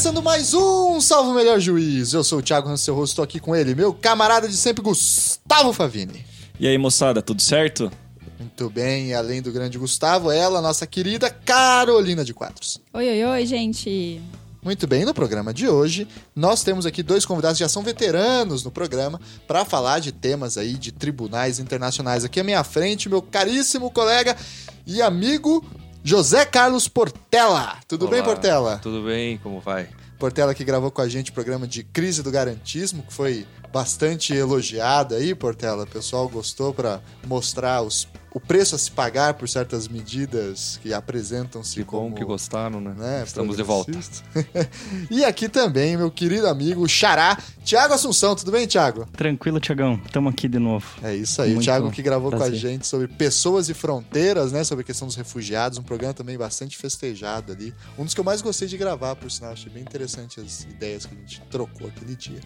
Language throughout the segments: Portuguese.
Começando mais um Salvo Melhor Juiz. Eu sou o Thiago Hansel Rosto, estou aqui com ele, meu camarada de sempre, Gustavo Favini. E aí, moçada, tudo certo? Muito bem, e além do grande Gustavo, ela, nossa querida Carolina de Quadros. Oi, oi, oi, gente. Muito bem, no programa de hoje, nós temos aqui dois convidados que já são veteranos no programa para falar de temas aí de tribunais internacionais. Aqui à minha frente, meu caríssimo colega e amigo José Carlos Portela. Tudo Olá, bem, Portela? Tudo bem, como vai? Portela que gravou com a gente o programa de crise do garantismo, que foi bastante elogiado aí, Portela. O pessoal gostou para mostrar os, o preço a se pagar por certas medidas que apresentam-se Que bom como... que gostaram, né? né, Estamos de volta. e aqui também, meu querido amigo Xará, Tiago Assunção. Tudo bem, Tiago? Tranquilo, Tiagão. Tamo aqui de novo. É isso aí, o Muito Thiago que gravou com a prazer. gente sobre pessoas e fronteiras, né? Sobre a questão dos refugiados, um programa também bastante festejado ali. Um dos que eu mais gostei de gravar, por sinal. Achei bem interessante as ideias que a gente trocou aquele dia.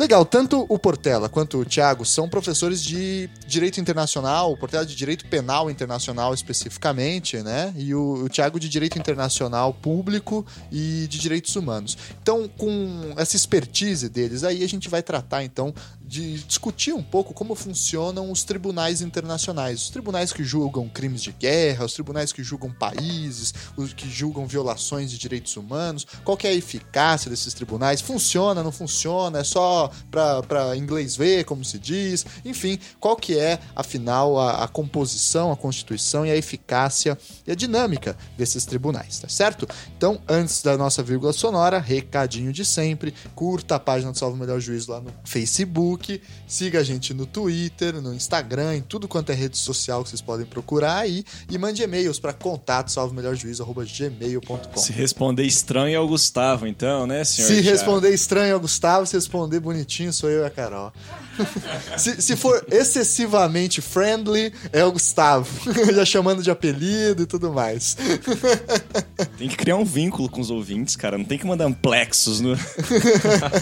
Legal, tanto o Portela quanto o Thiago são professores de Direito Internacional, o Portela de Direito Penal Internacional especificamente, né? E o, o Thiago de Direito Internacional Público e de Direitos Humanos. Então, com essa expertise deles, aí a gente vai tratar, então, de discutir um pouco como funcionam os tribunais internacionais. Os tribunais que julgam crimes de guerra, os tribunais que julgam países, os que julgam violações de direitos humanos, qual é a eficácia desses tribunais? Funciona, não funciona? É só para inglês ver, como se diz? Enfim, qual que é, afinal, a, a composição, a constituição e a eficácia e a dinâmica desses tribunais, tá certo? Então, antes da nossa vírgula sonora, recadinho de sempre, curta a página do Salvo Melhor Juízo lá no Facebook, siga a gente no Twitter, no Instagram, em tudo quanto é rede social que vocês podem procurar aí e mande e-mails para contato salvomelhorjuízo@gmail.com. Se responder estranho é o Gustavo, então, né, senhor? Se Thiago? responder estranho é o Gustavo, se responder bonitinho sou eu e a Carol. se, se for excessivamente friendly, é o Gustavo. Já chamando de apelido e tudo mais. Tem que criar um vínculo com os ouvintes, cara. Não tem que mandar amplexos no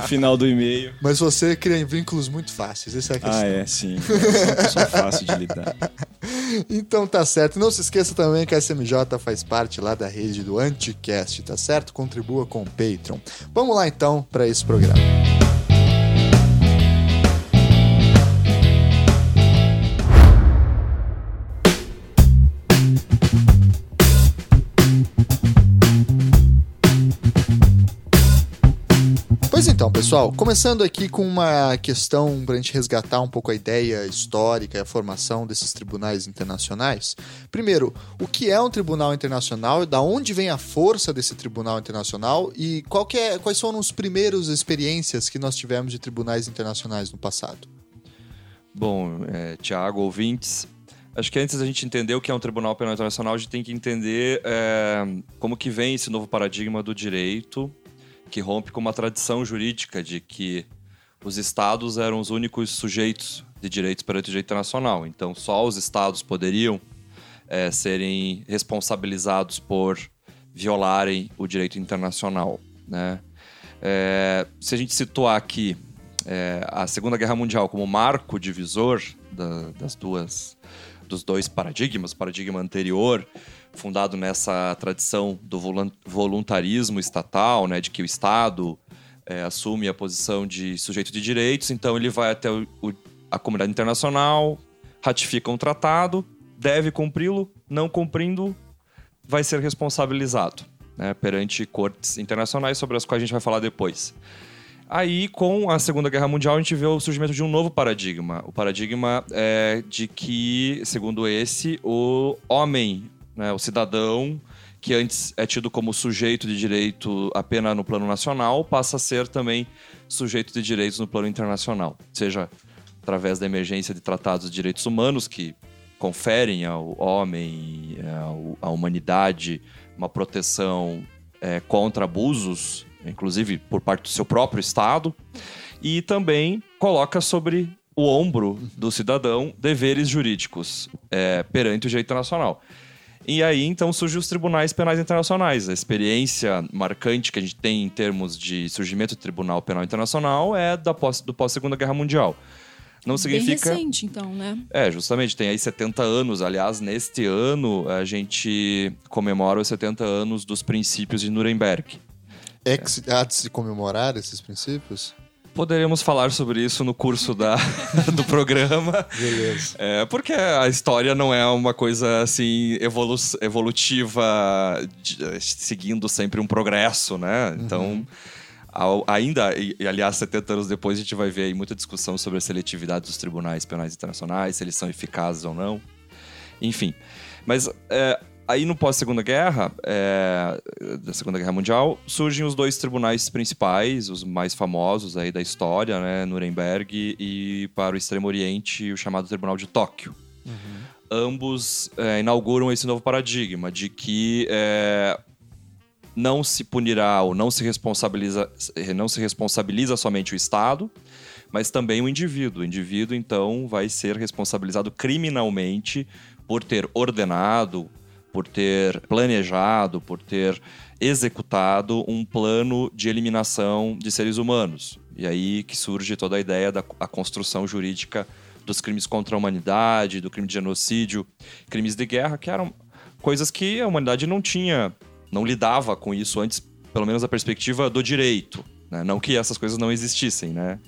final do e-mail. Mas você cria vínculos muito fáceis, essa é a questão. Ah, é, sim. Uma pessoa fácil de lidar. Então tá certo. Não se esqueça também que a SMJ faz parte lá da rede do Anticast, tá certo? Contribua com o Patreon. Vamos lá então para esse programa. Então, pessoal, começando aqui com uma questão para a gente resgatar um pouco a ideia histórica e a formação desses tribunais internacionais. Primeiro, o que é um tribunal internacional, da onde vem a força desse tribunal internacional e é, quais foram as primeiras experiências que nós tivemos de tribunais internacionais no passado? Bom, é, Tiago, ouvintes, acho que antes da gente entender o que é um Tribunal Penal Internacional, a gente tem que entender é, como que vem esse novo paradigma do direito, que rompe com uma tradição jurídica de que os estados eram os únicos sujeitos de direitos perante o direito internacional. Então, só os estados poderiam é, serem responsabilizados por violarem o direito internacional, né? É, se a gente situar aqui é, a Segunda Guerra Mundial como marco divisor da- das duas dos dois paradigmas, o paradigma anterior fundado nessa tradição do voluntarismo estatal, né, de que o Estado é, assume a posição de sujeito de direitos, então ele vai até o- o- a comunidade internacional, ratifica um tratado, deve cumpri-lo, não cumprindo, vai ser responsabilizado né, perante cortes internacionais, sobre as quais a gente vai falar depois. Aí, com a Segunda Guerra Mundial, a gente vê o surgimento de um novo paradigma. O paradigma é de que, segundo esse, o homem, né, o cidadão, que antes é tido como sujeito de direito apenas no plano nacional, passa a ser também sujeito de direitos no plano internacional. Seja através da emergência de tratados de direitos humanos que conferem ao homem, ao- à humanidade, uma proteção é, contra abusos, inclusive por parte do seu próprio Estado, e também coloca sobre o ombro do cidadão deveres jurídicos é, perante o direito internacional. E aí, então, surgem os tribunais penais internacionais. A experiência marcante que a gente tem em termos de surgimento do Tribunal Penal Internacional é da pós, do pós-Segunda Guerra Mundial. Não significa. Bem recente, então, né? É, justamente, tem aí 70 anos. Aliás, neste ano a gente comemora os 70 anos dos princípios de Nuremberg. É que se- há de se comemorar esses princípios? Poderemos falar sobre isso no curso da, do programa. Beleza. É, porque a história não é uma coisa assim evolu evolutiva, de- seguindo sempre um progresso, né? Então, ao- ainda, e, aliás, 70 anos depois, a gente vai ver aí muita discussão sobre a seletividade dos tribunais penais internacionais, se eles são eficazes ou não. Enfim. Mas é, aí no pós-segunda guerra, é, da Segunda Guerra Mundial, surgem os dois tribunais principais, os mais famosos aí da história, né? Nuremberg e para o Extremo Oriente, o chamado Tribunal de Tóquio. Ambos é, inauguram esse novo paradigma de que é, não se punirá ou não se responsabiliza, não se responsabiliza somente o Estado, mas também o indivíduo. O indivíduo, então, vai ser responsabilizado criminalmente por ter ordenado, por ter planejado, por ter executado um plano de eliminação de seres humanos. E aí que surge toda a ideia da a construção jurídica dos crimes contra a humanidade, do crime de genocídio, crimes de guerra, que eram coisas que a humanidade não tinha, não lidava com isso antes, pelo menos da perspectiva do direito. né? Não que essas coisas não existissem, né?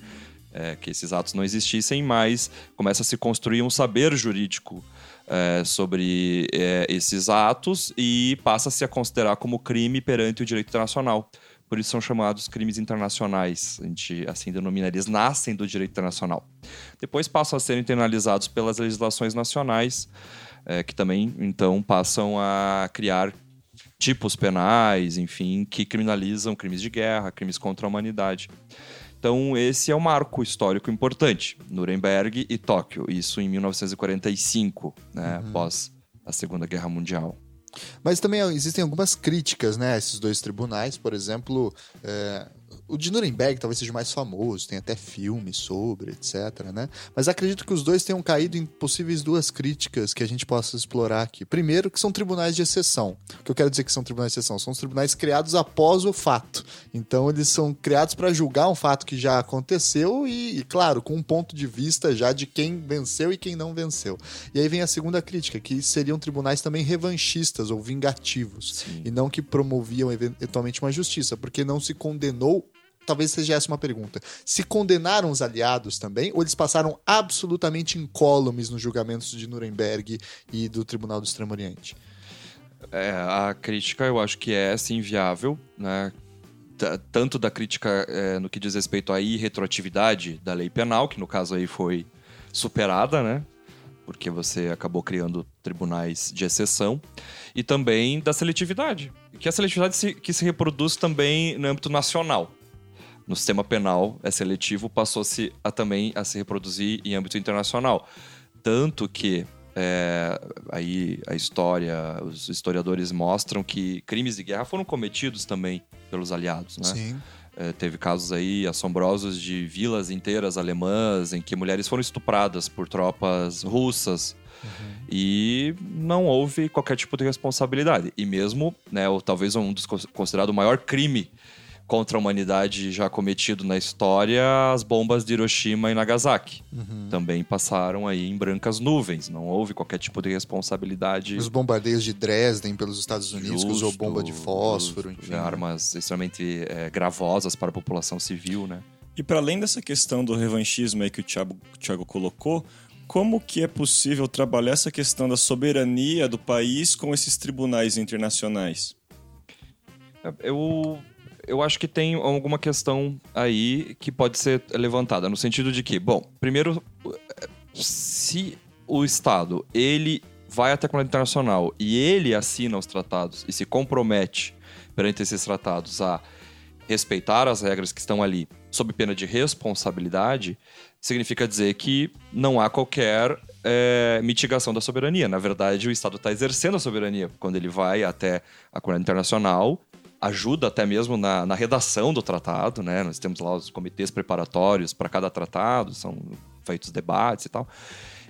É, que esses atos não existissem, mas começa a se construir um saber jurídico é, sobre é, esses atos e passa-se a considerar como crime perante o direito internacional. Por isso são chamados crimes internacionais. A gente assim denomina, eles nascem do direito internacional. Depois passam a ser internalizados pelas legislações nacionais, é, que também então passam a criar tipos penais, enfim, que criminalizam crimes de guerra, crimes contra a humanidade. Então, esse é um marco histórico importante. Nuremberg e Tóquio. Isso em 1945, né, após a Segunda Guerra Mundial. Mas também existem algumas críticas, né, a esses dois tribunais. Por exemplo, é, o de Nuremberg talvez seja mais famoso, tem até filme sobre, etc, né? Mas acredito que os dois tenham caído em possíveis duas críticas que a gente possa explorar aqui. Primeiro, que são tribunais de exceção. O que eu quero dizer que são tribunais de exceção? São os tribunais criados após o fato. Então, eles são criados para julgar um fato que já aconteceu e, e, claro, com um ponto de vista já de quem venceu e quem não venceu. E aí vem a segunda crítica, que seriam tribunais também revanchistas ou vingativos. Sim. E não que promoviam eventualmente uma justiça, porque não se condenou. Talvez seja essa uma pergunta. Se condenaram os aliados também, ou eles passaram absolutamente incólumes nos julgamentos de Nuremberg e do Tribunal do Extremo Oriente? É, a crítica eu acho que é sim viável, né? Tanto da crítica é, no que diz respeito à irretroatividade da lei penal, que no caso aí foi superada, né? Porque você acabou criando tribunais de exceção, e também da seletividade. Que a seletividade se, que se reproduz também no âmbito nacional. No sistema penal é seletivo, passou-se a também a se reproduzir em âmbito internacional. Tanto que é, aí a história, os historiadores mostram que crimes de guerra foram cometidos também pelos aliados, né? Sim. É, teve casos aí assombrosos de vilas inteiras alemãs em que mulheres foram estupradas por tropas russas e não houve qualquer tipo de responsabilidade. E mesmo, né, ou talvez um dos cons- considerado o maior crime contra a humanidade já cometido na história, as bombas de Hiroshima e Nagasaki. Também passaram aí em brancas nuvens, não houve qualquer tipo de responsabilidade. Os bombardeios de Dresden pelos Estados Unidos, que usou Justo, bomba de fósforo, justo, enfim. Armas extremamente é, gravosas para a população civil, né? E para além dessa questão do revanchismo aí que o Thiago, o Thiago colocou, como que é possível trabalhar essa questão da soberania do país com esses tribunais internacionais? Eu, eu acho que tem alguma questão aí que pode ser levantada, no sentido de que, bom, primeiro, se o Estado, ele vai até a comunidade internacional e ele assina os tratados e se compromete perante esses tratados a respeitar as regras que estão ali sob pena de responsabilidade, significa dizer que não há qualquer é, mitigação da soberania. Na verdade, o Estado está exercendo a soberania quando ele vai até a comunidade internacional, ajuda até mesmo na, na redação do tratado, né? Nós temos lá os comitês preparatórios para cada tratado, são feitos debates e tal.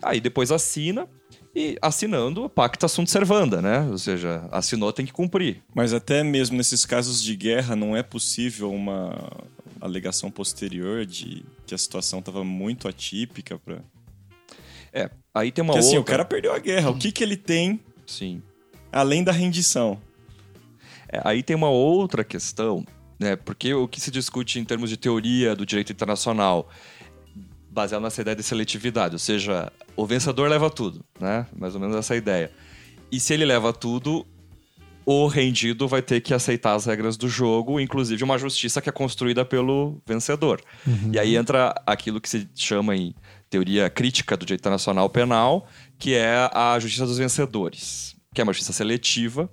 Aí depois assina e assinando, pacta sunt servanda, né? Ou seja, assinou tem que cumprir. Mas até mesmo nesses casos de guerra não é possível uma alegação posterior de que a situação estava muito atípica para É, aí tem uma Porque outra... assim, o cara perdeu a guerra. O que que ele tem Sim. além da rendição? É, aí tem uma outra questão, né? Porque o que se discute em termos de teoria do direito internacional, baseado nessa ideia de seletividade, ou seja, o vencedor leva tudo, né? Mais ou menos essa ideia. E se ele leva tudo, o rendido vai ter que aceitar as regras do jogo, inclusive uma justiça que é construída pelo vencedor. E aí entra aquilo que se chama em teoria crítica do direito internacional penal, que é a justiça dos vencedores, que é uma justiça seletiva.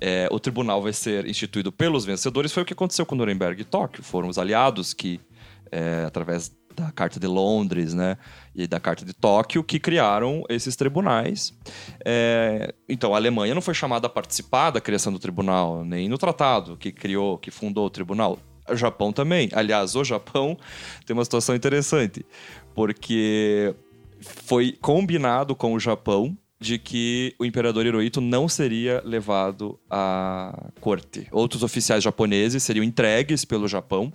É, o tribunal vai ser instituído pelos vencedores. Foi o que aconteceu com Nuremberg e Tóquio. Foram os aliados que, é, através da Carta de Londres, né, e da Carta de Tóquio, que criaram esses tribunais. É, então, a Alemanha não foi chamada a participar da criação do tribunal, nem no tratado que criou, que fundou o tribunal. O Japão também. Aliás, o Japão tem uma situação interessante, porque foi combinado com o Japão de que o imperador Hirohito não seria levado à corte. Outros oficiais japoneses seriam entregues pelo Japão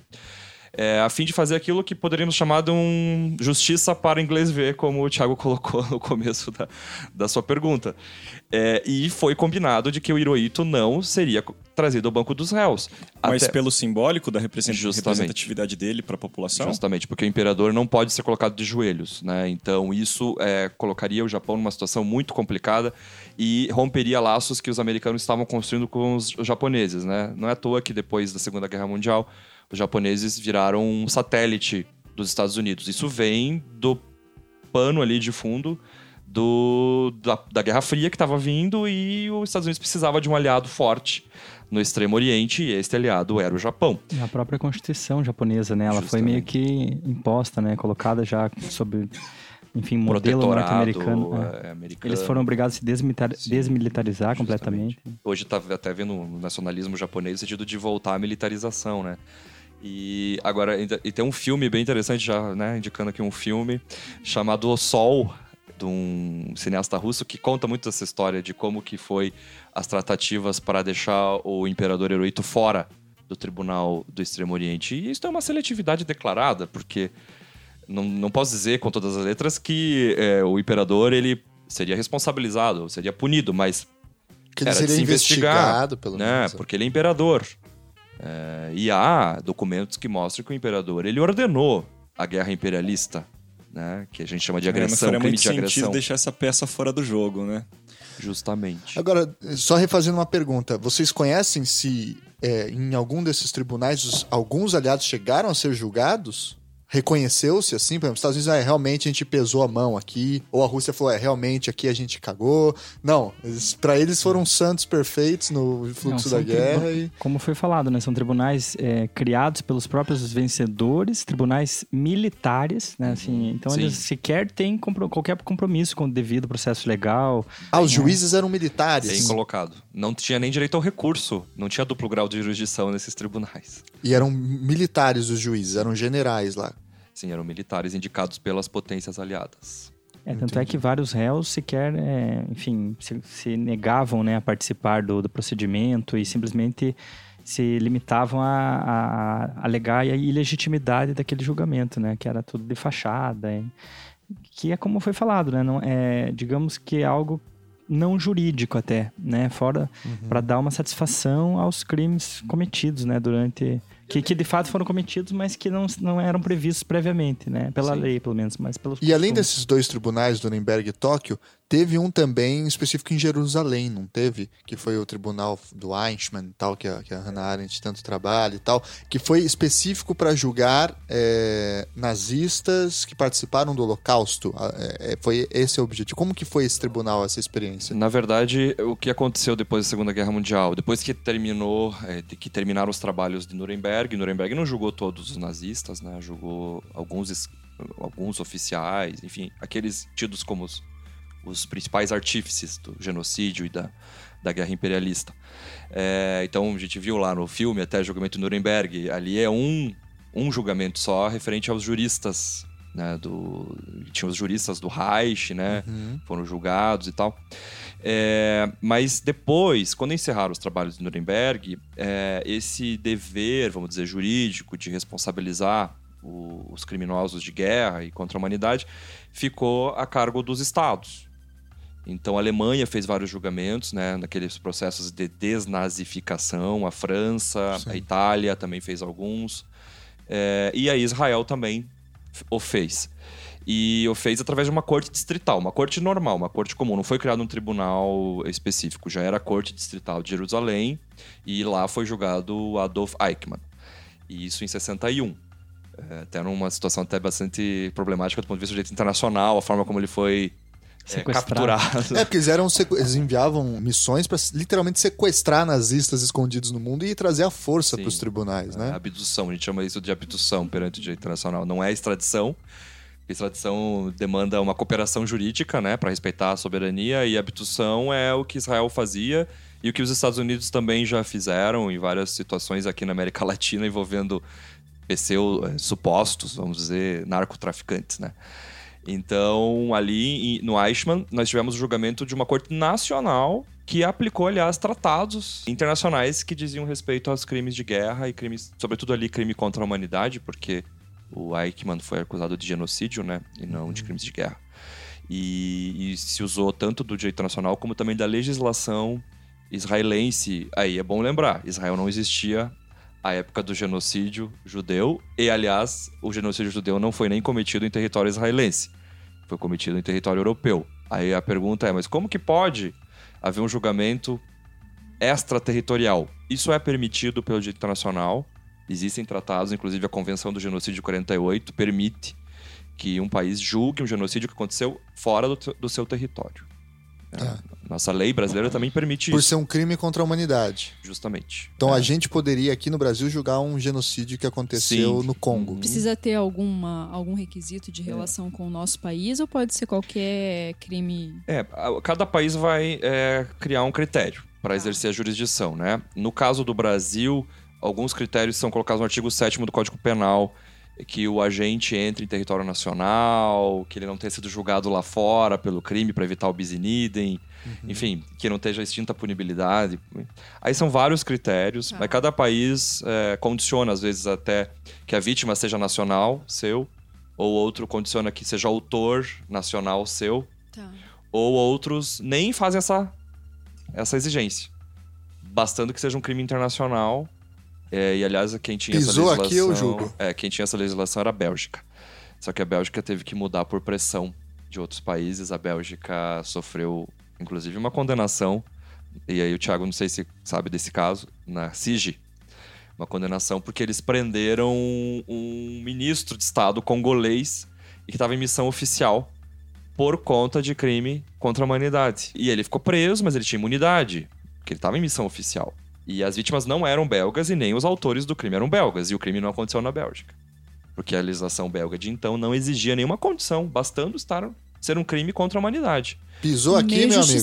é, a fim de fazer aquilo que poderíamos chamar de um justiça para inglês ver, como o Thiago colocou no começo da, da sua pergunta. É, e foi combinado de que o Hirohito não seria trazido ao banco dos réus. Mas Até- pelo simbólico da representatividade dele para a população? Justamente, porque o imperador não pode ser colocado de joelhos, né? Então isso é, colocaria o Japão numa situação muito complicada e romperia laços que os americanos estavam construindo com os japoneses, né? Não é à toa que depois da Segunda Guerra Mundial os japoneses viraram um satélite dos Estados Unidos. Isso vem do pano ali de fundo do, da, da Guerra Fria que estava vindo e os Estados Unidos precisava de um aliado forte no Extremo Oriente e este aliado era o Japão. A própria Constituição japonesa, né? Ela foi meio que imposta, né? Colocada já sob, enfim, modelo norte-americano. é. é. Eles foram obrigados a se desmilitar- Sim, desmilitarizar justamente. completamente. Hoje tá até vendo o nacionalismo japonês no sentido de voltar à militarização, né? E agora e tem um filme bem interessante já, né, indicando aqui um filme chamado O Sol, de um cineasta russo que conta muito essa história de como que foi as tratativas para deixar o imperador Hirohito fora do Tribunal do Extremo Oriente. E isso é uma seletividade declarada, porque não, não posso dizer com todas as letras que é, o imperador ele seria responsabilizado, seria punido, mas Que ele seria investigado, pelo né? menos. Porque ele é imperador. É, e há documentos que mostram que o imperador ele ordenou a guerra imperialista, né? Que a gente chama de É, mas agressão, crime muito de sentido agressão. deixar essa peça fora do jogo, né? Justamente. Agora, só refazendo uma pergunta. Vocês conhecem se é, em algum desses tribunais os- alguns aliados chegaram a ser julgados? Reconheceu-se assim? Por exemplo, os Estados Unidos, ah, é, realmente a gente pesou a mão aqui. Ou a Rússia falou, é, realmente aqui a gente cagou. Não, pra eles foram santos perfeitos no fluxo Não, da guerra. E... Como foi falado, né? São tribunais é, criados pelos próprios vencedores, tribunais militares, né? Assim, então Sim. eles sequer têm compro- qualquer compromisso com o devido processo legal. Ah, os juízes eram militares. Bem colocado. Não tinha nem direito ao recurso. Não tinha duplo grau de jurisdição nesses tribunais. E eram militares os juízes, eram generais lá. Sim, eram militares indicados pelas potências aliadas. É, tanto é que vários réus sequer, é, enfim, se, se negavam né, a participar do, do procedimento e simplesmente se limitavam a, a, a alegar a ilegitimidade daquele julgamento, né? Que era tudo de fachada. é. que é como foi falado, né? Não, é, digamos que é algo não jurídico até, né? Fora para dar uma satisfação aos crimes cometidos, né? Durante que, que de fato foram cometidos, mas que não, não eram previstos previamente, né? Pela Sim. lei, pelo menos, mas pelos E além costumes. desses dois tribunais, Nuremberg e Tóquio, teve um também específico em Jerusalém, não teve? Que foi o tribunal do Eichmann e tal, que a, que a Hannah Arendt tanto trabalha e tal, que foi específico para julgar é, nazistas que participaram do Holocausto. É, foi esse o objetivo. Como que foi esse tribunal, essa experiência? Na verdade, o que aconteceu depois da Segunda Guerra Mundial, depois que terminou, é, de que terminaram os trabalhos de Nuremberg, Nuremberg não julgou todos os nazistas, né? Julgou alguns alguns oficiais, enfim, aqueles tidos como os, os principais artífices do genocídio e da, da guerra imperialista. É, então a gente viu lá no filme até o julgamento de Nuremberg, ali é um um julgamento só referente aos juristas né? Do, tinha os juristas do Reich, né? Uhum. Foram julgados e tal. É, mas depois, quando encerraram os trabalhos de Nuremberg, é, esse dever, vamos dizer, jurídico de responsabilizar o- os criminosos de guerra e contra a humanidade ficou a cargo dos estados. Então a Alemanha fez vários julgamentos, né, naqueles processos de desnazificação, a França, Sim. a Itália também fez alguns, é, e a Israel também o fez. E o fez através de uma corte distrital, uma corte normal, uma corte comum. Não foi criado um tribunal específico, já era a corte distrital de Jerusalém, e lá foi julgado Adolf Eichmann. E isso em 61. É, até numa situação até bastante problemática do ponto de vista do direito internacional, a forma como ele foi é, Sequestrado. capturado. É, porque eles, eram sequ- eles enviavam missões pra literalmente sequestrar nazistas escondidos no mundo e trazer a força Sim. pros tribunais, É, né? Abdução, a gente chama isso de abdução perante o direito internacional. Não é extradição. Extradição demanda uma cooperação jurídica, né, para respeitar a soberania, e abdução é o que Israel fazia e o que os Estados Unidos também já fizeram em várias situações aqui na América Latina envolvendo pseu, eh, supostos, vamos dizer, narcotraficantes, né? Então, ali no Eichmann, nós tivemos o julgamento de uma corte nacional que aplicou, aliás, tratados internacionais que diziam respeito aos crimes de guerra e crimes, sobretudo ali, crime contra a humanidade, porque o Eichmann foi acusado de genocídio, né? E não de crimes de guerra. E, e se usou tanto do direito nacional como também da legislação israelense. Aí é bom lembrar, Israel não existia à época do genocídio judeu, e aliás, o genocídio judeu não foi nem cometido em território israelense, foi cometido em território europeu. Aí a pergunta é, mas como que pode haver um julgamento extraterritorial? Isso é permitido pelo direito internacional, existem tratados, inclusive a Convenção do Genocídio de 48 permite que um país julgue um genocídio que aconteceu fora do, do seu território. Tá. Nossa lei brasileira também permite Por isso, ser um crime contra a humanidade. justamente. Então É. a gente poderia aqui no Brasil julgar um genocídio que aconteceu Sim. no Congo. Precisa ter alguma, algum requisito de relação com o nosso país ou pode ser qualquer crime? É, cada país vai é, criar um critério para exercer a jurisdição, né? No caso do Brasil, alguns critérios são colocados no artigo 7 do Código Penal, que o agente entre em território nacional, que ele não tenha sido julgado lá fora pelo crime para evitar o bis in idem, enfim, que não esteja extinta a punibilidade. Aí são vários critérios, Tá. mas cada país é, condiciona, às vezes, até que a vítima seja nacional, seu, ou outro condiciona que seja autor nacional, seu, Tá. ou outros nem fazem essa, essa exigência. Bastando que seja um crime internacional. É, e aliás, quem tinha Pisou essa legislação. aqui, eu julgo. É, quem tinha essa legislação era a Bélgica. Só que a Bélgica teve que mudar por pressão de outros países. A Bélgica sofreu, inclusive, uma condenação. E aí o Thiago, não sei se sabe desse caso, na SIGI. Uma condenação porque eles prenderam um ministro de Estado congolês e que estava em missão oficial por conta de crime contra a humanidade. E ele ficou preso, mas ele tinha imunidade, porque ele estava em missão oficial. E as vítimas não eram belgas e nem os autores do crime eram belgas, e o crime não aconteceu na Bélgica. Porque a legislação belga de então não exigia nenhuma condição, bastando estar ser um crime contra a humanidade. Pisou aqui, Meio meu amigo.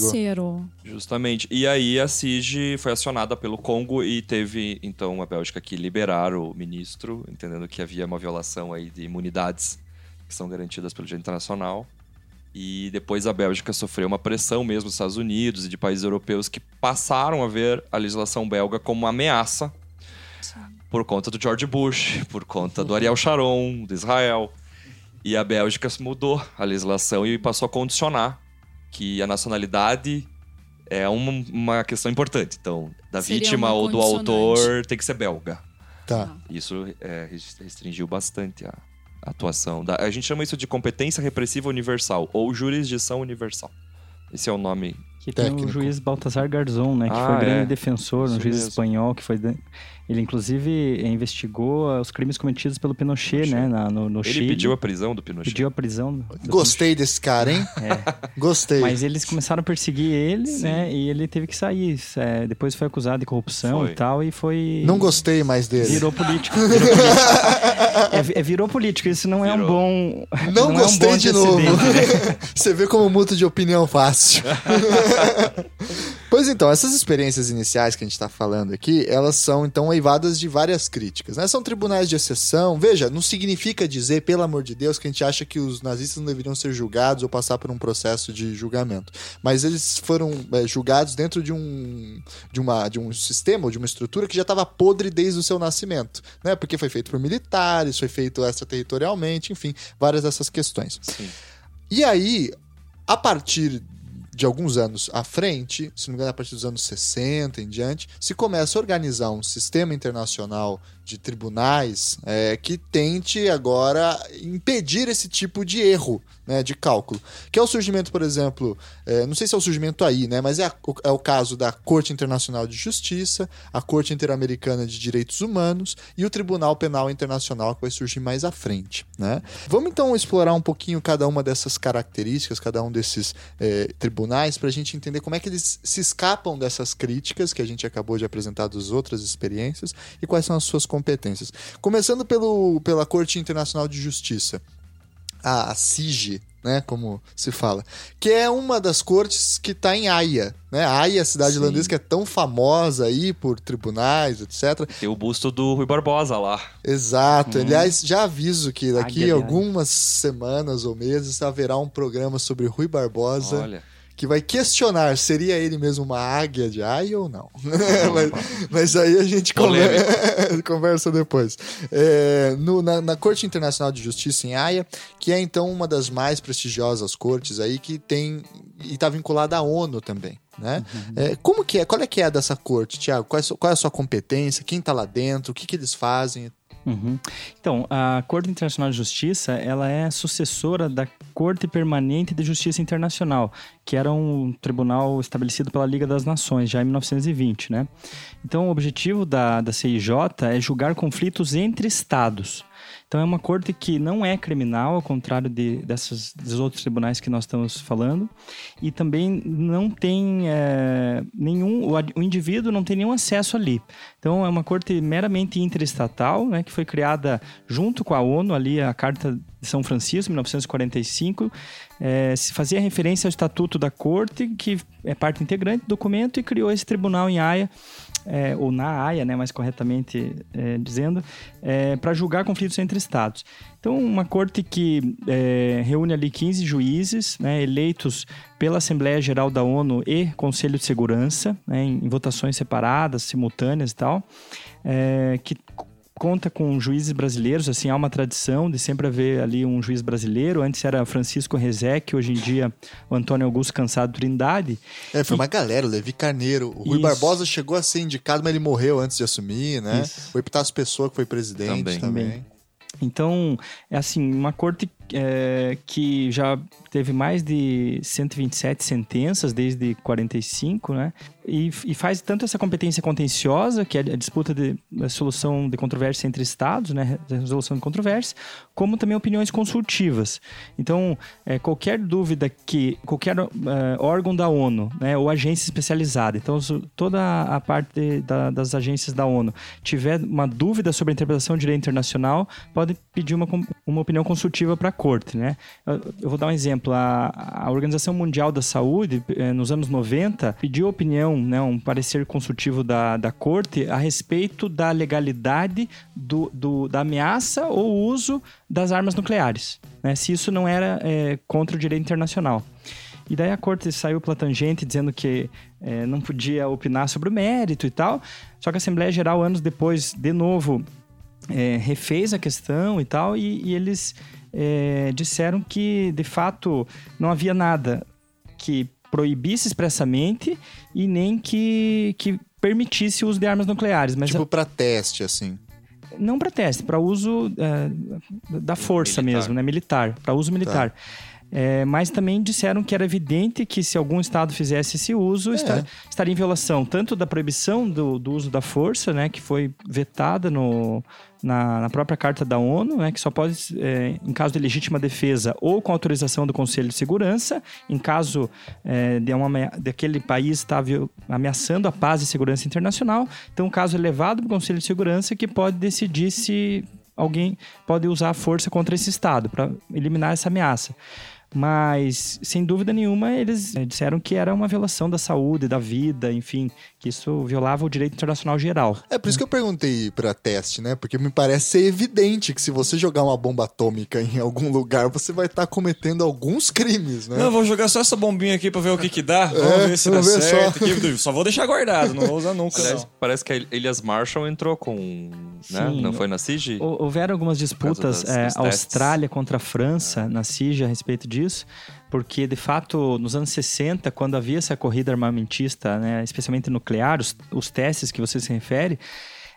Justamente. E aí a SIG foi acionada pelo Congo e teve, então, a Bélgica que liberar o ministro, entendendo que havia uma violação aí de imunidades que são garantidas pelo direito internacional. E depois a Bélgica sofreu uma pressão mesmo dos Estados Unidos e de países europeus que passaram a ver a legislação belga como uma ameaça por conta do George Bush, por conta do Ariel Sharon, de Israel. E a Bélgica mudou a legislação e passou a condicionar que a nacionalidade é uma, uma questão importante. Então, da Seria vítima ou do autor tem que ser belga. Tá. Isso é, restringiu bastante a atuação. Da, a gente chama isso de competência repressiva universal ou jurisdição universal. Esse é o nome. Que tem Técnico. o juiz Baltasar Garzon, né? Que Ah, foi grande é. defensor, um Isso juiz mesmo. espanhol que foi... de- Ele, inclusive, investigou os crimes cometidos pelo Pinochet, Pinochet. né? na- no, no Ele Chile. pediu a prisão do Pinochet. Pediu a prisão. Gostei desse cara, hein? Pinochet. É. Gostei. Mas eles começaram a perseguir ele, Sim. né? E ele teve que sair. É, depois foi acusado de corrupção Foi. e tal, e foi. Não gostei mais dele. Virou político. Virou político. é, é, virou político. Isso não é um Virou. bom. Não, é um gostei bom de novo. né? Você vê como muda de opinião fácil. Pois então, essas experiências iniciais que a gente está falando aqui, elas são então eivadas de várias críticas. Né? São tribunais de exceção. Veja, não significa dizer, pelo amor de Deus, que a gente acha que os nazistas não deveriam ser julgados ou passar por um processo de julgamento. Mas eles foram é, julgados dentro de um, de, uma, de um sistema ou de uma estrutura que já estava podre desde o seu nascimento. Né? Porque foi feito por militares, foi feito extraterritorialmente, enfim, várias dessas questões. Sim. E aí, a partir de alguns anos à frente, se não me engano, a partir dos anos 60 em diante, se começa a organizar um sistema internacional de tribunais é, que tente agora impedir esse tipo de erro né, de cálculo. Que é o surgimento, por exemplo, é, não sei se é o surgimento aí, né, mas é, a, é o caso da Corte Internacional de Justiça, a Corte Interamericana de Direitos Humanos e o Tribunal Penal Internacional que vai surgir mais à frente. Né? Vamos então explorar um pouquinho cada uma dessas características, cada um desses é, tribunais, para a gente entender como é que eles se escapam dessas críticas que a gente acabou de apresentar das outras experiências e quais são as suas competências. Começando pelo, pela Corte Internacional de Justiça, a, CIG, né, como se fala, que é uma das cortes que está em Haia, né? Haia, cidade Sim. holandesa que é tão famosa aí por tribunais, etc. Tem o busto do Rui Barbosa lá. Exato. Aliás, já aviso que daqui Águia, a aliás. algumas semanas ou meses haverá um programa sobre Rui Barbosa Olha. Que vai questionar seria ele mesmo uma águia de Haia ou não. mas, mas aí a gente conver- conversa depois. É, no- na, na Corte Internacional de Justiça em Haia, que é então uma das mais prestigiosas cortes aí que tem e está vinculada à ONU também. Né? É, como que é? Qual é que é dessa corte, Tiago? Qual, é a sua- qual é a sua competência? Quem está lá dentro? O que, que eles fazem? Uhum. Então, a Corte Internacional de Justiça, ela é sucessora da Corte Permanente de Justiça Internacional, que era um tribunal estabelecido pela Liga das Nações, já em 1920, né? Então, o objetivo da, da CIJ é julgar conflitos entre estados. Então, é uma corte que não é criminal, ao contrário de, dessas, dos outros tribunais que nós estamos falando, e também não tem é, nenhum, o, o indivíduo não tem nenhum acesso ali. Então, é uma corte meramente interestatal, né, que foi criada junto com a ONU, ali a Carta de São Francisco, 1945, é, se fazia referência ao Estatuto da Corte, que é parte integrante do documento, e criou esse tribunal em Haia, é, ou na Haia, né, mais corretamente é, dizendo, para julgar conflitos entre estados. Então, uma corte que é, reúne ali 15 juízes, né, eleitos pela Assembleia Geral da ONU e Conselho de Segurança, né, em, em votações separadas, simultâneas e tal, é, que conta com juízes brasileiros, assim, há uma tradição de sempre haver ali um juiz brasileiro. Antes era Francisco Rezec, hoje em dia o Antônio Augusto Cansado Trindade. É, foi uma galera, o Levi Carneiro. O Rui Isso. Barbosa chegou a ser indicado, mas ele morreu antes de assumir, né? Isso. O Epitácio Pessoa, que foi presidente também. Também. Então, é assim, uma corte é, que já teve mais de 127 sentenças desde 45, né? E, e faz tanto essa competência contenciosa, que é a disputa de a solução de controvérsia entre estados, né? Resolução de controvérsia, como também opiniões consultivas. Então, é, qualquer dúvida que qualquer é, órgão da ONU, né? Ou agência especializada, então toda a parte da- das agências da ONU tiver uma dúvida sobre a interpretação do direito internacional, pode pedir uma, uma opinião consultiva para corte, né? Eu, eu vou dar um exemplo. A, a Organização Mundial da Saúde, eh, nos anos 90, pediu opinião, né, um parecer consultivo da, da corte a respeito da legalidade do, do- da ameaça ou uso das armas nucleares, né? Se isso não era eh, contra o direito internacional. E daí a corte saiu pela tangente dizendo que eh, não podia opinar sobre o mérito e tal. Só que a Assembleia Geral, anos depois, de novo, eh, refez a questão e tal, e, e eles eh, disseram que, de fato, não havia nada que proibisse expressamente e nem que, que permitisse o uso de armas nucleares. Mas Tipo, pra teste, assim. não para teste, para uso eh, da força Militar. mesmo, né? Militar, para uso militar. É, mas também disseram que era evidente que se algum estado fizesse esse uso, esta- estaria em violação tanto da proibição do, do uso da força, né, que foi vetada no, na, na própria Carta da ONU, né, que só pode, é, em caso de legítima defesa ou com autorização do Conselho de Segurança, em caso é, de uma, daquele país estar viol- ameaçando a paz e segurança internacional. Então, o caso é levado para o Conselho de Segurança que pode decidir se alguém pode usar a força contra esse Estado para eliminar essa ameaça. Mas sem dúvida nenhuma eles eh, disseram que era uma violação da saúde, da vida, enfim, que isso violava o direito internacional geral. É por isso que eu perguntei para teste, né? Porque me parece ser evidente que se você jogar uma bomba atômica em algum lugar, você vai estar cometendo alguns crimes, né? Não, vou jogar só essa bombinha aqui pra ver o que que dá. Vamos É, ver se dá ver certo. aqui. Só vou deixar guardado, não vou usar nunca. Aliás, parece que a Elias Marshall entrou com. Né? Sim. Não foi na CIG? Hou- Houveram algumas disputas, das- é. Austrália contra a França na CIG a respeito disso, porque de fato nos anos 60, quando havia essa corrida armamentista, né, especialmente nuclear, os, os testes que você se refere,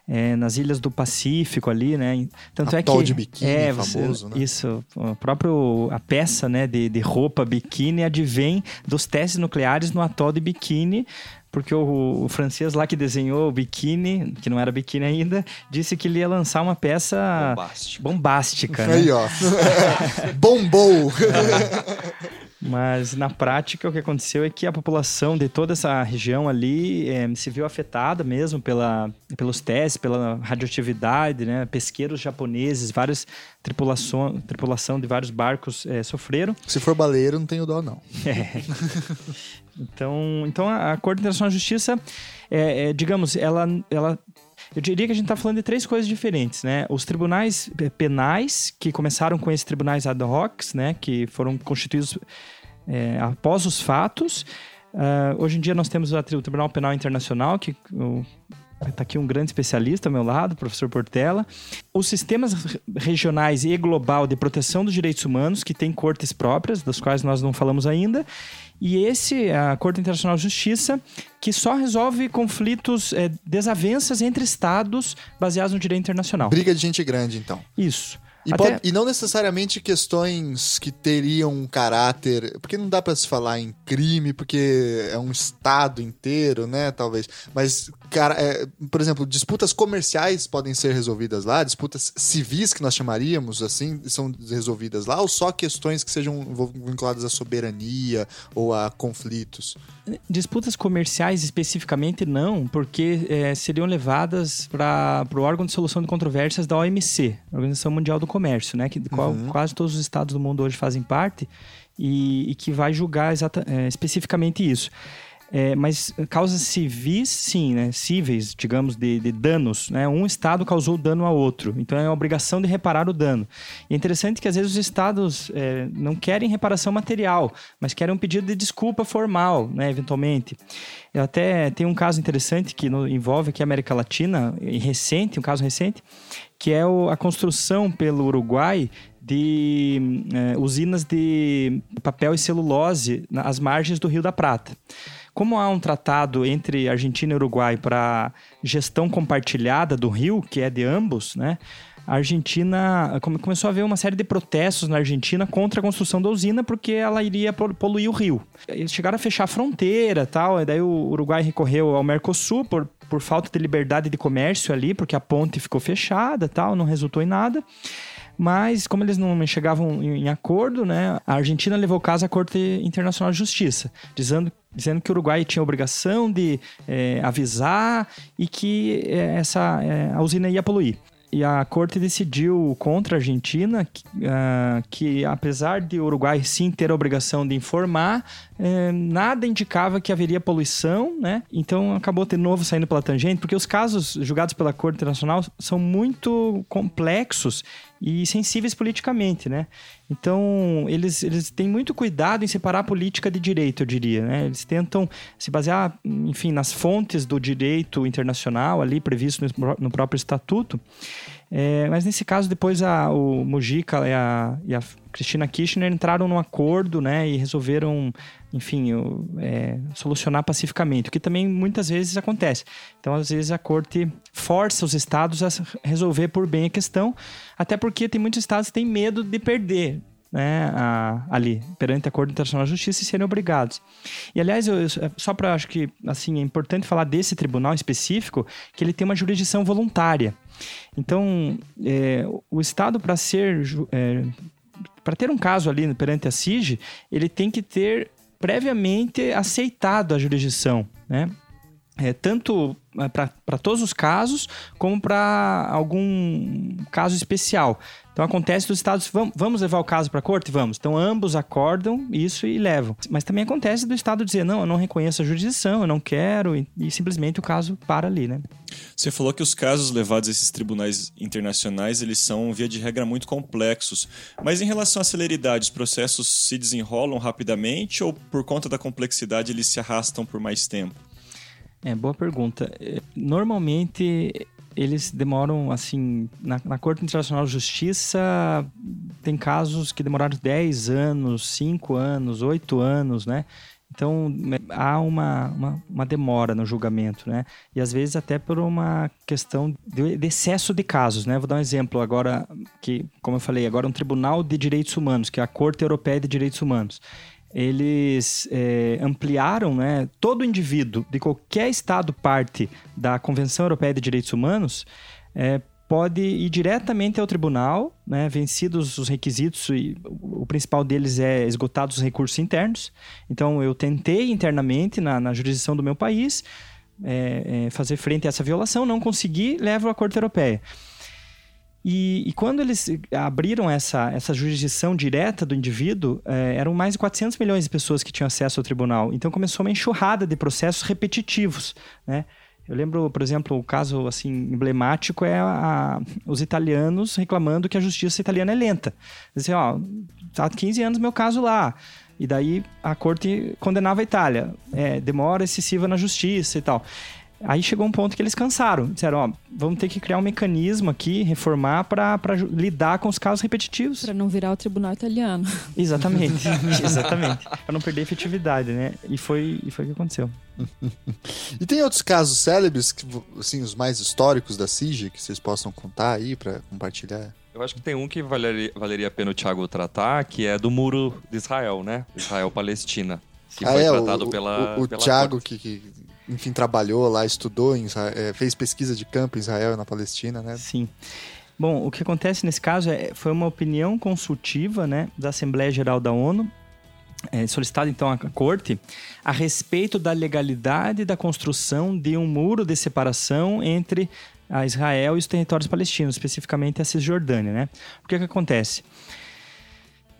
é, nas ilhas do Pacífico ali, né? Tanto é Atol que de biquíni, é, famoso, né? Isso, o próprio a peça, né, de, de roupa biquíni advém dos testes nucleares no atol de biquíni, porque o, o francês lá que desenhou o biquíni, que não era biquíni ainda, disse que ele ia lançar uma peça Bombástica. bombástica, né? Aí, ó. Bombou! Mas na prática o que aconteceu é que a população de toda essa região ali eh, se viu afetada mesmo pela, pelos testes, pela radioatividade, né? Pesqueiros japoneses, várias tripulação, tripulação de vários barcos eh, sofreram. Se for baleiro, não tenho dó, não. Então, então a Corte Internacional de Justiça, é, é, digamos, ela, ela eu diria que a gente está falando de três coisas diferentes, né? Os tribunais pe- penais, que começaram com esses tribunais ad hoc, né? Que foram constituídos é, após os fatos. Ah, hoje em dia nós temos o Tribunal Penal Internacional, que está aqui um grande especialista ao meu lado, o professor Portela. Os sistemas re- regionais e global de proteção dos direitos humanos, que têm cortes próprias, das quais nós não falamos ainda. E esse, a Corte Internacional de Justiça, que só resolve conflitos, eh, desavenças entre estados baseados no direito internacional. Briga de gente grande, então. Isso. E, Até- pode- e não necessariamente questões que teriam um caráter. Porque não dá pra se falar em crime, porque é um estado inteiro, né? Talvez. Mas, cara, é, por exemplo, disputas comerciais podem ser resolvidas lá, disputas civis, que nós chamaríamos assim, são resolvidas lá, ou só questões que sejam vinculadas à soberania ou a conflitos? Disputas comerciais especificamente não, porque eh, seriam levadas para o órgão de solução de controvérsias da OMC, Organização Mundial do Comércio, né, que qual quase todos os estados do mundo hoje fazem parte e, e que vai julgar exata, eh, especificamente isso. É, mas causas civis, sim, né? Cíveis, digamos, de, de danos. Né? Um estado causou dano a outro. Então é a obrigação de reparar o dano. E é interessante que às vezes os estados é, não querem reparação material, mas querem um pedido de desculpa formal, né? eventualmente. Eu até tem um caso interessante que no- envolve aqui a América Latina, recente, um caso recente, que é o- a construção pelo Uruguai de eh, usinas de papel e celulose nas margens do Rio da Prata. Como há um tratado entre Argentina e Uruguai para gestão compartilhada do rio, que é de ambos, né? A Argentina come- começou a haver uma série de protestos na Argentina contra a construção da usina porque ela iria pol- poluir o rio. Eles chegaram a fechar a fronteira, tal, e daí o Uruguai recorreu ao Mercosul por, por falta de liberdade de comércio ali, porque a ponte ficou fechada, tal, não resultou em nada. Mas, como eles não chegavam em, acordo, né, a Argentina levou o caso à Corte Internacional de Justiça, dizendo, dizendo que o Uruguai tinha a obrigação de eh, avisar e que eh, essa, eh, a usina ia poluir. E a corte decidiu contra a Argentina que, ah, que, apesar de o Uruguai sim ter a obrigação de informar, eh, nada indicava que haveria poluição, né? Então acabou de novo saindo pela tangente, porque os casos julgados pela Corte Internacional são muito complexos e sensíveis politicamente, né? Então, eles, eles têm muito cuidado em separar a política de direito, eu diria, né? Eles tentam se basear, enfim, nas fontes do direito internacional ali previsto no, no próprio estatuto. É, mas nesse caso, depois a, o Mujica e a, e a Cristina Kirchner entraram num acordo, né? E resolveram, enfim, é, solucionar pacificamente, o que também muitas vezes acontece. Então, às vezes, a corte força os estados a resolver por bem a questão, até porque tem muitos estados que têm medo de perder. Né, a- ali, perante a Corte Internacional de Justiça e serem obrigados. E, aliás, eu, só para acho que assim, é importante falar desse tribunal específico, que ele tem uma jurisdição voluntária. Então, é, o Estado, para ser é, para ter um caso ali perante a SIG, ele tem que ter previamente aceitado a jurisdição, né? É, tanto para todos os casos, como para algum caso especial. Então acontece dos estados, vamos, vamos levar o caso para a corte? Vamos. Então ambos acordam isso e levam. Mas também acontece do estado dizer, não, eu não reconheço a jurisdição, eu não quero, e, e simplesmente o caso para ali, né? Você falou que os casos levados a esses tribunais internacionais, eles são, via de regra, muito complexos. Mas em relação à celeridade, os processos se desenrolam rapidamente ou por conta da complexidade eles se arrastam por mais tempo? É, boa pergunta. É, normalmente eles demoram, assim, na, na, Corte Internacional de Justiça, tem casos que demoraram 10 anos, 5 anos, 8 anos, né? Então, há uma, uma, uma, demora no julgamento, né? E às vezes até por uma questão de, de, excesso de casos, né? Vou dar um exemplo agora, que, como eu falei, agora um tribunal de direitos humanos, que é a Corte Europeia de Direitos Humanos eles é, ampliaram né, todo indivíduo de qualquer Estado parte da Convenção Europeia de Direitos Humanos é, pode ir diretamente ao tribunal, né, vencidos os requisitos, e o principal deles é esgotados os recursos internos. Então, eu tentei internamente, na, na jurisdição do meu país, é, fazer frente a essa violação, não consegui, levo à Corte Europeia. E, e, quando eles abriram essa, essa jurisdição direta do indivíduo, é, eram mais de 400 milhões de pessoas que tinham acesso ao tribunal. Então começou uma enxurrada de processos repetitivos, né? Eu lembro, por exemplo, o caso assim emblemático é a, a, os italianos reclamando que a justiça italiana é lenta. Dizem, ó, há 15 anos meu caso lá. E daí a corte condenava a Itália. É, demora excessiva na justiça e tal. Aí chegou um ponto que eles cansaram. Disseram, ó, vamos ter que criar um mecanismo aqui, reformar para lidar com os casos repetitivos. Para não virar o tribunal italiano. Exatamente, exatamente. Para não perder efetividade, né? E foi, e foi o que aconteceu. e tem outros casos célebres, que, assim, os mais históricos da CIG, que vocês possam contar aí para compartilhar? Eu acho que tem um que valeria, valeria a pena o Thiago tratar, que é do muro de Israel, né? Israel-Palestina. Que ah, foi é, tratado o, pela. O, o pela Thiago, que, que enfim, trabalhou lá, estudou, Israel, é, fez pesquisa de campo em Israel e na Palestina, né? Sim. Bom, o que acontece nesse caso é, foi uma opinião consultiva né, da Assembleia Geral da ONU, é, solicitada então à Corte, a respeito da legalidade da construção de um muro de separação entre a Israel e os territórios palestinos, especificamente a Cisjordânia. Né? O que, que acontece?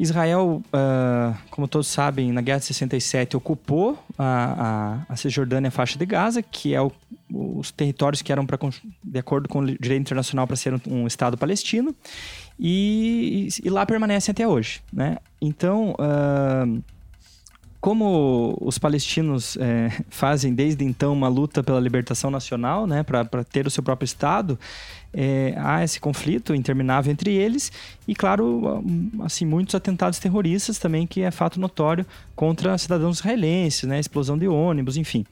Israel, uh, como todos sabem, na Guerra de 67 ocupou a, a, a Cisjordânia a faixa de Gaza, que é o, os territórios que eram, pra, de acordo com o direito internacional, para ser um, um, Estado palestino, e, e, lá permanecem até hoje. Né? Então, uh, como os palestinos é, fazem desde então uma luta pela libertação nacional, né, para ter o seu próprio Estado, é, há esse conflito interminável entre eles e, claro, assim, muitos atentados terroristas também, que é fato notório contra cidadãos israelenses, né, explosão de ônibus, enfim.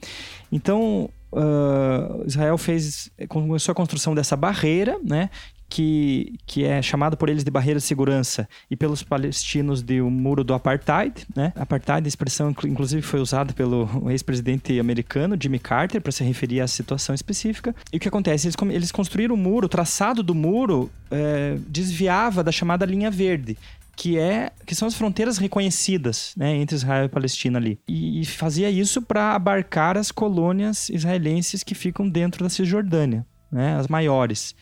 Então, Uh, Israel fez começou a construção dessa barreira, né, que, que é chamado por eles de barreira de segurança e pelos palestinos de o um muro do apartheid, né? Apartheid, a expressão inclusive foi usada pelo ex-presidente americano Jimmy Carter para se referir à situação específica. E o que acontece? Eles, eles construíram o muro, o traçado do muro é, desviava da chamada linha verde, que é que são as fronteiras reconhecidas né, entre Israel e Palestina ali. E, e fazia isso para abarcar as colônias israelenses que ficam dentro da Cisjordânia, né, as maiores.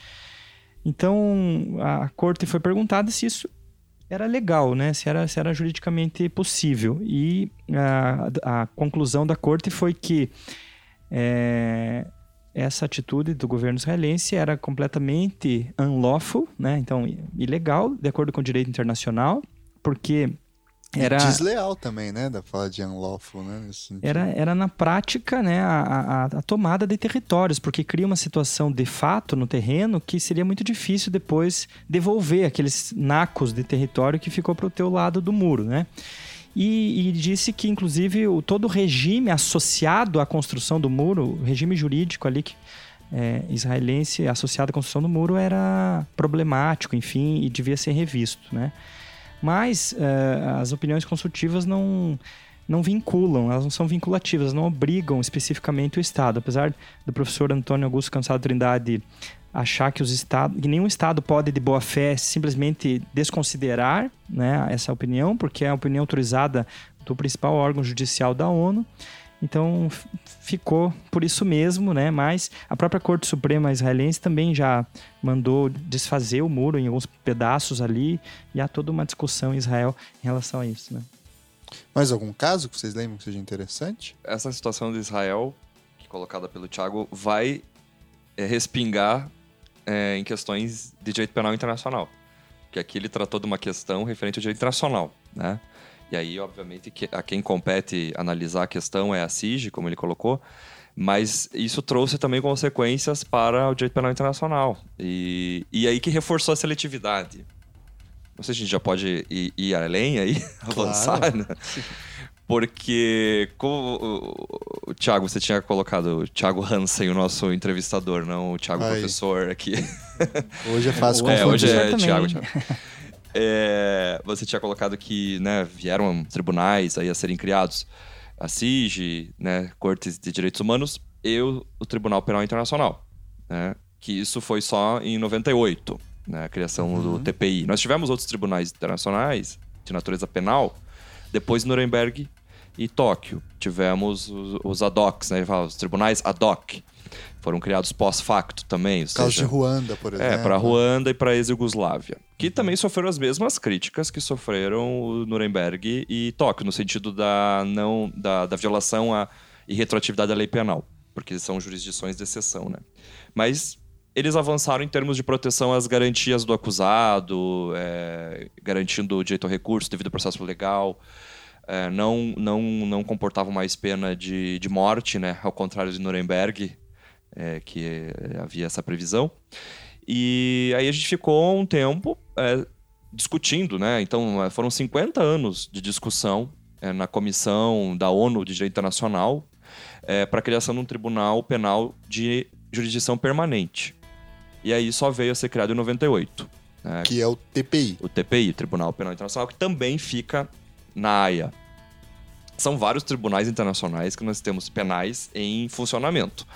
Então, a corte foi perguntada se isso era legal, né? Se era, se era juridicamente possível. E a, a conclusão da corte foi que é, essa atitude do governo israelense era completamente unlawful, né? Então, ilegal, de acordo com o direito internacional, porque era desleal também, né? Da fala de unlawful, né? Era, era na prática, né? A, a, a, tomada de territórios, porque cria uma situação de fato no terreno que seria muito difícil depois devolver aqueles nacos de território que ficou para o teu lado do muro, né? E, e, disse que, inclusive, o, todo o regime associado à construção do muro, o regime jurídico ali que, é, israelense associado à construção do muro era problemático, enfim, e devia ser revisto, né? Mas uh, as opiniões consultivas não, não vinculam, elas não são vinculativas, não obrigam especificamente o Estado. Apesar do professor Antônio Augusto Cansado Trindade achar que, os estados, que nenhum Estado pode, de boa fé, simplesmente desconsiderar né, essa opinião, porque é a opinião autorizada do principal órgão judicial da ONU. Então ficou por isso mesmo, né? Mas a própria Corte Suprema israelense também já mandou desfazer o muro em alguns pedaços ali e há toda uma discussão em Israel em relação a isso, né? Mais algum caso que vocês lembram que seja interessante? Essa situação de Israel, que colocada pelo Thiago, vai é, respingar é, em questões de direito penal internacional. Porque aqui ele tratou de uma questão referente ao direito internacional, né? E aí, obviamente, que a quem compete analisar a questão é a CIG, como ele colocou, mas isso trouxe também consequências para o direito penal internacional. E, e aí que reforçou a seletividade. Não sei se a gente já pode ir, ir além aí, avançar, né? Porque, como o, o Thiago, você tinha colocado o Thiago Hansen, o nosso entrevistador, não o Thiago Aí. professor aqui. Hoje é fácil É, confundir. hoje é também. Thiago, Thiago. É, você tinha colocado que né, vieram tribunais aí a serem criados, a CIG, né, Cortes de Direitos Humanos e o, o Tribunal Penal Internacional, né, que isso foi só em 98, né, a criação do TPI. Nós tivemos outros tribunais internacionais de natureza penal, depois Nuremberg e Tóquio. Tivemos os, os ad hocs, né, os tribunais ad hoc. Foram criados pós-facto também. ou Caso de Ruanda, por exemplo. é, para Ruanda e para ex-Yugoslávia. Que também sofreram as mesmas críticas que sofreram o Nuremberg e Tóquio, no sentido da, não, da, da violação à e retroatividade da lei penal, porque são jurisdições de exceção, né? Mas eles avançaram em termos de proteção às garantias do acusado, é, garantindo o direito ao recurso devido ao processo legal. é, não, não, não comportavam mais pena de, de morte, né? Ao contrário de Nuremberg, é, que é, havia essa previsão. E aí a gente ficou um tempo é, discutindo, né? Então é, foram 50 anos de discussão é, na comissão da ONU de Direito Internacional para a criação de um tribunal penal de jurisdição permanente. E aí só veio a ser criado em 98. né? Que é o TPI. o TPI, Tribunal Penal Internacional, que também fica na Haia. São vários tribunais internacionais que nós temos penais em funcionamento.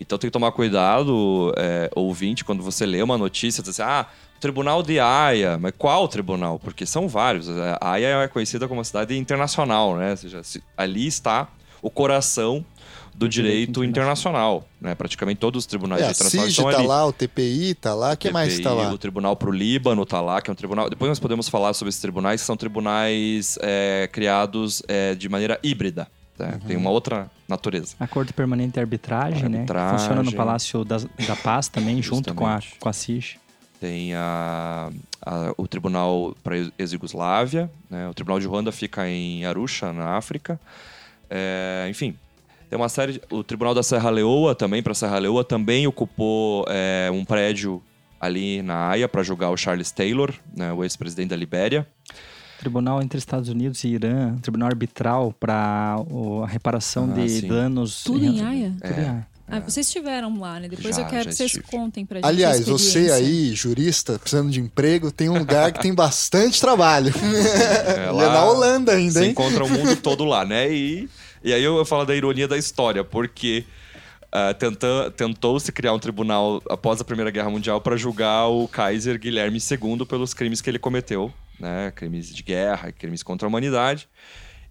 Então tem que tomar cuidado, é, ouvinte, quando você lê uma notícia, diz assim, ah, Tribunal de Haia, mas qual tribunal? Porque são vários. A Haia é conhecida como uma cidade internacional, né? Ou seja, se- ali está o coração do direito, internacional, né? Praticamente todos os tribunais É, internacionais estão tá ali. lá, o TPI tá lá, o que mais tá TPI, lá? O Tribunal pro Líbano tá lá, que é um tribunal. Depois nós podemos falar sobre esses tribunais, que são tribunais é, criados é, de maneira híbrida. Né? Uhum. Tem uma outra natureza. A Corte Permanente de Arbitragem, Arbitragem. né? Funciona no Palácio da, da Paz também, junto com a, com a CIG. Tem a, a- o Tribunal para ex-Yugoslávia, né? o Tribunal de Ruanda fica em Arusha, na África. É, enfim, tem uma série. de- o Tribunal da Serra Leoa também, para Serra Leoa, também ocupou é, um prédio ali na Haia para julgar o Charles Taylor, né? o ex-presidente da Libéria. Tribunal entre Estados Unidos e Irã, tribunal arbitral para a reparação Ah, de sim. danos. Tudo em Haia? Tudo em Haia. Ah, vocês estiveram lá, né? Depois Já, eu quero que vocês estive. contem pra gente. a Aliás, você aí, jurista, precisando de emprego, tem um lugar que tem bastante trabalho. É, Ele é na Holanda ainda, Você hein? encontra o mundo todo lá, né? E, e aí eu falo da ironia da história, porque ah, tenta- tentou-se criar um tribunal após a Primeira Guerra Mundial para julgar o Kaiser Guilherme II pelos crimes que ele cometeu, né? Crimes de guerra, crimes contra a humanidade.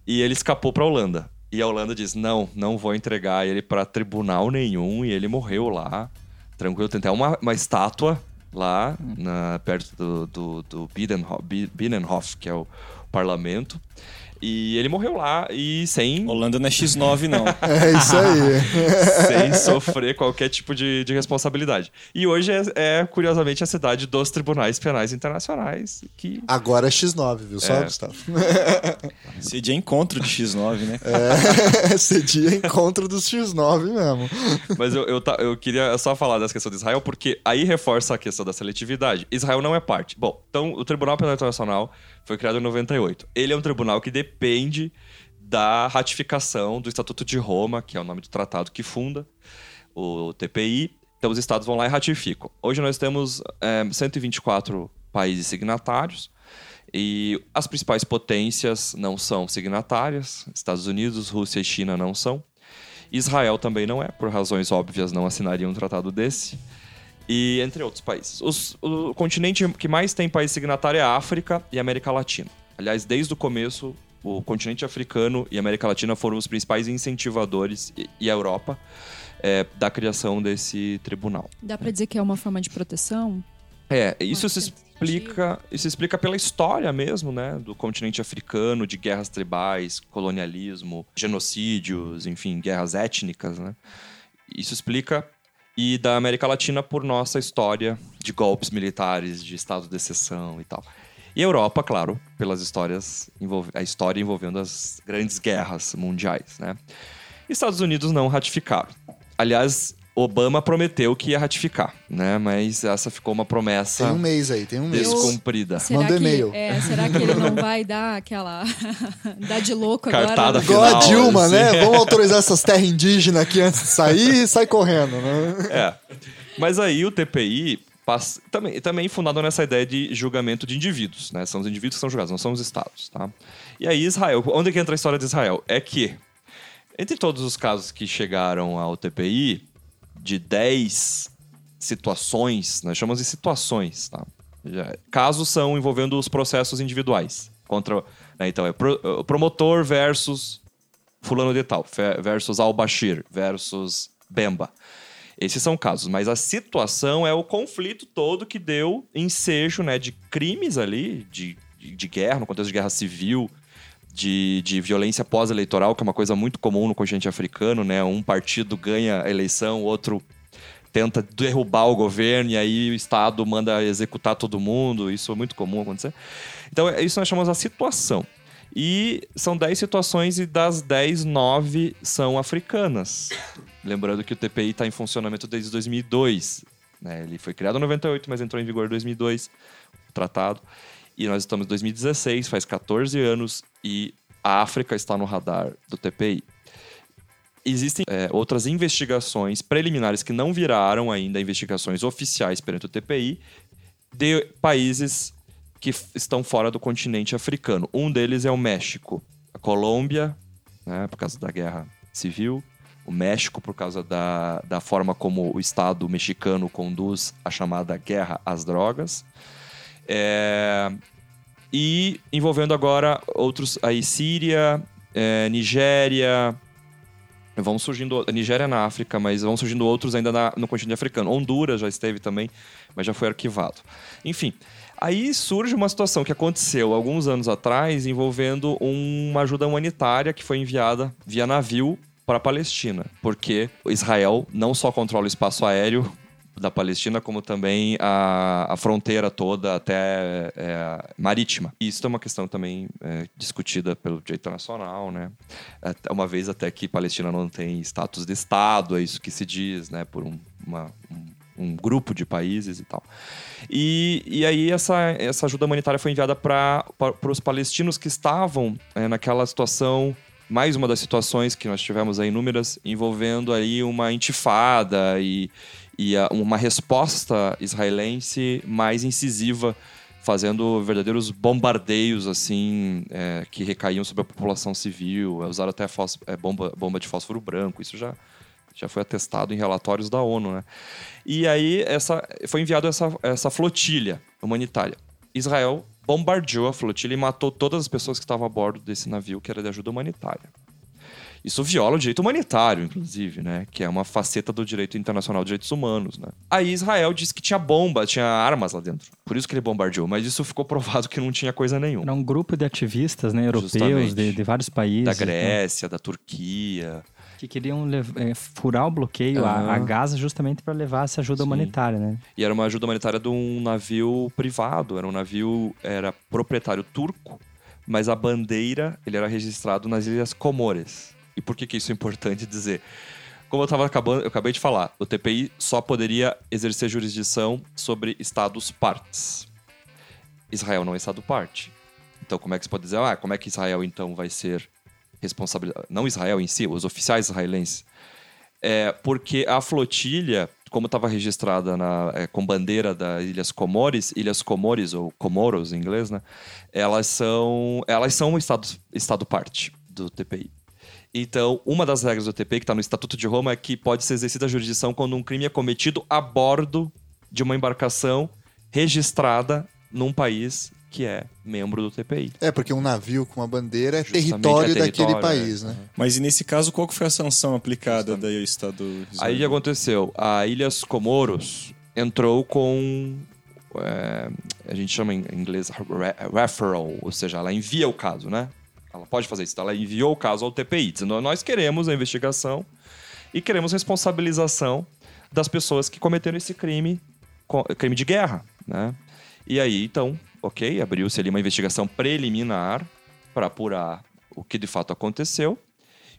E ele escapou para a Holanda. E a Holanda diz: não, não vou entregar ele para tribunal nenhum. E ele morreu lá, tranquilo. Tem até uma, uma estátua lá, na- perto do, do, do Binnenhof, Bi- Binnenhof, que é o parlamento. E ele morreu lá e sem, Holanda não é X9, não. É isso aí. sem sofrer qualquer tipo de, de responsabilidade. E hoje é, é, curiosamente, a cidade dos tribunais penais internacionais, que Agora é X9, viu só, É. Gustavo? Esse dia é encontro de X9, né? É, esse dia é encontro dos X9 mesmo. Mas eu, eu, eu queria só falar dessa questão de Israel, porque aí reforça a questão da seletividade. Israel não é parte. Bom, então o Tribunal Penal Internacional foi criado em 98. Ele é um tribunal que depende da ratificação do Estatuto de Roma, que é o nome do tratado que funda o TPI. Então os estados vão lá e ratificam. Hoje nós temos é, 124 países signatários. E as principais potências não são signatárias. Estados Unidos, Rússia e China não são. Israel também não é, por razões óbvias, não assinaria um tratado desse. E entre outros países. Os- o continente que mais tem país signatário é a África e a América Latina. Aliás, desde o começo, o continente africano e a América Latina foram os principais incentivadores, e, e a Europa, é, da criação desse tribunal. Dá pra dizer que é uma forma de proteção? É, isso se explica, isso explica pela história mesmo, né, do continente africano, de guerras tribais, colonialismo, genocídios, enfim, guerras étnicas, né? Isso explica e da América Latina por nossa história de golpes militares, de estado de exceção e tal. E Europa, claro, pelas histórias a história envolvendo as grandes guerras mundiais, né? Estados Unidos não ratificaram. Aliás, Obama prometeu que ia ratificar, né? Mas essa ficou uma promessa Tem um mês aí, tem um mês. descumprida. Será Manda que, e-mail. é, será que ele não vai dar aquela. dar de louco Cartada agora? Igual a Dilma, assim. né? Vamos autorizar essas terras indígenas aqui antes de sair e sai correndo, né? É. Mas aí o TPI passa- também, também fundado nessa ideia de julgamento de indivíduos, né? São os indivíduos que são julgados, não são os estados, tá? E aí Israel, onde é que entra a história de Israel? É que entre todos os casos que chegaram ao TPI, de 10 situações, nós chamamos de situações, tá? Casos são envolvendo os processos individuais. Contra, né, então, é pro- o promotor versus fulano de tal, versus Al-Bashir, versus Bemba. Esses são casos, mas a situação é o conflito todo que deu ensejo né, de crimes ali, de, de guerra, no contexto de guerra civil, de, de violência pós-eleitoral, que é uma coisa muito comum no continente africano, né? Um partido ganha a eleição, outro tenta derrubar o governo e aí o Estado manda executar todo mundo. Isso é muito comum acontecer. Então, é- isso nós chamamos a situação. E são 10 situações e das 10, 9 são africanas. Lembrando que o TPI está em funcionamento desde 2002. né? Ele foi criado em 98, mas entrou em vigor em 2002, o tratado. E nós estamos em 2016, faz 14 anos, e a África está no radar do TPI. Existem é, outras investigações preliminares que não viraram ainda investigações oficiais perante o TPI de países que estão fora do continente africano. Um deles é o México, a Colômbia, né, por causa da guerra civil, o México por causa da, da forma como o Estado mexicano conduz a chamada guerra às drogas. É, e envolvendo agora outros aí Síria, é, Nigéria, vão surgindo Nigéria na África, mas vão surgindo outros ainda na- no continente africano. Honduras já esteve também, mas já foi arquivado. Enfim, aí surge uma situação que aconteceu alguns anos atrás envolvendo uma ajuda humanitária que foi enviada via navio para a Palestina, porque Israel não só controla o espaço aéreo da Palestina, como também a, a fronteira toda até é, marítima. E isso é uma questão também é, discutida pelo direito internacional, né? Uma vez até que Palestina não tem status de Estado, é isso que se diz, né? Por um, uma- um- um grupo de países e tal. E, e aí essa, essa ajuda humanitária foi enviada para os palestinos que estavam é, naquela situação mais uma das situações que nós tivemos aí inúmeras envolvendo aí uma intifada e, e a- uma resposta israelense mais incisiva fazendo verdadeiros bombardeios assim é, que recaíam sobre a população civil. Usaram até é, bomba, bomba de fósforo branco. Isso já já foi atestado em relatórios da ONU né? E aí essa foi enviado essa, essa flotilha humanitária. Israel bombardeou a flotilha e matou todas as pessoas que estavam a bordo desse navio que era de ajuda humanitária isso viola o direito humanitário, inclusive, né? Que é uma faceta do direito internacional de direitos humanos, né? Aí Israel disse que tinha bomba, tinha armas lá dentro. Por isso que ele bombardeou. Mas isso ficou provado que não tinha coisa nenhuma. Era um grupo de ativistas né, europeus de, de vários países. Da né, Grécia, da Turquia. que queriam eh, furar o bloqueio a, a Gaza justamente para levar essa ajuda Sim. humanitária, né? E era uma ajuda humanitária de um navio privado. Era um navio, era proprietário turco, mas a bandeira, ele era registrado nas Ilhas Comores. E por que, que isso é importante dizer? Como eu, tava acabando, eu acabei de falar, o TPI só poderia exercer jurisdição sobre estados partes. Israel não é estado parte. Então, como é que se pode dizer? Ah, como é que Israel então vai ser responsabilizado? Não Israel em si, os oficiais israelenses. É, porque a flotilha, como estava registrada na, é, com bandeira das Ilhas Comores, Ilhas Comores, ou Comoros em inglês, né? Elas são, elas são um estado, estado parte do TPI. Então, uma das regras do TPI, que está no Estatuto de Roma, é que pode ser exercida a jurisdição quando um crime é cometido a bordo de uma embarcação registrada num país que é membro do TPI. É, porque um navio com uma bandeira é Justamente território, é território, daquele país, é. né? Mas e nesse caso, qual que foi a sanção aplicada daí ao Estado Aí o que israelense? aconteceu? A Ilhas Comoros entrou com. é, a gente chama em inglês re- referral, ou seja, ela envia o caso, né? Ela pode fazer isso. Ela enviou o caso ao TPI, dizendo: nós queremos a investigação e queremos responsabilização das pessoas que cometeram esse crime, crime de guerra, né? E aí, então, ok, abriu-se ali uma investigação preliminar para apurar o que de fato aconteceu.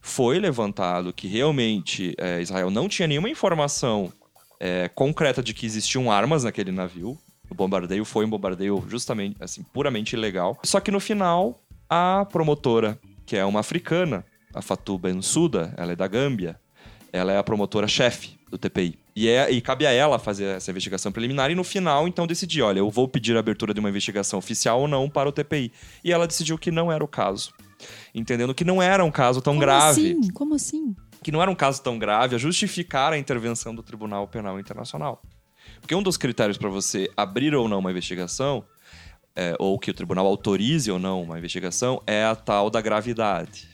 Foi levantado que realmente eh, Israel não tinha nenhuma informação eh, concreta de que existiam armas naquele navio. O bombardeio foi um bombardeio justamente, assim, puramente ilegal. Só que no final, a promotora, que é uma africana, a Fatou Bensouda, ela é da Gâmbia, ela é a promotora-chefe do TPI. E, é, e cabe a ela fazer essa investigação preliminar e no final, então, decidir: olha, eu vou pedir a abertura de uma investigação oficial ou não para o TPI. E ela decidiu que não era o caso. Entendendo que não era um caso tão Como grave. assim? Como assim? Que não era um caso tão grave a justificar a intervenção do Tribunal Penal Internacional. Porque um dos critérios para você abrir ou não uma investigação, é, ou que o tribunal autorize ou não uma investigação, é a tal da gravidade,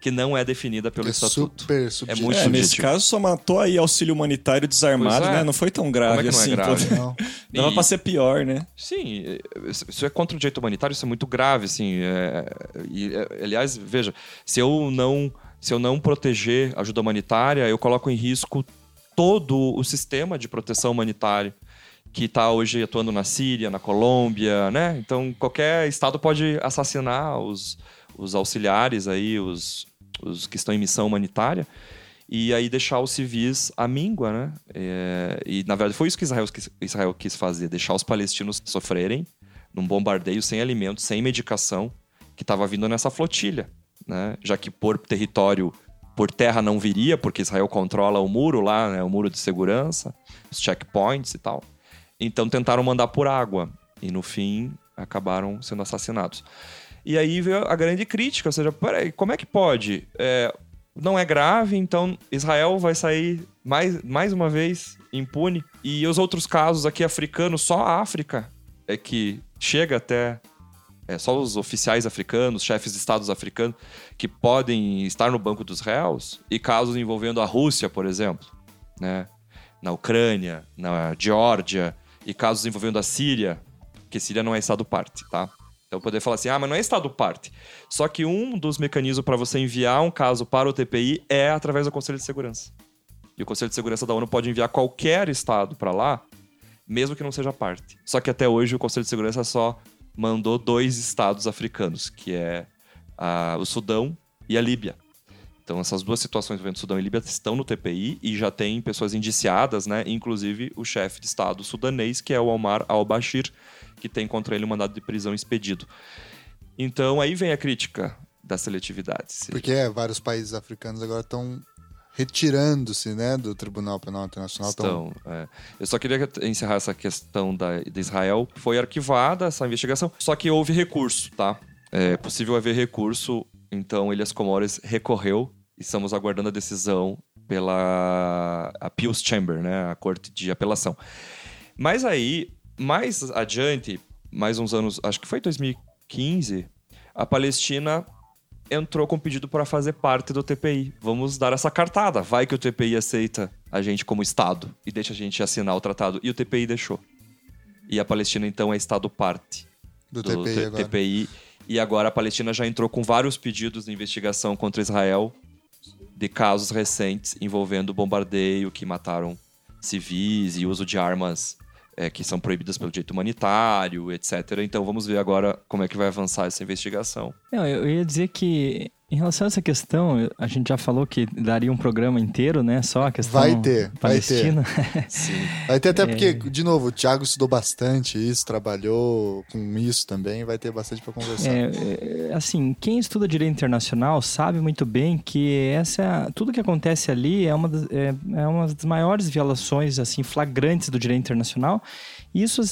que não é definida pelo é Estatuto. super subjetivo. muito É, nesse caso só matou aí auxílio humanitário desarmado, é. né? Não foi tão grave Como é que não é assim. grave? pô. Não. Dava E- pra ser pior, né? Sim, isso é contra o direito humanitário, isso é muito grave, assim. é, e, é, aliás, veja, se eu não se eu não proteger a ajuda humanitária, eu coloco em risco todo o sistema de proteção humanitária que está hoje atuando na Síria, na Colômbia, né? Então qualquer estado pode assassinar os, os auxiliares aí, os, os que estão em missão humanitária e aí deixar os civis à míngua, né? É, e na verdade foi isso que Israel quis, Israel quis fazer, deixar os palestinos sofrerem num bombardeio sem alimento, sem medicação, que estava vindo nessa flotilha, né? Já que por território, por terra não viria, porque Israel controla o muro lá, né? O muro de segurança, os checkpoints e tal. Então tentaram mandar por água e no fim acabaram sendo assassinados. E aí veio a grande crítica, ou seja, peraí, como é que pode? É, não é grave, então Israel vai sair mais, mais uma vez impune. E os outros casos aqui africanos, só a África é que chega até. É só os oficiais africanos, chefes de estados africanos, que podem estar no banco dos réus, e casos envolvendo a Rússia, por exemplo, né? na Ucrânia, na Geórgia, e casos envolvendo a Síria, que Síria não é estado parte, tá? Então poder falar assim, ah, mas não é estado parte. Só que um dos mecanismos para você enviar um caso para o TPI é através do Conselho de Segurança. E o Conselho de Segurança da ONU pode enviar qualquer estado para lá, mesmo que não seja parte. Só que até hoje o Conselho de Segurança só mandou dois estados africanos, que é a- o Sudão e a Líbia. Então essas duas situações envolvendo Sudão e Líbia estão no TPI e já tem pessoas indiciadas, né? Inclusive o chefe de estado sudanês, que é o Omar al-Bashir, que tem contra ele um mandado de prisão expedido. Então aí vem a crítica da seletividade. Se- Porque é, vários países africanos agora estão retirando-se né, do Tribunal Penal Internacional. Tão... Então, é. eu só queria encerrar essa questão da, de Israel. Foi arquivada essa investigação, só que houve recurso, tá? É possível haver recurso, então Ilhas Comores recorreu estamos aguardando a decisão pela Appeals Chamber, né? A corte de apelação. Mas aí, mais adiante, mais uns anos, acho que foi 2015, a Palestina entrou com pedido para fazer parte do TPI. Vamos dar essa cartada. Vai que o TPI aceita a gente como Estado e deixa a gente assinar o tratado. E o TPI deixou. E a Palestina, então, é Estado parte Do, do TPI. TPI. E agora a Palestina já entrou com vários pedidos de investigação contra Israel de casos recentes envolvendo bombardeio que mataram civis e uso de armas é, que são proibidas pelo direito humanitário, etc. Então vamos ver agora como é que vai avançar essa investigação. Não, eu ia dizer que, em relação a essa questão, a gente já falou que daria um programa inteiro, né? Só a questão Vai ter, vai palestina. Sim. Vai ter até É. porque, de novo, o Thiago estudou bastante isso, trabalhou com isso também, vai ter bastante para conversar. É, é, assim, quem estuda direito internacional sabe muito bem que essa, tudo que acontece ali é uma, das, é, é uma das maiores violações assim flagrantes do direito internacional. E isso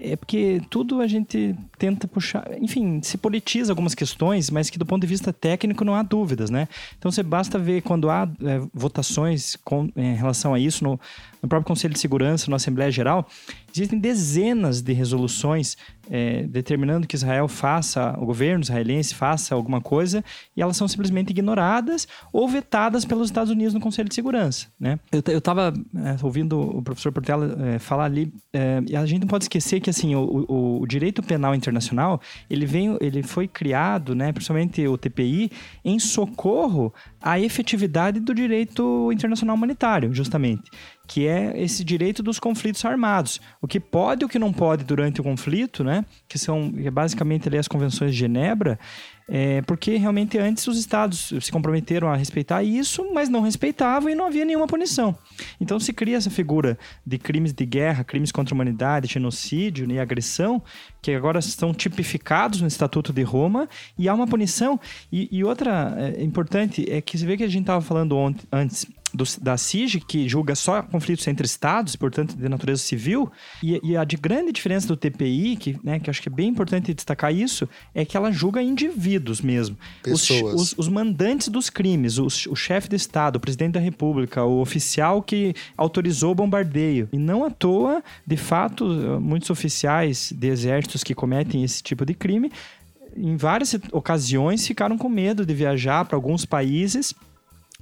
é porque tudo a gente tenta puxar, enfim, se politiza algumas questões, mas que do ponto de vista técnico não há dúvidas, né? Então você basta ver quando há é, votações com, em relação a isso no, no próprio Conselho de Segurança, na Assembleia Geral, Existem dezenas de resoluções é, determinando que Israel faça, o governo israelense faça alguma coisa, e elas são simplesmente ignoradas ou vetadas pelos Estados Unidos no Conselho de Segurança. Né? Eu estava é, ouvindo o professor Portela é, falar ali, é, e a gente não pode esquecer que assim, o, o, o, direito penal internacional ele, vem, ele foi criado, né, principalmente o TPI, em socorro à efetividade do direito internacional humanitário, justamente que é esse direito dos conflitos armados. O que pode e o que não pode durante o conflito, né? Que são é basicamente ali, as convenções de Genebra, é, porque realmente antes os estados se comprometeram a respeitar isso, mas não respeitavam e não havia nenhuma punição. Então se cria essa figura de crimes de guerra, crimes contra a humanidade, genocídio né, e agressão, que agora estão tipificados no Estatuto de Roma, e há uma punição. E, e outra é, importante é que você vê que a gente estava falando ontem, antes do, da CIG, que julga só conflitos entre estados, portanto, de natureza civil, e, e, a de grande diferença do TPI, que, né, que acho que é bem importante destacar isso, é que ela julga indivíduos mesmo. Pessoas. Os, os, os mandantes dos crimes, os, o chefe de Estado, o presidente da República, o oficial que autorizou o bombardeio. E não à toa, de fato, muitos oficiais de exércitos que cometem esse tipo de crime em várias ocasiões ficaram com medo de viajar para alguns países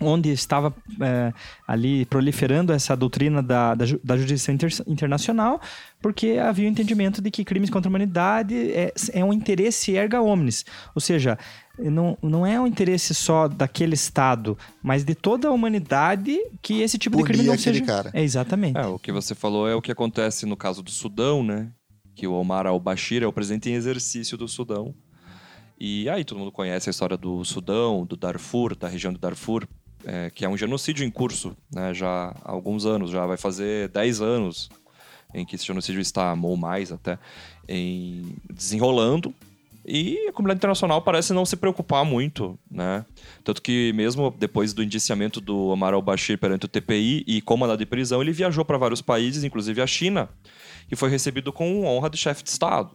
onde estava é, ali proliferando essa doutrina da, da, da justiça inter, internacional, porque havia o entendimento de que crimes contra a humanidade é, é um interesse erga omnes, ou seja, não, não é um interesse só daquele Estado, mas de toda a humanidade que esse tipo Punir de crime não seja... cara. É, exatamente. É, o que você falou é o que acontece no caso do Sudão, né? Que o Omar al-Bashir é o presidente em exercício do Sudão. E aí todo mundo conhece a história do Sudão, do Darfur, da região do Darfur, é, que é um genocídio em curso, né, já há alguns anos, já vai fazer 10 anos em que esse genocídio está, ou mais até, em desenrolando. E a comunidade internacional parece não se preocupar muito, né? Tanto que mesmo depois do indiciamento do Omar al-Bashir perante o TPI e com mandado de prisão, ele viajou para vários países, inclusive a China, e foi recebido com honra de chefe de Estado.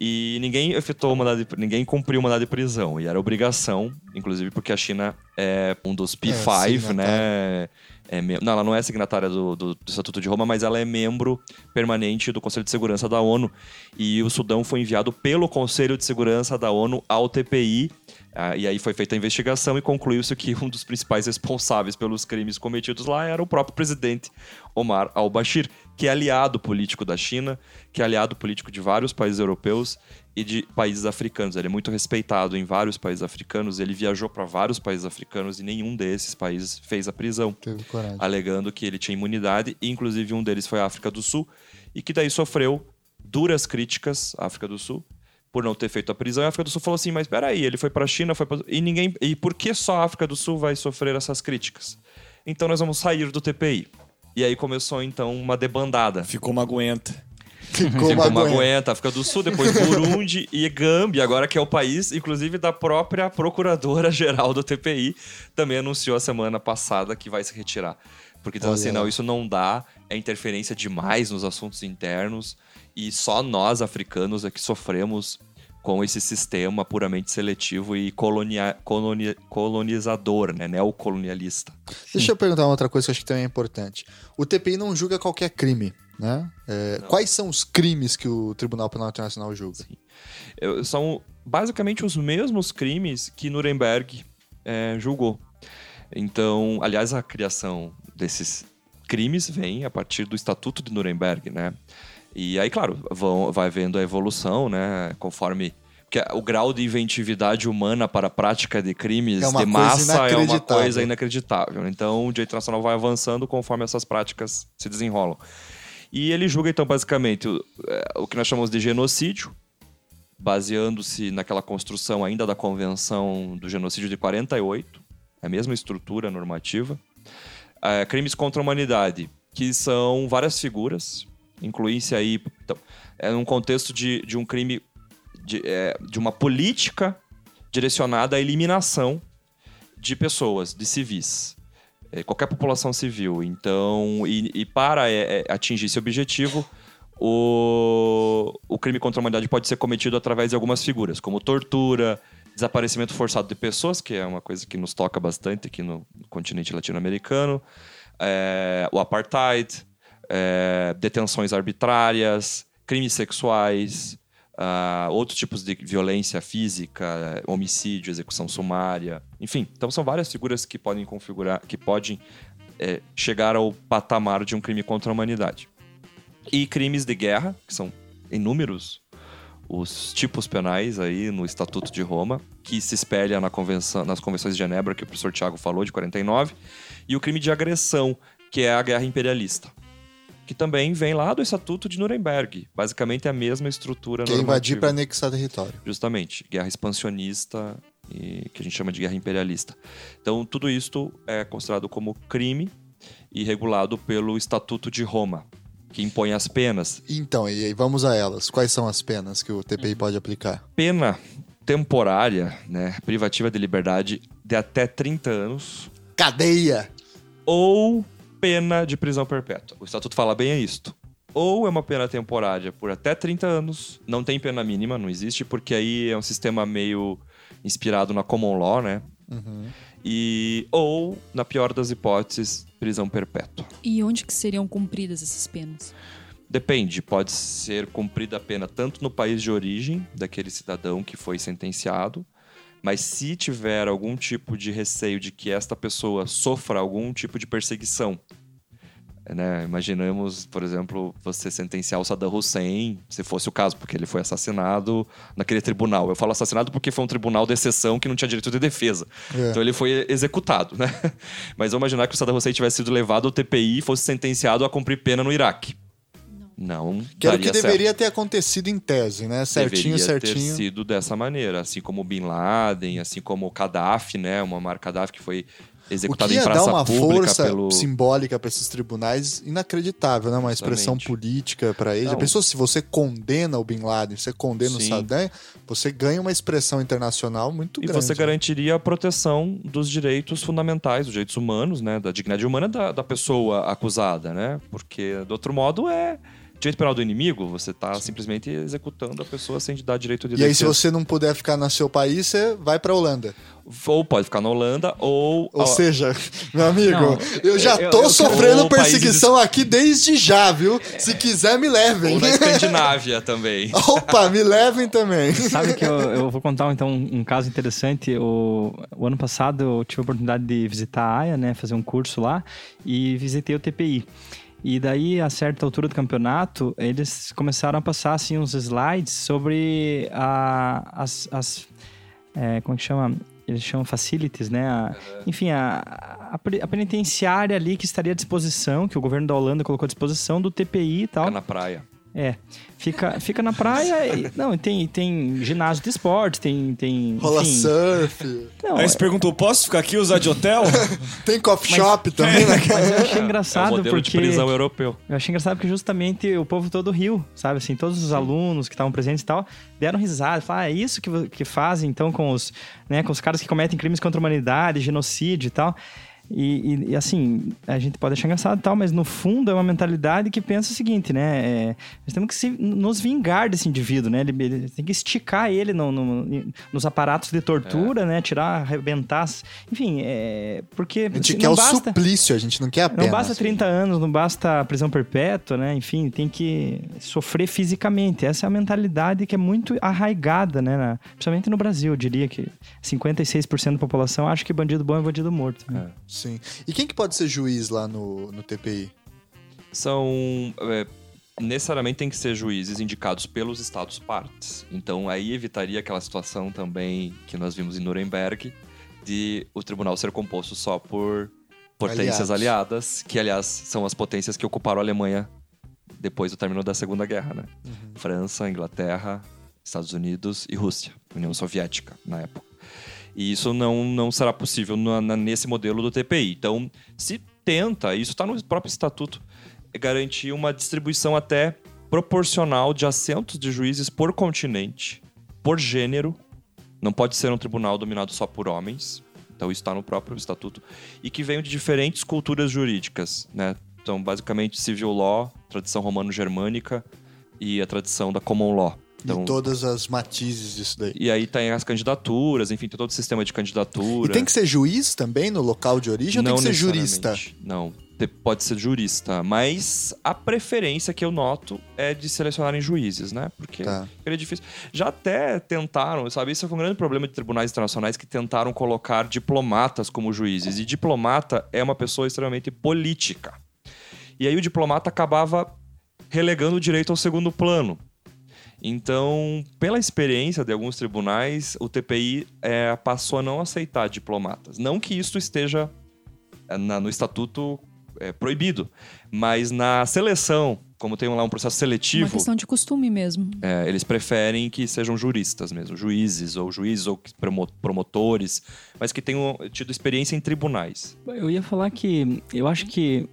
E ninguém efetuou o mandado de, ninguém cumpriu o mandado de prisão. E era obrigação, inclusive porque a China é um dos P5, É, né? É, não, ela não é signatária do, do, do Estatuto de Roma, mas ela é membro permanente do Conselho de Segurança da ONU. E o Sudão foi enviado pelo Conselho de Segurança da ONU ao TPI. ah, e aí foi feita a investigação e concluiu-se que um dos principais responsáveis pelos crimes cometidos lá era o próprio presidente Omar al-Bashir, que é aliado político da China, que é aliado político de vários países europeus e de países africanos. Ele é muito respeitado em vários países africanos. Ele viajou para vários países africanos e nenhum desses países fez a prisão Teve coragem. alegando que ele tinha imunidade, e inclusive um deles foi a África do Sul, e que daí sofreu duras críticas, a África do Sul, por não ter feito a prisão. E a África do Sul falou assim: mas peraí, ele foi para a China, foi pra... e ninguém. E por que só a África do Sul vai sofrer essas críticas? Então nós vamos sair do TPI. E aí começou então uma debandada. Ficou uma aguenta. Ficou Ficou uma Magoenta, África do Sul, depois Burundi e Gâmbia, agora que é o país, inclusive da própria Procuradora-Geral do TPI, também anunciou a semana passada que vai se retirar. Porque então Olha assim, não, isso não dá, é interferência demais nos assuntos internos e só nós africanos é que sofremos com esse sistema puramente seletivo e colonia, colonia- colonizador, né, neocolonialista. Deixa eu perguntar uma outra coisa que eu acho que também é importante. O TPI não julga qualquer crime, né? É, quais são os crimes que o Tribunal Penal Internacional julga? Eu- são basicamente os mesmos crimes que Nuremberg é, julgou. Então, aliás, a criação desses crimes vem a partir do Estatuto de Nuremberg, né? E aí, claro, vão, vai vendo a evolução, né? Conforme. Porque o grau de inventividade humana para a prática de crimes É de massa é uma coisa inacreditável. Então, o direito internacional vai avançando conforme essas práticas se desenrolam. E ele julga, então, basicamente, o, é, o que nós chamamos de genocídio, baseando-se naquela construção ainda da Convenção do Genocídio de 48, a mesma estrutura normativa. É, crimes contra a humanidade, que são várias figuras, incluem-se aí, então, é num contexto de, de um crime, de, é, de uma política direcionada à eliminação de pessoas, de civis. É, qualquer população civil. Então, e, e para é, é, atingir esse objetivo, o, o crime contra a humanidade pode ser cometido através de algumas figuras, como tortura, desaparecimento forçado de pessoas, que é uma coisa que nos toca bastante aqui no continente latino-americano, é, o apartheid, é, detenções arbitrárias, crimes sexuais, ah, outros tipos de violência física, homicídio, execução sumária, enfim. Então são várias figuras que podem configurar, que podem é, chegar ao patamar de um crime contra a humanidade. E crimes de guerra, que são inúmeros os tipos penais aí no Estatuto de Roma, que se espelha na convenção, nas convenções de Genebra, que o professor Tiago falou, de 49, e o crime de agressão, que é a guerra imperialista. Que também vem lá do Estatuto de Nuremberg. Basicamente é a mesma estrutura Que é invadir para anexar território. Justamente. Guerra expansionista, e, que a gente chama de guerra imperialista. Então, tudo isto é considerado como crime e regulado pelo Estatuto de Roma, que impõe as penas. Então, e aí vamos a elas. Quais são as penas que o TPI pode aplicar? Pena temporária, né, privativa de liberdade de até 30 anos Cadeia! ou pena de prisão perpétua. O estatuto fala bem é isto. Ou é uma pena temporária por até 30 anos, não tem pena mínima, não existe, porque aí é um sistema meio inspirado na common law, né? E ou, na pior das hipóteses, prisão perpétua. E onde que seriam cumpridas essas penas? Depende, pode ser cumprida a pena tanto no país de origem daquele cidadão que foi sentenciado, mas se tiver algum tipo de receio de que esta pessoa sofra algum tipo de perseguição, né? Imaginamos, por exemplo, você sentenciar o Saddam Hussein, se fosse o caso, porque ele foi assassinado naquele tribunal. Eu falo assassinado porque foi um tribunal de exceção que não tinha direito de defesa. É. Então ele foi executado, né? Mas vamos imaginar que o Saddam Hussein tivesse sido levado ao TPI e fosse sentenciado a cumprir pena no Iraque. Não. Que era o que daria certo. deveria ter acontecido em tese, né? Certinho, Deveria ter certinho. sido dessa maneira, assim como o Bin Laden, assim como o Gaddafi, né? Uma marca Gaddafi que foi O executada que em ia praça dar uma pública força pelo simbólica para esses tribunais inacreditável, né? Uma expressão política para eles. Não. pensou se você condena o Bin Laden, você condena o Sim. Saddam, você ganha uma expressão internacional muito E grande. você garantiria a proteção dos direitos fundamentais, dos direitos humanos, né? Da dignidade humana da, da pessoa acusada, né? Porque, do outro modo, é direito penal do inimigo, você está simplesmente executando a pessoa sem dar direito de E aí, se você não puder ficar no seu país, você vai pra Holanda. Ou pode ficar na Holanda, ou... Ou seja, meu amigo, Não, eu já eu- tô eu- sofrendo ou perseguição aqui desde já, viu? Se quiser, me levem. ou na Escandinávia também. Opa, me levem também. Sabe que eu, eu vou contar então um, um caso interessante. O, o ano passado eu tive a oportunidade de visitar a AIA, né, fazer um curso lá e visitei o TPI. E daí, a certa altura do campeonato, eles começaram a passar assim uns slides sobre a, as, as é, como que chama? Eles chamam facilities, né? A- enfim, a, a, a penitenciária ali que estaria à disposição, que o governo da Holanda colocou à disposição do TPI e tal. Fica na praia. É. Fica, fica na praia. E, não, tem, tem ginásio de esporte, tem. tem Rola enfim. surf. Não, Aí você perguntou, posso ficar aqui e usar de hotel? Tem coffee shop também, né? mas eu achei É o engraçado modelo porque. de prisão europeu. Eu achei engraçado porque justamente o povo todo riu, sabe? Assim, todos os alunos que estavam presentes e tal, deram risada. Falaram, ah, é isso que, que fazem então com os, né, com os caras que cometem crimes contra a humanidade, genocídio e tal. E, e- e, assim, a gente pode achar engraçado e tal, mas no fundo é uma mentalidade que pensa o seguinte, né? É, nós temos que se- nos vingar desse indivíduo, né? Ele, ele tem que esticar ele no- no- nos aparatos de tortura, né? Tirar, arrebentar. Enfim, é, porque. A gente se- quer não o basta, suplício, a gente não quer a pena. não basta 30 anos, não basta prisão perpétua, né? Enfim, tem que sofrer fisicamente. Essa é a mentalidade que é muito arraigada, né? na- principalmente no Brasil, eu diria que 56% da população acha que bandido bom é bandido morto. né? Sim. E quem que pode ser juiz lá no, no TPI? São. é, necessariamente tem que ser juízes indicados pelos estados partes. Então aí evitaria aquela situação também que nós vimos em Nuremberg de o tribunal ser composto só por potências Aliados. aliadas, que aliás são as potências que ocuparam a Alemanha depois do término da Segunda Guerra, né? França, Inglaterra, Estados Unidos e Rússia, União Soviética na época. E isso não, não será possível na- na- nesse modelo do TPI. Então, se tenta, isso está no próprio estatuto, garantir uma distribuição até proporcional de assentos de juízes por continente, por gênero. Não pode ser um tribunal dominado só por homens. Então, isso está no próprio estatuto. E que venham de diferentes culturas jurídicas, né? Então, basicamente, civil law, tradição romano-germânica e a tradição da common law. Então, E todas as matizes disso daí. e aí tem as candidaturas, enfim, tem todo o sistema de candidatura. E tem que ser juiz também no local de origem ou tem que ser jurista? Não. pode ser jurista, mas a preferência que eu noto é de selecionarem juízes, né? Porque Tá. é difícil. Já até tentaram, sabe? Isso foi um grande problema de tribunais internacionais que tentaram colocar diplomatas como juízes. E diplomata é uma pessoa extremamente política. E aí o diplomata acabava relegando o direito ao segundo plano. Então, pela experiência de alguns tribunais, o TPI é, passou a não aceitar diplomatas. Não que isso esteja é, na- no estatuto é, proibido, mas na seleção, como tem lá um processo Uma seletivo, questão de costume mesmo. é, eles preferem que sejam juristas mesmo, juízes ou juízes ou promotores, mas que tenham tido experiência em tribunais. Eu ia falar que eu acho que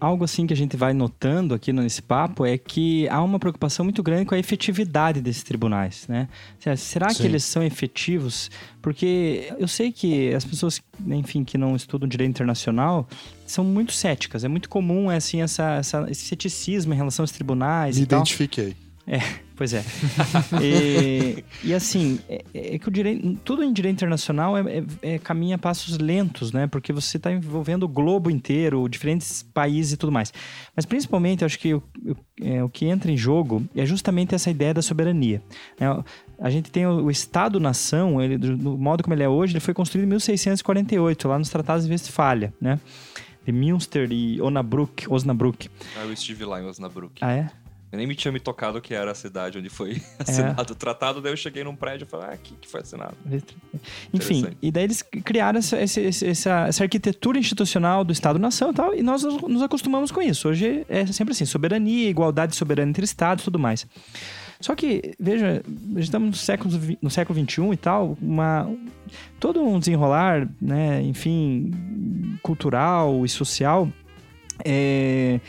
algo assim que a gente vai notando aqui nesse papo é que há uma preocupação muito grande com a efetividade desses tribunais, né? Se- Será que Sim. eles são efetivos? Porque eu sei que as pessoas, enfim, que não estudam direito internacional são muito céticas. É muito comum assim essa, essa- esse ceticismo em relação aos tribunais Me e tal. Identifiquei. Pois é. e, e, assim, é, é que o direito, tudo em direito internacional é, é- é- caminha a passos lentos, né? Porque você está envolvendo o globo inteiro, diferentes países e tudo mais. Mas principalmente, eu acho que o, o- é, que entra em jogo é justamente essa ideia da soberania. né? A gente tem o, o Estado-nação, ele, do, do modo como ele é hoje, ele foi construído em 1648, lá nos Tratados de Westfália, né? De Münster e Osnabrück, Osnabrück. Ah, Eu estive lá em Osnabrück. Ah, é? Eu nem me tinha me tocado que era a cidade onde foi assinado o tratado, daí eu cheguei num prédio e falei, ah, aqui que foi assinado. Enfim, e daí eles criaram essa, essa, essa arquitetura institucional do Estado-nação e tal, e nós nos acostumamos com isso. Hoje é sempre assim, soberania, igualdade soberana entre Estados e tudo mais. Só que, veja, estamos no século, no século XXI e tal, uma, todo um desenrolar, né, enfim, cultural e social, é,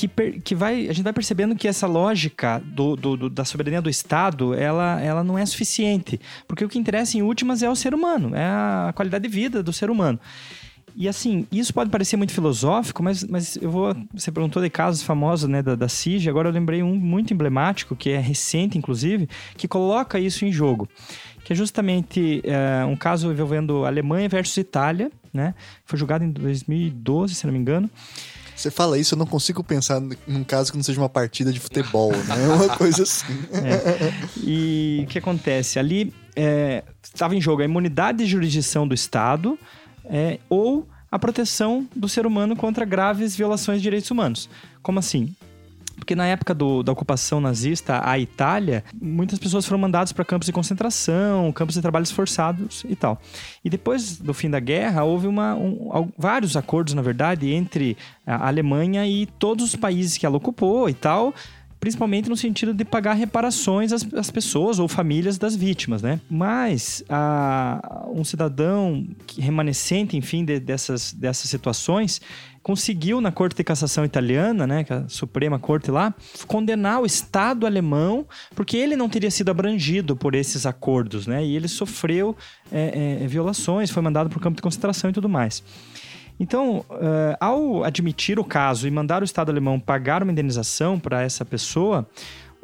que, per- que vai, a gente vai percebendo que essa lógica do, do- do- da soberania do Estado, ela, ela não é suficiente. Porque o que interessa em últimas é o ser humano, é a qualidade de vida do ser humano. E assim, isso pode parecer muito filosófico, mas, mas eu vou. Você perguntou de casos famosos né, da, da CIG, agora eu lembrei um muito emblemático, que é recente, inclusive, que coloca isso em jogo. Que é justamente é, um caso envolvendo Alemanha versus Itália, né? Foi julgado em 2012, se não me engano. Você fala isso, eu não consigo pensar num caso que não seja uma partida de futebol, né? É uma coisa assim. E o que acontece? Ali é, estava em jogo a imunidade de jurisdição do Estado é, ou a proteção do ser humano contra graves violações de direitos humanos. Como assim? Porque na época do- da ocupação nazista à Itália, muitas pessoas foram mandadas para campos de concentração, campos de trabalhos forçados e tal. E depois do fim da guerra, houve uma, um- vários acordos, na verdade, entre a Alemanha e todos os países que ela ocupou e tal, principalmente no sentido de pagar reparações às, às pessoas ou famílias das vítimas, né? Mas a- um cidadão remanescente, enfim, de- dessas, dessas situações, conseguiu na Corte de Cassação Italiana, né, é a Suprema Corte lá, condenar o Estado alemão porque ele não teria sido abrangido por esses acordos, né? E ele sofreu é, é, violações, foi mandado para o campo de concentração e tudo mais. Então, eh, ao admitir o caso e mandar o Estado alemão pagar uma indenização para essa pessoa,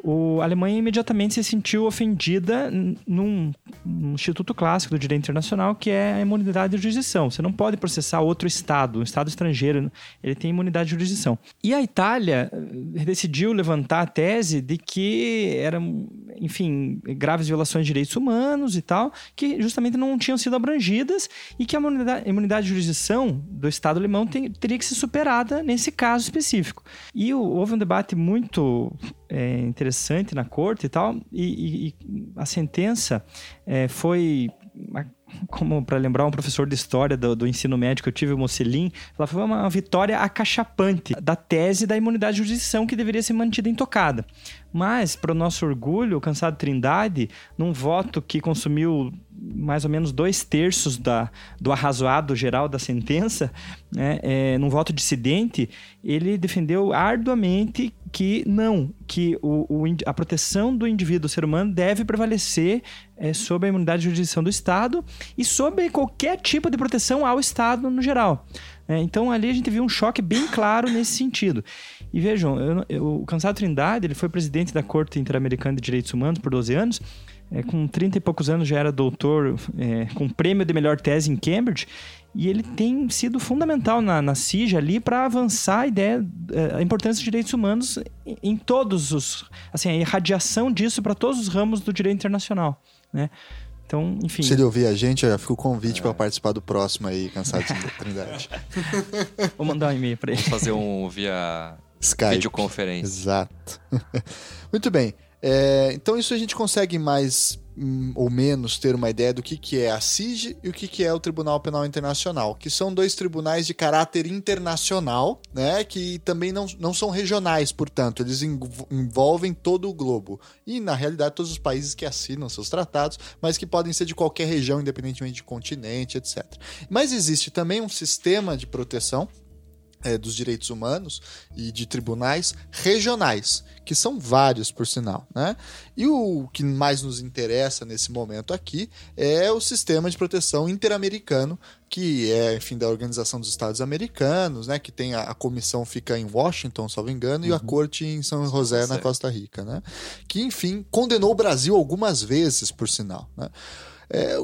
o, a Alemanha imediatamente se sentiu ofendida num, num instituto clássico do direito internacional, que é a imunidade de jurisdição. Você não pode processar outro Estado, um Estado estrangeiro, ele tem imunidade de jurisdição. E a Itália eh, decidiu levantar a tese de que eram, enfim, graves violações de direitos humanos e tal, que justamente não tinham sido abrangidas e que a imunidade, imunidade de jurisdição do Estado alemão tem- teria que ser superada nesse caso específico. E houve um debate muito é, interessante na corte e tal, e, e- e a sentença é, foi. Como para lembrar um professor de história do, do ensino médio que eu tive, o Mocelin, ela foi uma vitória acachapante da tese da imunidade de jurisdição que deveria ser mantida intocada. Mas, para o nosso orgulho, o cansado Trindade, num voto que consumiu mais ou menos dois terços da, do arrazoado geral da sentença, né, é, num voto dissidente, ele defendeu arduamente que não, que o, o a proteção do indivíduo, do ser humano, deve prevalecer é, sobre a imunidade de jurisdição do Estado e sobre qualquer tipo de proteção ao Estado no geral. É, então ali a gente viu um choque bem claro nesse sentido. E vejam, eu eu- o Cansado Trindade ele foi presidente da Corte Interamericana de Direitos Humanos por 12 anos. É, com 30 e poucos anos já era doutor, é, com prêmio de melhor tese em Cambridge. e ele tem sido fundamental na, na CIG ali para avançar a ideia, eh, a importância dos direitos humanos em, em todos os, assim, a irradiação disso para todos os ramos do direito internacional, né? Então, enfim. Se ele ouvir a gente, já fica o convite para participar do próximo aí, Cansado de Trindade. Vou mandar um e-mail para ele. Vamos fazer um via Skype. videoconferência. Exato. Muito bem. É, então isso a gente consegue mais ou menos ter uma ideia do que, que é a CIG e o que, que é o Tribunal Penal Internacional, que são dois tribunais de caráter internacional, né, que também não, não são regionais, portanto, eles env- envolvem todo o globo. E, na realidade, todos os países que assinam seus tratados, mas que podem ser de qualquer região, independentemente de continente, etc. Mas existe também um sistema de proteção é, dos direitos humanos e de tribunais regionais, que são vários, por sinal. Né? E o que mais nos interessa nesse momento aqui é o sistema de proteção interamericano, que é, enfim, da Organização dos Estados Americanos, né? que tem a, a comissão fica em Washington, salvo engano, e a corte em São José, na. Costa Rica. Né? Que, enfim, condenou o Brasil algumas vezes, por sinal. Né? É,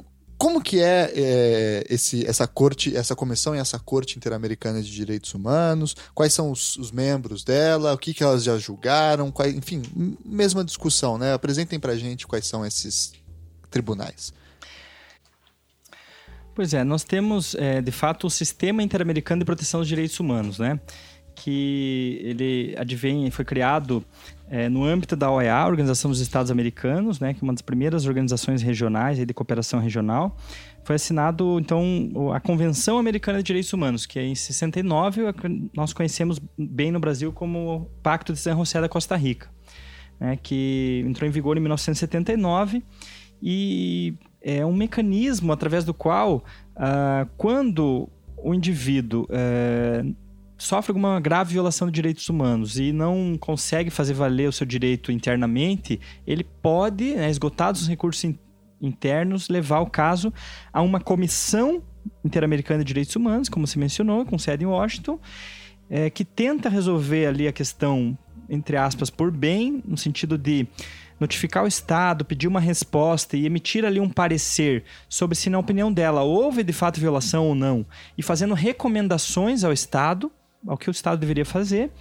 como que é, é, esse, essa corte, essa comissão e essa corte interamericana de direitos humanos? Quais são os, os membros dela? O que, que elas já julgaram? Quais, enfim, mesma discussão, né? Apresentem pra gente quais são esses tribunais. Pois é, nós temos, é, de fato, o Sistema Interamericano de Proteção dos Direitos Humanos, né? Que ele advém, foi criado é, no âmbito da OEA, Organização dos Estados Americanos, né? Que é uma das primeiras organizações regionais aí de cooperação regional. Foi assinado, então, a Convenção Americana de Direitos Humanos, que é em 69, a que nós conhecemos bem no Brasil como Pacto de San José da Costa Rica, né? Que entrou em vigor em 1979 e é um mecanismo através do qual, ah, quando o indivíduo eh, sofre alguma grave violação de direitos humanos e não consegue fazer valer o seu direito internamente, ele pode, né, esgotados os recursos in- internos, levar o caso a uma comissão interamericana de direitos humanos, como se mencionou, com sede em Washington, eh, que tenta resolver ali a questão, entre aspas, por bem, no sentido de notificar o Estado, pedir uma resposta e emitir ali um parecer sobre se, na opinião dela, houve de fato violação ou não, e fazendo recomendações ao Estado, ao que o Estado deveria fazer.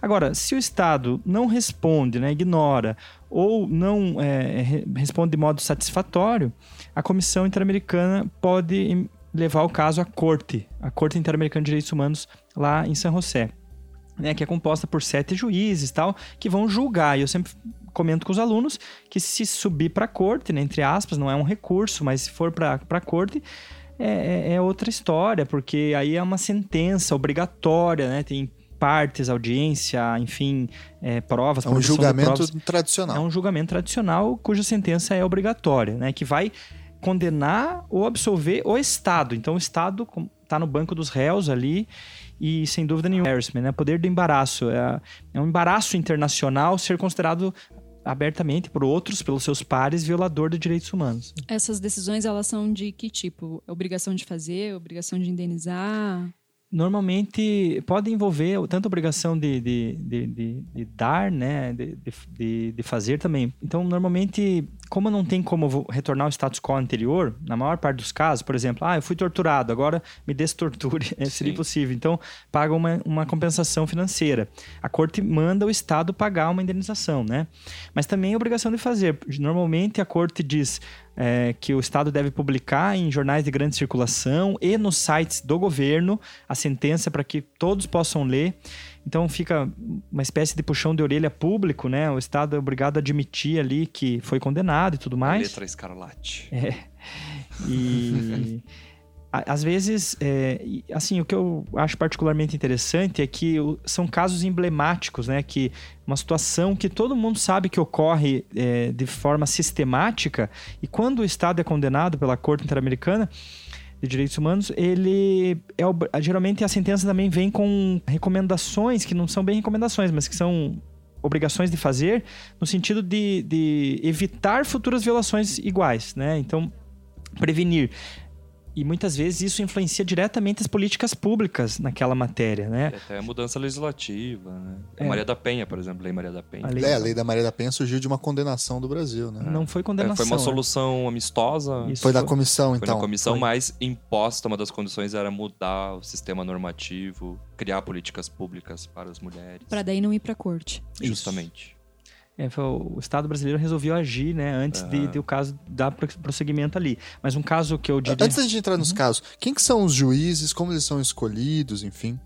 Agora, se o Estado não responde, né, ignora, ou não é, re- responde de modo satisfatório, a Comissão Interamericana pode levar o caso à Corte, a Corte Interamericana de Direitos Humanos, lá em San José né, que é composta por sete juízes tal, que vão julgar. E eu sempre comento com os alunos que se subir para a corte, né, entre aspas, não é um recurso, mas se for para a corte, é, é- é outra história, porque aí é uma sentença obrigatória, né? Tem partes, audiência, enfim, é, provas. É um julgamento provas. tradicional. É um julgamento tradicional cuja sentença é obrigatória, né? Que vai condenar ou absolver o Estado. Então o Estado está no banco dos réus ali e sem dúvida nenhuma, embarrassment, né? Poder do embaraço. É, é um embaraço internacional ser considerado abertamente por outros, pelos seus pares, violador de direitos humanos. Essas decisões, elas são de que tipo? Obrigação de fazer, obrigação de indenizar? Normalmente pode envolver tanto a obrigação de, de, de, de- de dar, né, de, de, de fazer também. Então, normalmente, como não tem como retornar ao status quo anterior, na maior parte dos casos, por exemplo, ah, eu fui torturado, agora me destorture, né, seria Sim. possível. Então, paga uma, uma compensação financeira. A corte manda o Estado pagar uma indenização, né? Mas também é obrigação de fazer. Normalmente, a corte diz é, que o Estado deve publicar em jornais de grande circulação e nos sites do governo a sentença para que todos possam ler. Então fica uma espécie de puxão de orelha público, né? O Estado é obrigado a admitir ali que foi condenado e tudo mais. Letra escarlate. E a- às vezes, é, assim, o que eu acho particularmente interessante é que são casos emblemáticos, né? Que uma situação que todo mundo sabe que ocorre é, de forma sistemática e quando o Estado é condenado pela Corte Interamericana de Direitos Humanos, ele é geralmente a sentença também vem com recomendações que não são bem recomendações, mas que são obrigações de fazer no sentido de, de evitar futuras violações iguais, né? Então prevenir. E muitas vezes isso influencia diretamente as políticas públicas naquela matéria, né? E até mudança legislativa, né? A É. Maria da Penha, por exemplo, Lei Maria da Penha. A lei- É, a lei da Maria da Penha surgiu de uma condenação do Brasil, né? Não foi É, condenação. foi uma né? solução amistosa. Isso Foi da foi- comissão, Foi então. na comissão, foi. mas imposta, uma das condições era mudar o sistema normativo, criar políticas públicas para as mulheres. Pra daí não ir pra corte. Isso. É, foi o Estado brasileiro resolveu agir, né, antes de, de o caso dar pro- prosseguimento ali. Mas um caso que eu diria... Antes da gente entrar nos casos, quem que são os juízes, como eles são escolhidos, enfim.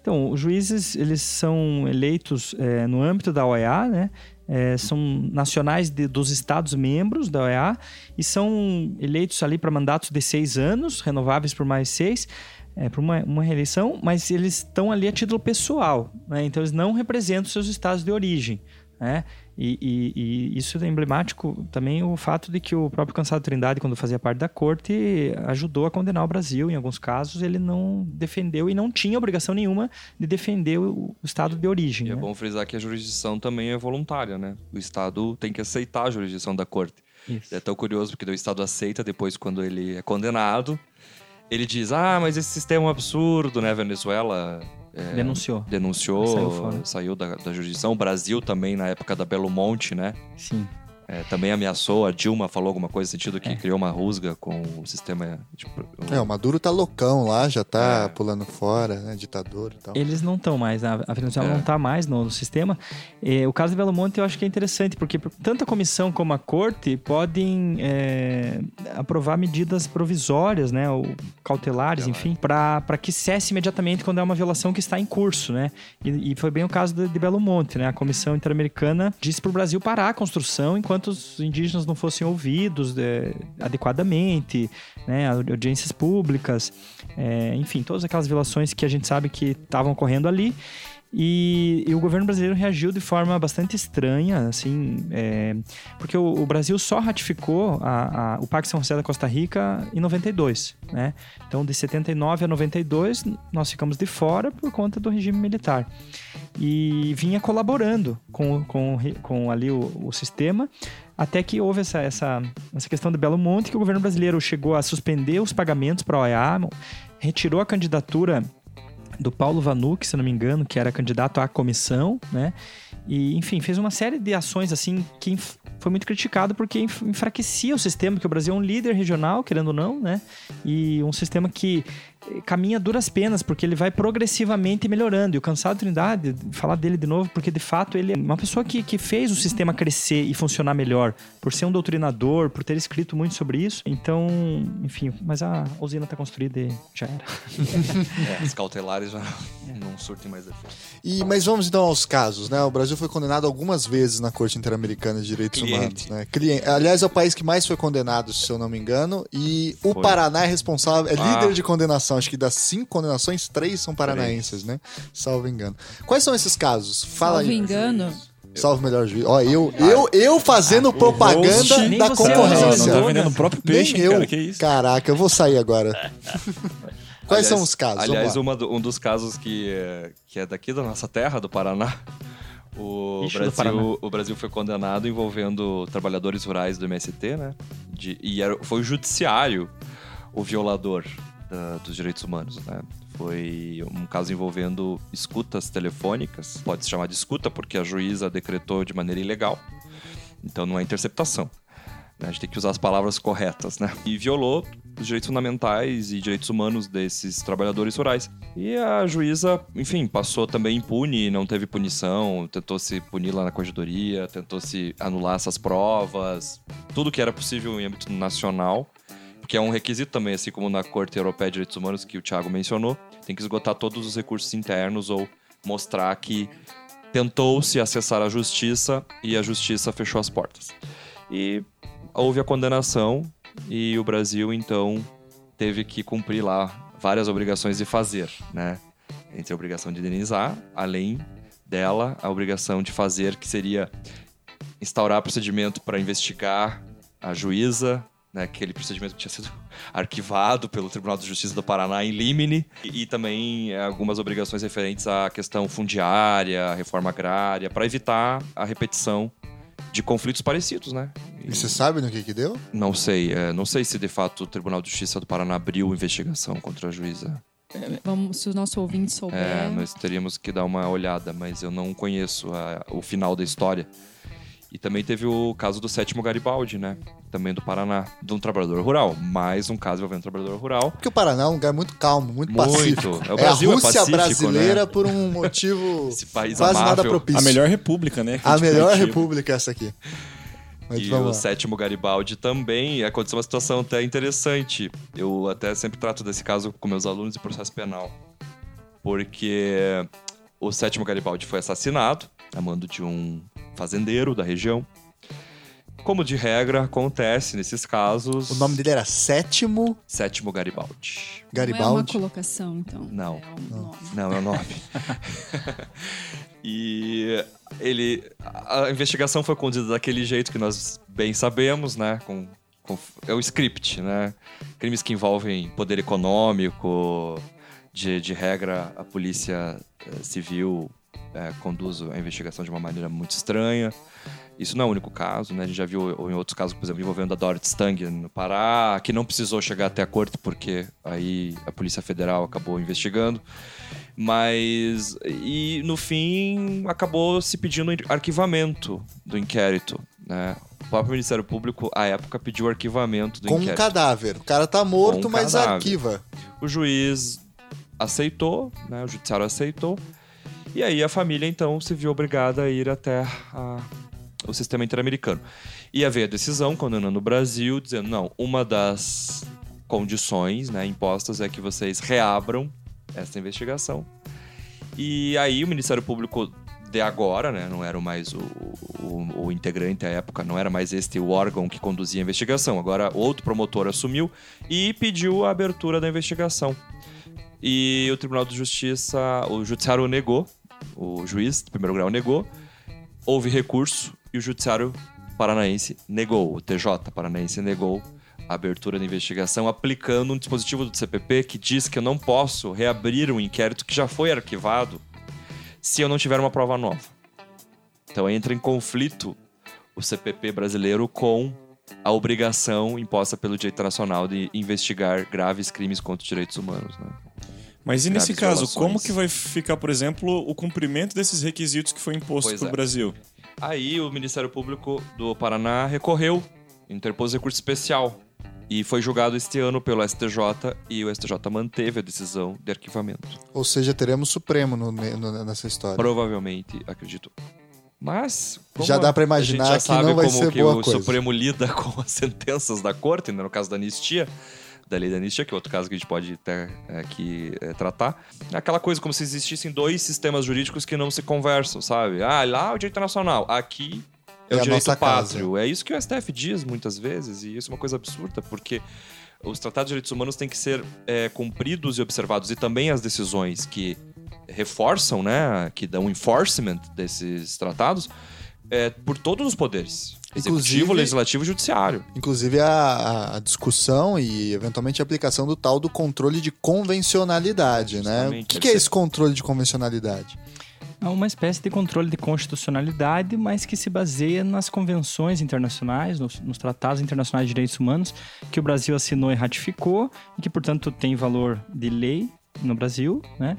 Então, os juízes, eles são eleitos é, no âmbito da OEA, né? É, são nacionais de- dos estados membros da OEA e são eleitos ali para mandatos de seis anos, renováveis por mais seis, é, para uma, uma reeleição, mas eles estão ali a título pessoal, né? Então, eles não representam seus estados de origem, né? E, e- e isso é emblemático também o fato de que o próprio Cansado Trindade, quando fazia parte da corte, ajudou a condenar o Brasil. Em alguns casos, ele não defendeu e não tinha obrigação nenhuma de defender o, estado de origem. E é né? bom frisar que a jurisdição também é voluntária, né? O Estado tem que aceitar a jurisdição da corte. Isso. É tão curioso porque o Estado aceita depois quando ele é condenado. Ele diz, ah, mas esse sistema é um absurdo, né? Venezuela é, Denunciou. denunciou, Saiu saiu da, da jurisdição. O Brasil também, na época da Belo Monte, né? Sim. É, também ameaçou, a Dilma falou alguma coisa no sentido que É. criou uma rusga com o sistema. Tipo, o- É, o Maduro tá loucão lá, já tá É. pulando fora, né? Ditador e tal. Eles não estão mais, a a Venezuela É. não está mais no, no sistema. O caso de Belo Monte eu acho que é interessante, porque tanto a comissão como a corte podem é, aprovar medidas provisórias, né, ou cautelares, Cautelar. enfim, para que cesse imediatamente quando é uma violação que está em curso, né? E, e foi bem o caso de, de Belo Monte, né? A Comissão Interamericana disse para o Brasil parar a construção enquanto os indígenas não fossem ouvidos é, adequadamente, né? Audi- Audiências públicas, é, enfim, todas aquelas violações que a gente sabe que estavam ocorrendo ali. E, e o governo brasileiro reagiu de forma bastante estranha, assim, é, porque o, o Brasil só ratificou a- a- o Pacto São José da Costa Rica em 92, né? Então, de 79 a 92, nós ficamos de fora por conta do regime militar. E vinha colaborando com, com, com ali o, o sistema, até que houve essa, essa, essa questão de Belo Monte, que o governo brasileiro chegou a suspender os pagamentos para a OEA, retirou a candidatura do Paulo Vanuc, se não me engano, que era candidato à comissão, né? E, enfim, fez uma série de ações, assim, que foi muito criticado porque enfraquecia o sistema, porque o Brasil é um líder regional, querendo ou não, né? E um sistema que caminha a duras penas, porque ele vai progressivamente melhorando. E o Cansado Trindade, falar dele de novo, porque de fato ele é uma pessoa que, que fez o sistema crescer e funcionar melhor, por ser um doutrinador, por ter escrito muito sobre isso. Então, enfim, mas a usina está construída e já era. é, os cautelares já não surtem mais efeito. E, mas vamos então aos casos, né? O Brasil foi condenado algumas vezes na Corte Interamericana de Direitos Cliente. Humanos, né? Cliente. Aliás, é o país que mais foi condenado, se eu não me engano, e o Foi. Paraná é responsável, é Ah. líder de condenação. Acho que das cinco condenações, três são paranaenses, né? Salvo engano. Quais são esses casos? Fala Salvo aí. engano. Salve melhor juiz. Ó, eu, eu, eu fazendo propaganda host- Nem da Não, concorrência. não, não tá vendendo o próprio peixe, Nem eu. cara, que isso? Caraca, eu vou sair agora. Quais Aliás- são os casos? Aliás, uma do- um dos casos que é, que é daqui da nossa terra, do Paraná. O Ixi, do Paraná. Brasil, o Brasil foi condenado envolvendo trabalhadores rurais do MST, né? De- e era- foi o judiciário o violador da- dos direitos humanos, né? Foi um caso envolvendo escutas telefônicas. Pode se chamar de escuta porque a juíza decretou de maneira ilegal. Então não é interceptação. né? A gente tem que usar as palavras corretas, né? E violou os direitos fundamentais e direitos humanos desses trabalhadores rurais. E a juíza, enfim, passou também impune, não teve punição, tentou se punir lá na corregedoria, tentou se anular essas provas, tudo que era possível em âmbito nacional, porque é um requisito também, assim como na Corte Europeia de Direitos Humanos que o Thiago mencionou, tem que esgotar todos os recursos internos ou mostrar que tentou-se acessar a justiça e a justiça fechou as portas. E houve a condenação e o Brasil então teve que cumprir lá várias obrigações de fazer, né? Entre a obrigação de indenizar, além dela, a obrigação de fazer, que seria instaurar procedimento para investigar a juíza, né? Aquele procedimento que tinha sido arquivado pelo Tribunal de Justiça do Paraná em limine, e, e também eh, algumas obrigações referentes à questão fundiária, reforma agrária, para evitar a repetição de conflitos parecidos, né? E você sabe no que que deu? Não sei, é, não sei se de fato o Tribunal de Justiça do Paraná abriu investigação contra a juíza. Vamos, se o nosso ouvinte souber. É, nós teríamos que dar uma olhada, mas eu não conheço a- o final da história. E também teve o caso do sétimo Garibaldi, né? Também do Paraná, de um trabalhador rural. Mais um caso envolvendo um trabalhador rural. Porque o Paraná é um lugar muito calmo, muito, Muito. pacífico. É, o Brasil a é Rússia pacífico, brasileira né? por um motivo Esse país quase nada amável. propício. A melhor república, né? A melhor república é essa aqui. Mas E o lá. sétimo Garibaldi também aconteceu uma situação até interessante. Eu até sempre trato desse caso com meus alunos de processo penal. Porque o sétimo Garibaldi foi assassinado a mando de um fazendeiro da região. Como de regra acontece nesses casos. O nome dele era Sétimo Sétimo Garibaldi. Não é uma Garibaldi. colocação, então. Não. É um nome. Não, é o nome. e ele. A investigação foi conduzida daquele jeito que nós bem sabemos, né? Com, com- é o script, né? Crimes que envolvem poder econômico, de, de regra, a polícia eh, civil eh, conduz a investigação de uma maneira muito estranha. Isso não é o único caso, né? A gente já viu em outros casos, por exemplo, envolvendo a Dorothy Stang no Pará, que não precisou chegar até a corte porque aí a Polícia Federal acabou investigando. Mas, e no fim, acabou se pedindo arquivamento do inquérito, né? O próprio Ministério Público, à época, pediu arquivamento do Com um inquérito. cadáver. O cara tá morto, Com um mas cadáver. arquiva. O juiz aceitou, né? O judiciário aceitou. E aí a família, então, se viu obrigada a ir até a- o sistema interamericano. E havia a decisão condenando o Brasil, dizendo, não, uma das condições né, impostas é que vocês reabram essa investigação. E aí o Ministério Público de agora, né, não era mais o, o, o integrante à época, não era mais este o órgão que conduzia a investigação. Agora outro promotor assumiu e pediu a abertura da investigação. E o Tribunal de Justiça, o Judiciário negou, o juiz do primeiro grau negou, houve recurso e o Judiciário Paranaense negou, o TJ Paranaense negou a abertura da investigação, aplicando um dispositivo do CPP que diz que eu não posso reabrir um inquérito que já foi arquivado se eu não tiver uma prova nova. Então entra em conflito o CPP brasileiro com a obrigação imposta pelo direito internacional de investigar graves crimes contra os direitos humanos. Né? Mas e nesse caso, violações. como que vai ficar, por exemplo, o cumprimento desses requisitos que foi imposto Pois pro é. Brasil? Aí o Ministério Público do Paraná recorreu, interpôs recurso especial e foi julgado este ano pelo STJ e o STJ manteve a decisão de arquivamento. Ou seja, teremos Supremo no- no- nessa história. Provavelmente, acredito. Mas Já dá pra a imaginar gente já que sabe não vai como ser que boa o coisa. Supremo lida com as sentenças da corte, né, no caso da anistia, da lei da anistia, que é outro caso que a gente pode até é, aqui é, tratar. É aquela coisa como se existissem dois sistemas jurídicos que não se conversam, sabe? Ah, lá é o direito internacional, aqui é, É o direito nossa casa. pátrio. É isso que o STF diz muitas vezes, e isso é uma coisa absurda, porque os tratados de direitos humanos têm que ser é, cumpridos e observados, e também as decisões que reforçam, né, que dão enforcement desses tratados, é, por todos os poderes. Executivo, Inclusive- legislativo e judiciário. Inclusive a, a- discussão e eventualmente a aplicação do tal do controle de convencionalidade, né? O Justamente, que, deve que é ser- esse controle de convencionalidade? É uma espécie de controle de constitucionalidade, mas que se baseia nas convenções internacionais, nos, nos tratados internacionais de direitos humanos, que o Brasil assinou e ratificou, e que, portanto, tem valor de lei no Brasil, né?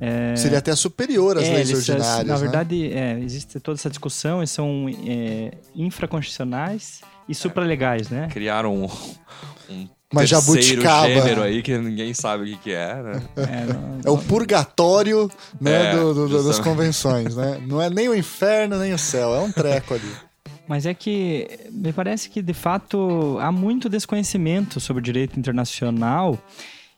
É, Seria até superior às é, leis eles, ordinárias, Na né? verdade, é, existe toda essa discussão, eles são é, infraconstitucionais e supralegais, né? Criaram um, um Mas terceiro jabuticaba. gênero aí que ninguém sabe o que, que é, né? É, não- É o purgatório né, É, do- do- das convenções, né? Não é nem o inferno, nem o céu, é um treco ali. Mas é que me parece que, de fato, há muito desconhecimento sobre o direito internacional.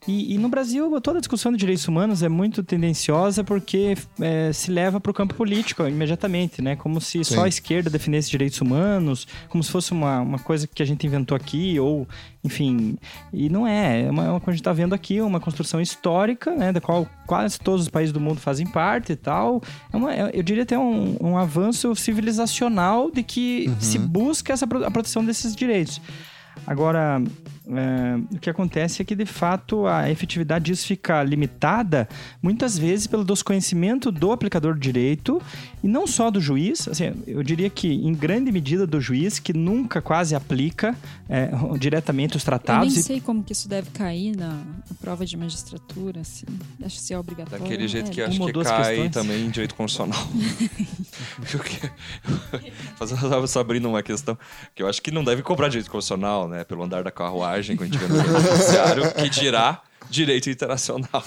E, e no Brasil, toda a discussão de direitos humanos é muito tendenciosa porque é, se leva para o campo político imediatamente, né? Como se Sim. só a esquerda defendesse direitos humanos, como se fosse uma, uma coisa que a gente inventou aqui, ou, enfim. E não é. É uma, é uma coisa que a gente está vendo aqui, uma construção histórica, né? Da qual quase todos os países do mundo fazem parte e tal. É uma, é- eu diria até um, um avanço civilizacional de que se busca essa, a proteção desses direitos. Agora, é, o que acontece é que, de fato, a efetividade disso fica limitada, muitas vezes, pelo desconhecimento do aplicador de direito e não só do juiz. Assim, eu diria que, em grande medida, do juiz, que nunca quase aplica é, diretamente os Eu tratados. nem e- sei como que isso deve cair na, na prova de magistratura, assim. Acho que se é obrigatório. Daquele jeito é, que uma acho que cai questões. também em direito constitucional. Eu eu só abrindo uma questão que eu acho que não deve cobrar direito constitucional, né? Pelo andar da carruagem, quando a gente vê no judiciário, que dirá direito internacional.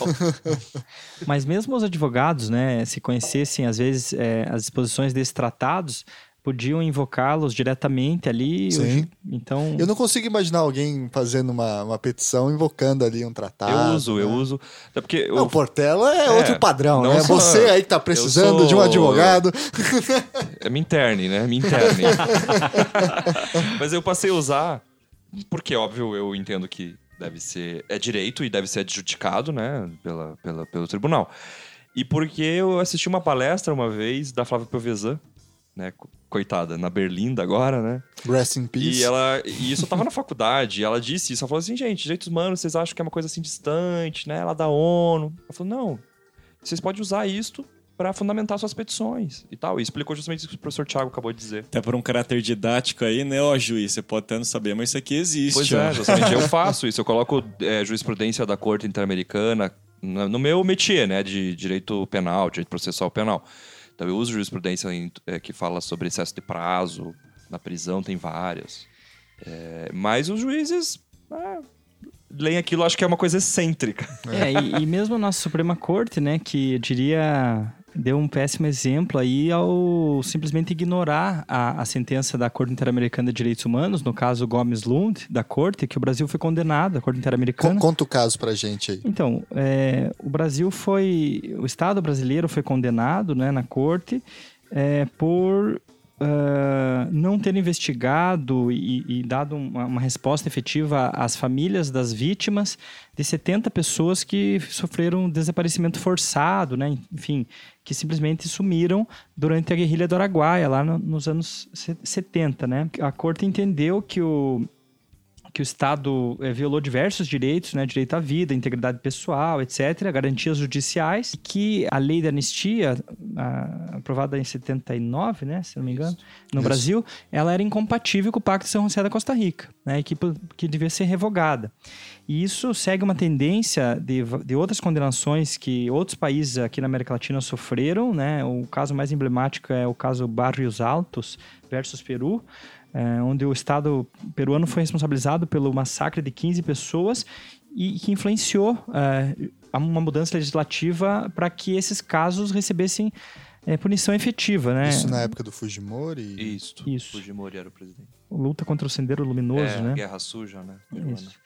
Mas mesmo os advogados, né, se conhecessem às vezes é, as disposições desses tratados, podiam invocá-los diretamente ali. Sim. Então, Eu não consigo imaginar alguém fazendo uma, uma petição invocando ali um tratado. Eu uso, eu né? uso. Até porque eu, Não, Portela é, É, outro padrão, não né? sou- Você aí que tá precisando eu de um sou- advogado. É me interne, né? Me interne. Mas eu passei a usar, porque, óbvio, eu entendo que deve ser. É direito e deve ser adjudicado, né? Pela, pela, pelo tribunal. E porque eu assisti uma palestra uma vez da Flávia Piovesan, né? co- Coitada, na Berlinda agora, né? Rest in peace. E ela. E isso eu tava na faculdade, e ela disse isso. Ela falou assim, gente, direitos humanos, vocês acham que é uma coisa assim distante, né? Lá da ONU. Ela falou, não, vocês podem usar isto para fundamentar suas petições e tal. E explicou justamente isso que o professor Thiago acabou de dizer. Até por um caráter didático aí, né? Ó, juiz, você pode até não saber, mas isso aqui existe. Pois ó. é, justamente. Eu faço isso. Eu coloco é, jurisprudência da Corte Interamericana no no meu métier, né? De direito penal, direito processual penal. Então eu uso jurisprudência em- é, que fala sobre excesso de prazo. Na prisão tem várias. É, mas os juízes... É, leem aquilo, acho que é uma coisa excêntrica. É, e, e mesmo a nossa Suprema Corte, né, que eu diria deu um péssimo exemplo aí ao simplesmente ignorar a, a sentença da Corte Interamericana de Direitos Humanos, no caso Gomes Lund, da Corte, que o Brasil foi condenado, a Corte Interamericana. Conta o caso pra gente aí. Então, é, o Brasil foi. O Estado brasileiro foi condenado né, na corte é, por ah, não ter investigado e, e dado uma, uma resposta efetiva às famílias das vítimas de 70 pessoas que sofreram desaparecimento forçado, né? enfim, que simplesmente sumiram durante a guerrilha do Araguaia, lá no- nos anos se- 70. Né? A corte entendeu que o, que o Estado eh, violou diversos direitos, né, direito à vida, integridade pessoal, etc., garantias judiciais, que a lei da anistia, ah, aprovada em 79, né, se não me engano, no Isso. Brasil, ela era incompatível com o Pacto de São José da Costa Rica, né, que, que devia ser revogada. E isso segue uma tendência de, de outras condenações que outros países aqui na América Latina sofreram, né, o caso mais emblemático é o caso Barrios Altos versus Peru, é, onde o Estado peruano foi responsabilizado pelo massacre de 15 pessoas e que influenciou é, uma mudança legislativa para que esses casos recebessem é, punição efetiva, né? Isso na época do Fujimori. Isso. Isso. Fujimori era o presidente. Luta contra o Sendero Luminoso, é, né? Guerra Suja, né? Isso.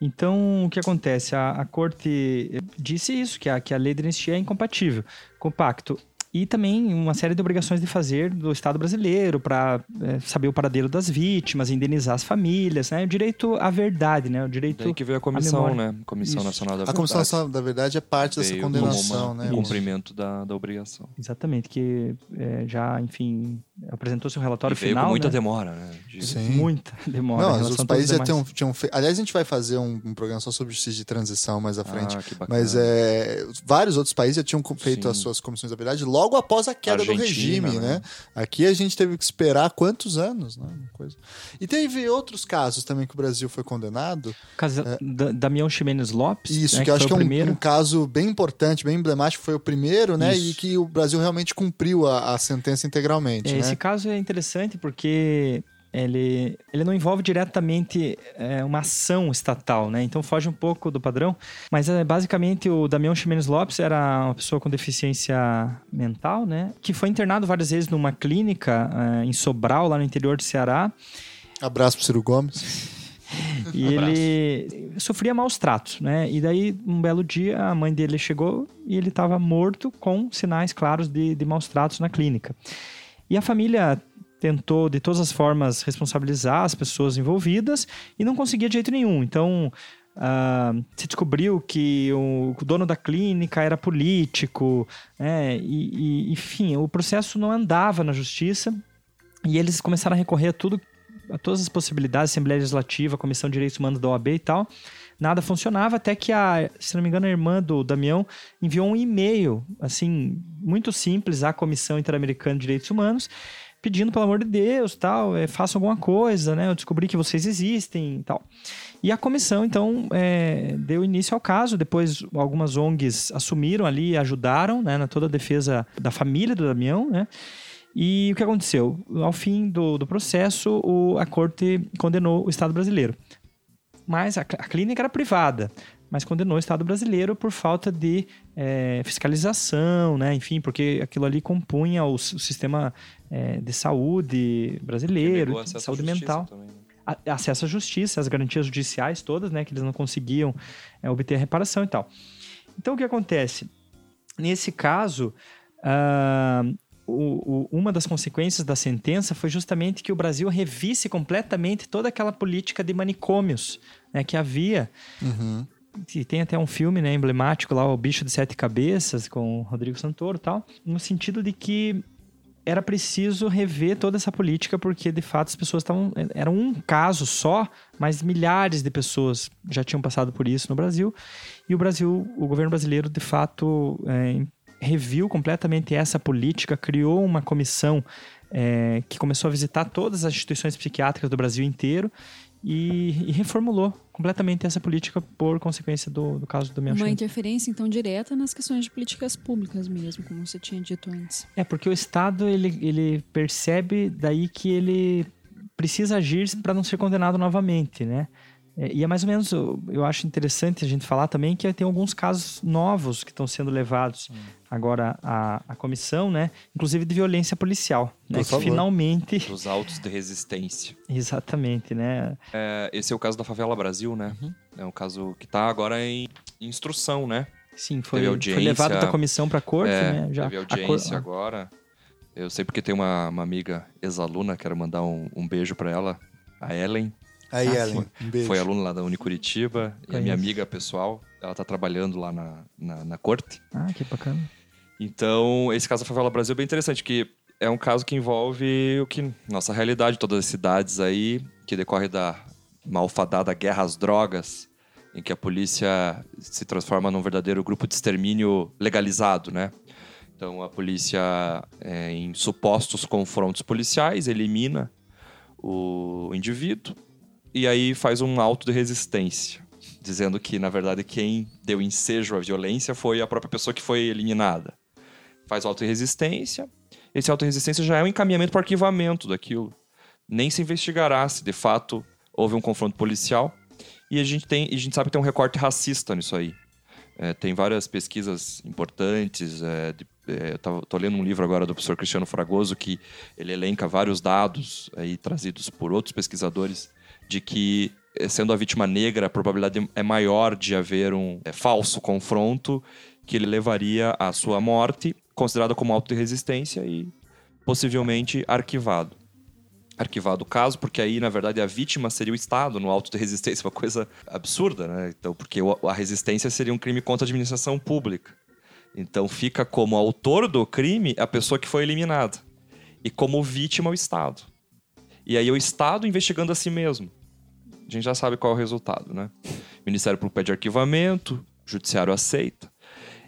Então, o que acontece? A, a corte eh, disse isso, que a, que a lei de anistia é incompatível com o pacto. E também uma série de obrigações de fazer do Estado brasileiro para saber o paradeiro das vítimas, indenizar as famílias, né? O direito à verdade, né? O direito Daí que veio a comissão, né? Comissão Isso. Nacional da A Verdade. Comissão Nacional da Verdade é parte dessa Veio condenação, como uma- né? um cumprimento da, da obrigação. Exatamente, que eh, já, enfim, apresentou seu relatório e veio final. com muita né? demora, né? De- Sim. Muita demora. em Não, os a países já tinham, tinham feito. Aliás, a gente vai fazer um, um programa só sobre justiça de transição mais à frente. Ah, que bacana. Mas é, vários outros países já tinham feito Sim. as suas comissões da verdade logo após a queda do Argentina, regime, né? né? Aqui a gente teve que esperar quantos anos, né? Coisa. E teve outros casos também que o Brasil foi condenado. O caso da Damião Ximenes Lopes. Isso, né, que eu acho que é um, um caso bem importante, bem emblemático, foi o primeiro, né? Isso. E que o Brasil realmente cumpriu a, a sentença integralmente, É, né? Esse caso é interessante porque ele, ele não envolve diretamente é, uma ação estatal, né? Então foge um pouco do padrão. Mas é, basicamente o Damião Ximenes Lopes era uma pessoa com deficiência mental, né? Que foi internado várias vezes numa clínica é, em Sobral, lá no interior do Ceará. Abraço pro Ciro Gomes. E ele sofria maus tratos, né? E daí, um belo dia, a mãe dele chegou e ele estava morto com sinais claros de, de maus tratos na clínica. E a família tentou, de todas as formas, responsabilizar as pessoas envolvidas e não conseguia de jeito nenhum. Então, ah, se descobriu que o, o dono da clínica era político, né? e, e, enfim, o processo não andava na justiça e eles começaram a recorrer a tudo a todas as possibilidades, Assembleia Legislativa, Comissão de Direitos Humanos da OAB e tal. Nada funcionava até que a, se não me engano, a irmã do Damião enviou um e-mail, assim, muito simples à Comissão Interamericana de Direitos Humanos, pedindo, pelo amor de Deus, tal, é, façam alguma coisa, né? Eu descobri que vocês existem tal. E a comissão, então, é, deu início ao caso. Depois, algumas ONGs assumiram ali, ajudaram né, na toda a defesa da família do Damião, né? E o que aconteceu? Ao fim do, do processo, o, a corte condenou o Estado brasileiro. Mas a, a, clínica era privada, mas condenou o Estado brasileiro por falta de é, fiscalização, né? Enfim, porque aquilo ali compunha o, o sistema é, de saúde brasileiro, de saúde mental. Também, né? acesso à justiça, as garantias judiciais todas, né? Que eles não conseguiam é, obter a reparação e tal. Então, o que acontece? Nesse caso, uh, o, o, uma das consequências da sentença foi justamente que o Brasil revisse completamente toda aquela política de manicômios né, que havia. Uhum. E tem até um filme né, emblemático lá, O Bicho de Sete Cabeças, com o Rodrigo Santoro tal, no sentido de que era preciso rever toda essa política, porque de fato as pessoas estavam. Era um caso só, mas milhares de pessoas já tinham passado por isso no Brasil. E o Brasil, o governo brasileiro, de fato, é, reviu completamente essa política, criou uma comissão é, que começou a visitar todas as instituições psiquiátricas do Brasil inteiro e, e reformulou completamente essa política por consequência do, do caso do meu Uma interferência, então, direta nas questões de políticas públicas mesmo, como você tinha dito antes. É, porque o Estado, ele, ele percebe daí que ele precisa agir para não ser condenado novamente, né? É, e é mais ou menos, eu acho interessante a gente falar também que tem alguns casos novos que estão sendo levados hum. agora à, à comissão, né? Inclusive de violência policial, né? Que finalmente... Dos autos de resistência. Exatamente, né? É, esse é o caso da Favela Brasil, né? Uhum. É um caso que está agora em instrução, né? Sim, foi, foi levado da comissão para a corte, é, né? Já teve audiência cor... agora. Eu sei porque tem uma, uma amiga ex-aluna, quero mandar um, um beijo para ela, a Ellen. Aí, ah, Ellen, um beijo. Foi aluna lá da Unicuritiba. E a minha amiga pessoal, ela está trabalhando lá na, na, na, corte. Ah, que bacana. Então, esse caso da Favela Brasil é bem interessante, que é um caso que envolve o que nossa realidade, todas as cidades aí, que decorre da malfadada guerra às drogas, em que a polícia se transforma num verdadeiro grupo de extermínio legalizado, né? Então, a polícia, é, em supostos confrontos policiais, elimina o indivíduo e aí faz um auto de resistência, dizendo que, na verdade, quem deu ensejo à violência foi a própria pessoa que foi eliminada. Faz auto de resistência. Esse auto de resistência já é um encaminhamento para arquivamento daquilo. Nem se investigará se de fato houve um confronto policial. E a gente, tem, a gente sabe que tem um recorte racista nisso aí. É, tem várias pesquisas importantes. É, de, é, eu estou lendo um livro agora do professor Cristiano Fragoso que ele elenca vários dados aí trazidos por outros pesquisadores de que, eh, sendo a vítima negra, a probabilidade é maior de haver um é, falso confronto que ele levaria à sua morte, considerada como auto resistência e possivelmente arquivado. Arquivado o caso, porque aí, na verdade, a vítima seria o Estado no auto de resistência, uma coisa absurda, né? Então, porque a resistência seria um crime contra a administração pública. Então, fica como autor do crime a pessoa que foi eliminada. E como vítima, o Estado. E aí o Estado investigando a si mesmo. A gente já sabe qual é o resultado, né? O Ministério Público pede arquivamento, o Judiciário aceita.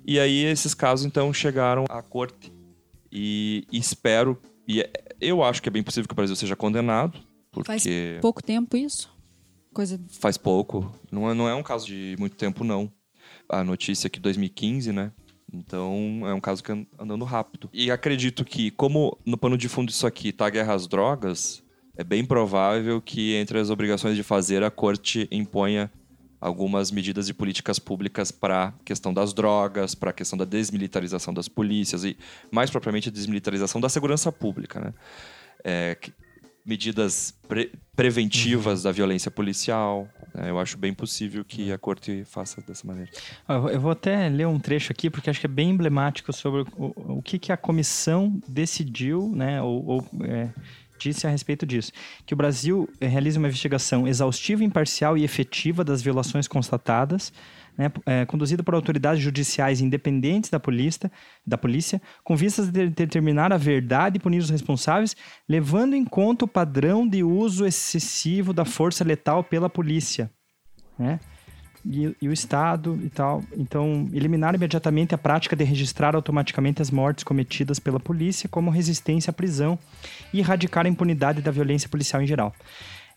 E aí esses casos, então, chegaram à corte. E, e espero, e é, eu acho que é bem possível que o Brasil seja condenado, porque... Faz pouco tempo isso? Coisa... Faz pouco. Não é, não é um caso de muito tempo, não. A notícia é que 2015, né? Então é um caso que andando rápido. E acredito que, como no pano de fundo disso aqui tá a guerra às drogas, é bem provável que entre as obrigações de fazer a corte imponha algumas medidas de políticas públicas para a questão das drogas, para a questão da desmilitarização das polícias e, mais propriamente, a desmilitarização da segurança pública. Né? É, medidas pre preventivas da violência policial. Né? Eu acho bem possível que a corte faça dessa maneira. Eu vou até ler um trecho aqui, porque acho que é bem emblemático sobre o, o que, que a comissão decidiu, né? ou, ou é disse a respeito disso, que o Brasil eh, realiza uma investigação exaustiva, imparcial e efetiva das violações constatadas, né, é, conduzido por autoridades judiciais independentes da polícia, da polícia com vistas a de- determinar a verdade e punir os responsáveis, levando em conta o padrão de uso excessivo da força letal pela polícia. Né? E, e o Estado e tal. Então, eliminar imediatamente a prática de registrar automaticamente as mortes cometidas pela polícia como resistência à prisão e erradicar a impunidade da violência policial em geral.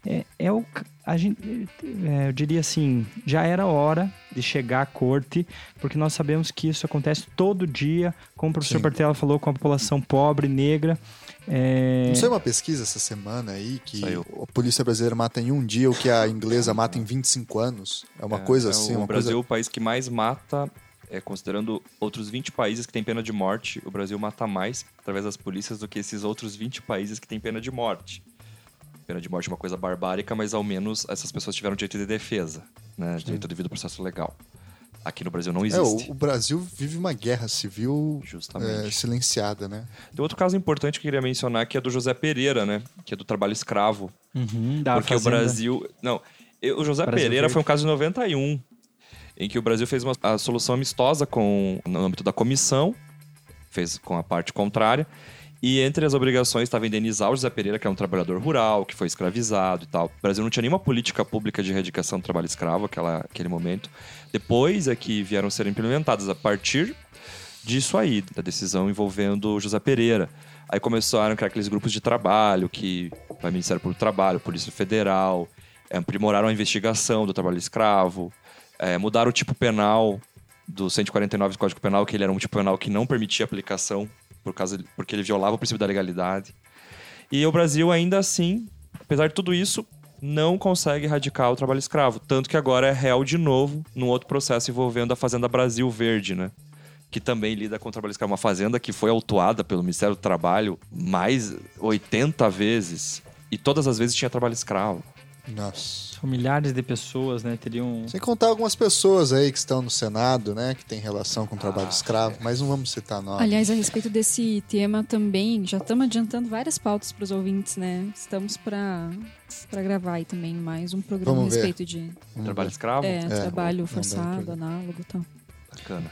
É, é o, a gente, é, eu diria assim, já era hora de chegar à corte, porque nós sabemos que isso acontece todo dia, como o professor Sim. Bartella falou, com a população pobre, negra. É, Não sei uma pesquisa essa semana aí que Saiu. a polícia brasileira mata em um dia o que a inglesa mata em 25 anos. É uma coisa É, assim, O uma Brasil é coisa... o país que mais mata, é, considerando outros 20 países que têm pena de morte, o Brasil mata mais através das polícias do que esses outros 20 países que têm pena de morte. Pena de morte é uma coisa barbárica, mas ao menos essas pessoas tiveram direito de defesa, né? direito devido ao processo legal. Aqui no Brasil não É, existe. o, o Brasil vive uma guerra civil Justamente. é, silenciada, né? Tem outro caso importante que eu queria mencionar, que é do José Pereira, né? Que é do trabalho escravo. uhum, porque o. Brasil. Não, o José Brasil Pereira Verde. foi um caso de 91, em que o Brasil fez uma a solução amistosa com, no âmbito da comissão, fez com a parte contrária. E entre as obrigações estava indenizar o José Pereira, que é um trabalhador rural, que foi escravizado e tal. O Brasil não tinha nenhuma política pública de erradicação do trabalho escravo naquela, aquele momento. Depois é que vieram ser implementadas a partir disso aí, da decisão envolvendo o José Pereira. Aí começaram a criar aqueles grupos de trabalho que vai Ministério Público do Trabalho, Polícia Federal, eh, aprimoraram a investigação do trabalho escravo, eh, mudaram o tipo penal do 149 do Código Penal, que ele era um tipo penal que não permitia aplicação por causa, porque ele violava o princípio da legalidade. E o Brasil ainda assim, apesar de tudo isso, não consegue erradicar o trabalho escravo. Tanto que agora é réu de novo num outro processo envolvendo a Fazenda Brasil Verde, né? Que também lida com o trabalho escravo. Uma fazenda que foi autuada pelo Ministério do Trabalho mais 80 vezes. E todas as vezes tinha trabalho escravo. Nossa. São milhares de pessoas, né? Teriam. Sem contar algumas pessoas aí que estão no Senado, né? Que tem relação com o trabalho Ah, escravo, mas não vamos citar nomes. Aliás, a respeito desse tema também, já estamos adiantando várias pautas para os ouvintes, né? Estamos para para gravar aí também mais um programa Vamos a ver. respeito de Vamos trabalho ver. escravo? é, trabalho não dá forçado, análogo e tal. Bacana.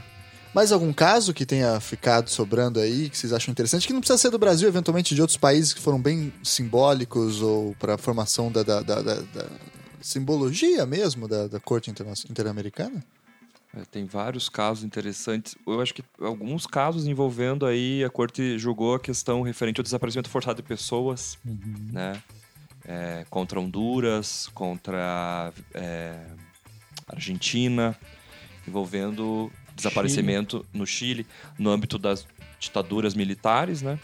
Mais algum caso que tenha ficado sobrando aí, que vocês acham interessante? Que não precisa ser do Brasil, eventualmente de outros países que foram bem simbólicos ou para a formação da, da- da- da- simbologia mesmo da, da corte interamericana? É, Tem vários casos interessantes. Eu acho que alguns casos envolvendo aí a corte julgou a questão referente ao desaparecimento forçado de pessoas, né? É, contra Honduras, contra é, Argentina, envolvendo desaparecimento no Chile, no âmbito das ditaduras militares, né?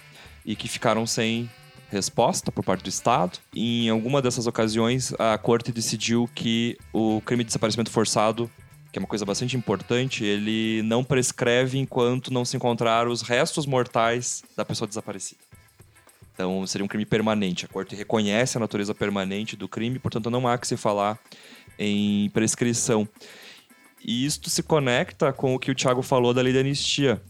E que ficaram sem resposta por parte do Estado. Em alguma dessas ocasiões, a corte decidiu que o crime de desaparecimento forçado que é uma coisa bastante importante, ele não prescreve enquanto não se encontrar os restos mortais da pessoa desaparecida. Então, seria um crime permanente. A corte reconhece a natureza permanente do crime, portanto, não há que se falar em prescrição. E isto se conecta com o que o Tiago falou da lei da anistia.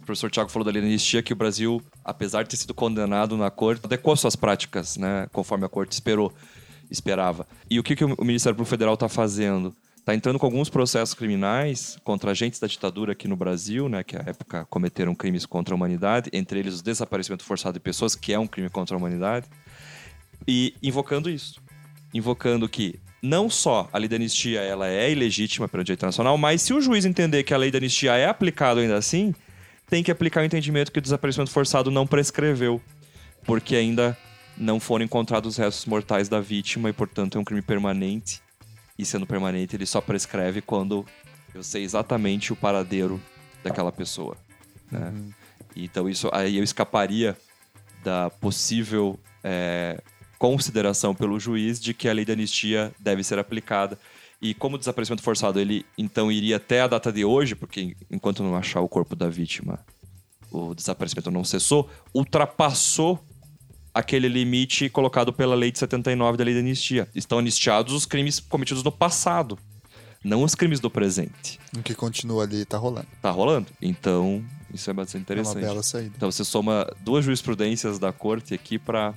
O professor Tiago falou da lei da anistia que o Brasil, apesar de ter sido condenado na corte, adequou suas práticas, né, conforme a corte esperou, esperava. E o que, que o Ministério Público Federal está fazendo? Está entrando com alguns processos criminais contra agentes da ditadura aqui no Brasil, né, que à época cometeram crimes contra a humanidade, entre eles o desaparecimento forçado de pessoas, que é um crime contra a humanidade, e invocando isso. Invocando que não só a lei da anistia ela é ilegítima pelo direito internacional, mas se o juiz entender que a lei da anistia é aplicada ainda assim, tem que aplicar o entendimento que o desaparecimento forçado não prescreveu, porque ainda não foram encontrados os restos mortais da vítima e, portanto, é um crime permanente. E sendo permanente, ele só prescreve quando eu sei exatamente o paradeiro daquela pessoa. Né? Então, isso aí eu escaparia da possível é, consideração pelo juiz de que a lei da anistia deve ser aplicada. E como o desaparecimento forçado ele então iria até a data de hoje, porque enquanto não achar o corpo da vítima, o desaparecimento não cessou, ultrapassou aquele limite colocado pela lei de 79 da lei da anistia. Estão anistiados os crimes cometidos no passado, não os crimes do presente. O que continua ali tá rolando. Tá rolando. Então, isso é bastante É uma interessante. bela saída. Então você soma duas jurisprudências da corte aqui para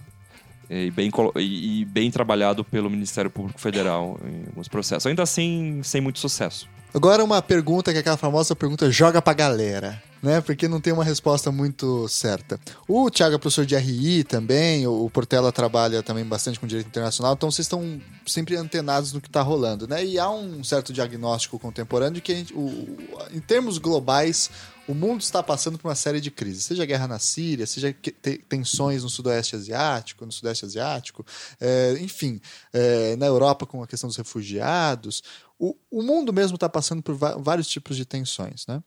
e bem, e bem trabalhado pelo Ministério Público Federal em alguns processos. Ainda assim, sem muito sucesso. Agora uma pergunta que é aquela famosa pergunta joga pra galera, né? Porque não tem uma resposta muito certa. O Thiago é professor de RI também, o Portela trabalha também bastante com direito internacional, então vocês estão sempre antenados no que está rolando, né? E há um certo diagnóstico contemporâneo de que, gente, o, em termos globais, o mundo está passando por uma série de crises, seja guerra na Síria, seja tensões no Sudoeste Asiático, no Sudeste Asiático, é, enfim, é, na Europa com a questão dos refugiados. O, o mundo mesmo está passando por vários tipos de tensões, né?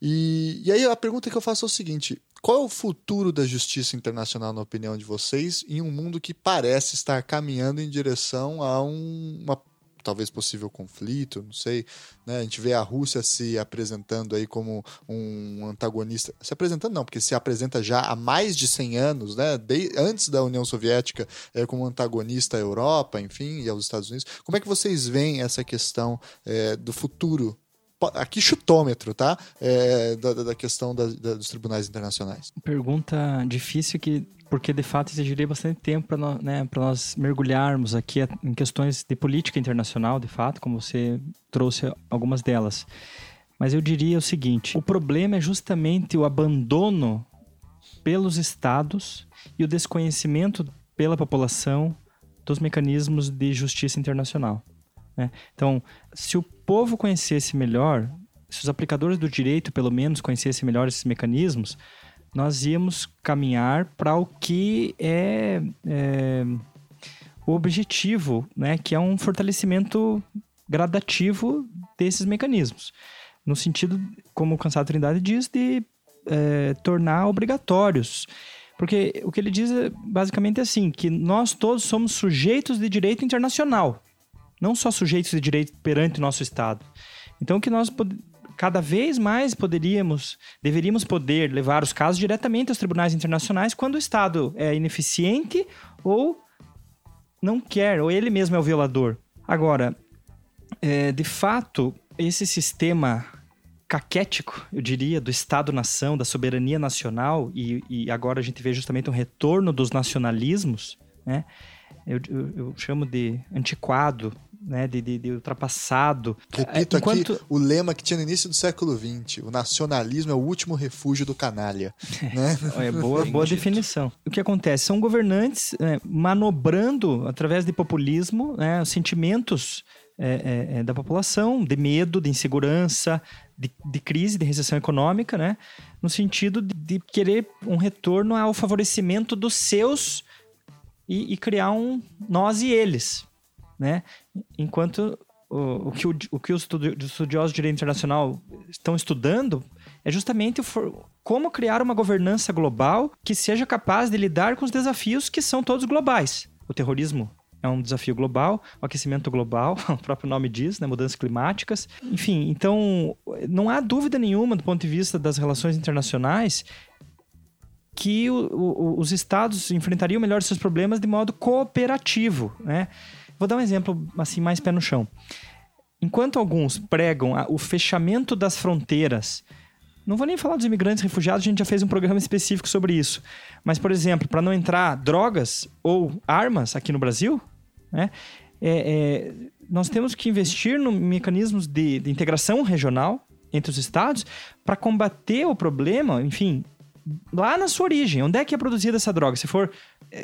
E, e aí a pergunta que eu faço é o seguinte: qual é o futuro da justiça internacional, na opinião de vocês, em um mundo que parece estar caminhando em direção a um, uma talvez possível conflito, não sei. Né? A gente vê a Rússia se apresentando aí como um antagonista. Se apresentando não, porque se apresenta já há mais de 100 anos, né? De, antes da União Soviética, é, como antagonista à Europa, enfim, e aos Estados Unidos. Como é que vocês veem essa questão é, do futuro aqui chutômetro, tá? É, da, da, questão da, da, dos tribunais internacionais. Pergunta difícil que porque de fato exigiria bastante tempo para nós, né, nós mergulharmos aqui em questões de política internacional, de fato, como você trouxe algumas delas. Mas eu diria o seguinte: o problema é justamente o abandono pelos estados e o desconhecimento pela população dos mecanismos de justiça internacional. Né? Então, se o povo conhecesse melhor, se os aplicadores do direito, pelo menos, conhecessem melhor esses mecanismos, nós íamos caminhar para o que é, é, o objetivo, né? que é um fortalecimento gradativo desses mecanismos. No sentido, como o Cansado Trindade diz, de é, tornar obrigatórios. Porque o que ele diz é basicamente assim, que nós todos somos sujeitos de direito internacional, não só sujeitos de direito perante o nosso Estado. Então, que nós cada vez mais poderíamos, deveríamos poder levar os casos diretamente aos tribunais internacionais quando o Estado é ineficiente ou não quer, ou ele mesmo é o violador. Agora, é, de fato, esse sistema caquético, eu diria, do Estado-nação, da soberania nacional, e, e, agora a gente vê justamente um retorno dos nacionalismos, né? eu, eu, eu chamo de antiquado, né, de, de, de ultrapassado. Repito Enquanto... aqui o lema que tinha no início do século XX: o nacionalismo é o último refúgio do canalha. né? É boa, boa definição. O que acontece? São governantes é, manobrando, através de populismo, né, os sentimentos é, é, é, da população, de medo, de insegurança, de, de, crise, de recessão econômica, né? no sentido de, de querer um retorno ao favorecimento dos seus e, e criar um nós e eles né? Enquanto o, o, que, o, o que os estudiosos de direito internacional estão estudando é justamente o for, como criar uma governança global que seja capaz de lidar com os desafios que são todos globais. O terrorismo é um desafio global, o aquecimento global, o próprio nome diz, né, mudanças climáticas. Enfim, então não há dúvida nenhuma do ponto de vista das relações internacionais que o, o, os estados enfrentariam melhor seus problemas de modo cooperativo, né? Vou dar um exemplo assim mais pé no chão. Enquanto alguns pregam o fechamento das fronteiras, não vou nem falar dos imigrantes refugiados, a gente já fez um programa específico sobre isso. Mas, por exemplo, para não entrar drogas ou armas aqui no Brasil, né, é, é, nós temos que investir em mecanismos de, de integração regional entre os estados para combater o problema, enfim, lá na sua origem. Onde é que é produzida essa droga? Se for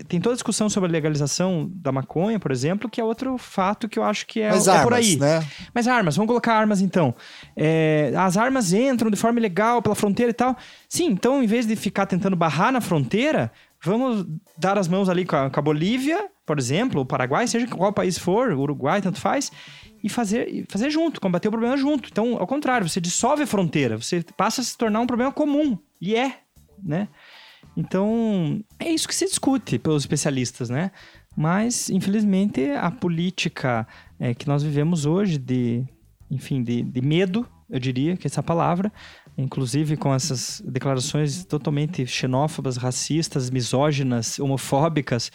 tem toda a discussão sobre a legalização da maconha, por exemplo, que é outro fato que eu acho que é, Mas é armas, por aí. Né? Mas armas, vamos colocar armas então. É, as armas entram de forma ilegal pela fronteira e tal. Sim, então em vez de ficar tentando barrar na fronteira, vamos dar as mãos ali com a, com a Bolívia, por exemplo, o Paraguai, seja qual país for, Uruguai, tanto faz, e fazer, fazer junto, combater o problema junto. Então, ao contrário, você dissolve a fronteira, você passa a se tornar um problema comum. E é, né? Então, é isso que se discute pelos especialistas, né? Mas, infelizmente, a política é, que nós vivemos hoje de, enfim, de, de medo, eu diria que é essa palavra, inclusive com essas declarações totalmente xenófobas, racistas, misóginas, homofóbicas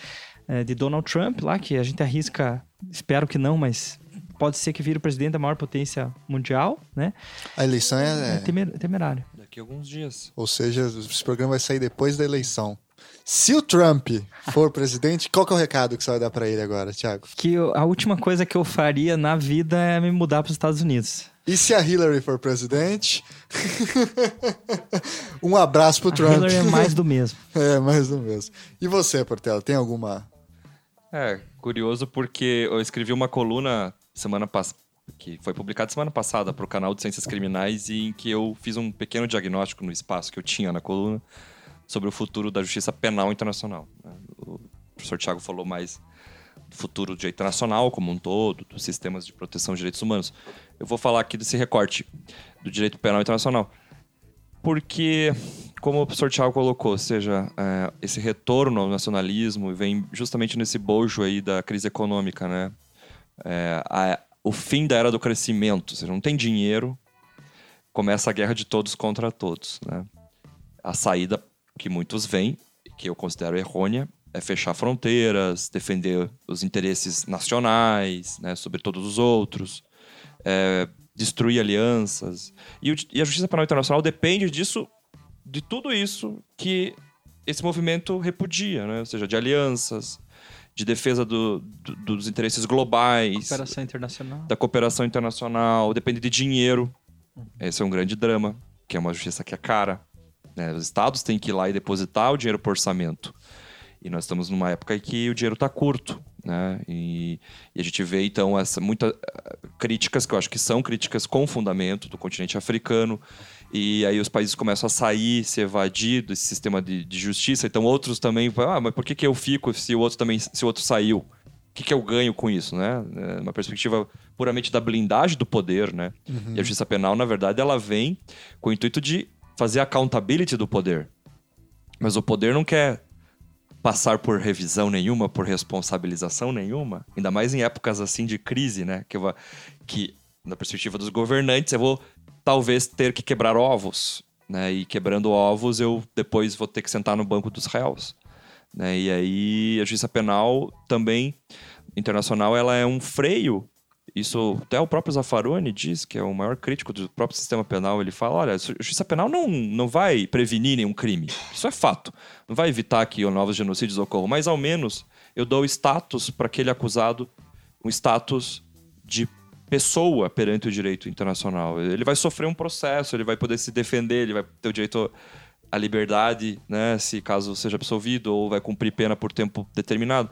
é, de Donald Trump lá, que a gente arrisca, espero que não, mas pode ser que vire o presidente da maior potência mundial, né? A eleição é, é temer, temerário daqui a alguns dias. Ou seja, esse programa vai sair depois da eleição. Se o Trump for presidente, qual que é o recado que você vai dar pra ele agora, Thiago? Que eu- a última coisa que eu faria na vida é me mudar para os Estados Unidos. E se a Hillary for presidente? um abraço pro A Trump. Hillary é mais do mesmo. É, mais do mesmo. E você, Portela, tem alguma. É, curioso porque eu escrevi uma coluna semana passada, que foi publicada semana passada para o canal de Ciências Criminais e em que eu fiz um pequeno diagnóstico no espaço que eu tinha na coluna sobre o futuro da justiça penal internacional. né? O professor Tiago falou mais do futuro do direito internacional como um todo, dos sistemas de proteção de direitos humanos. Eu vou falar aqui desse recorte do direito penal internacional. Porque, como o professor Tiago colocou, ou seja, é, esse retorno ao nacionalismo vem justamente nesse bojo aí da crise econômica, né? É, a- o fim da era do crescimento, ou seja, não tem dinheiro, começa a guerra de todos contra todos, né? A saída que muitos veem, que eu considero errônea, é fechar fronteiras, defender os interesses nacionais, né, sobre todos os outros, é, destruir alianças. E, o- e a justiça penal internacional depende disso, de tudo isso que esse movimento repudia, né? ou seja, de alianças, de defesa do- do- dos interesses globais, Cooperação internacional. da cooperação internacional, depende de dinheiro. Esse é um grande drama, que é uma justiça que é cara. né? Os estados têm que ir lá e depositar o dinheiro por orçamento. E nós estamos numa época em que o dinheiro está curto. Né? E, e a gente vê, então, essa, muitas críticas, que eu acho que são críticas com fundamento do continente africano. E aí os países começam a sair, se evadir desse sistema de, de justiça. Então outros também ah, mas por que, que eu fico se o outro também se o outro saiu? O que, que eu ganho com isso, né? É uma perspectiva puramente da blindagem do poder, né? E a justiça penal, na verdade, ela vem com o intuito de fazer accountability do poder. Mas o poder não quer passar por revisão nenhuma, por responsabilização nenhuma, ainda mais em épocas assim de crise, né? Que, eu que na perspectiva dos governantes, eu vou talvez ter que quebrar ovos, né? E quebrando ovos, eu depois vou ter que sentar no banco dos réus, né? E aí a justiça penal também internacional, ela é um freio isso até o próprio Zaffaroni diz, que é o maior crítico do próprio sistema penal. Ele fala: olha, a justiça penal não, não vai prevenir nenhum crime. Isso é fato. Não vai evitar que novos genocídios ocorram, mas ao menos eu dou status para aquele acusado, um status de pessoa perante o direito internacional. Ele vai sofrer um processo, ele vai poder se defender, ele vai ter o direito à liberdade, né, se caso seja absolvido, ou vai cumprir pena por tempo determinado.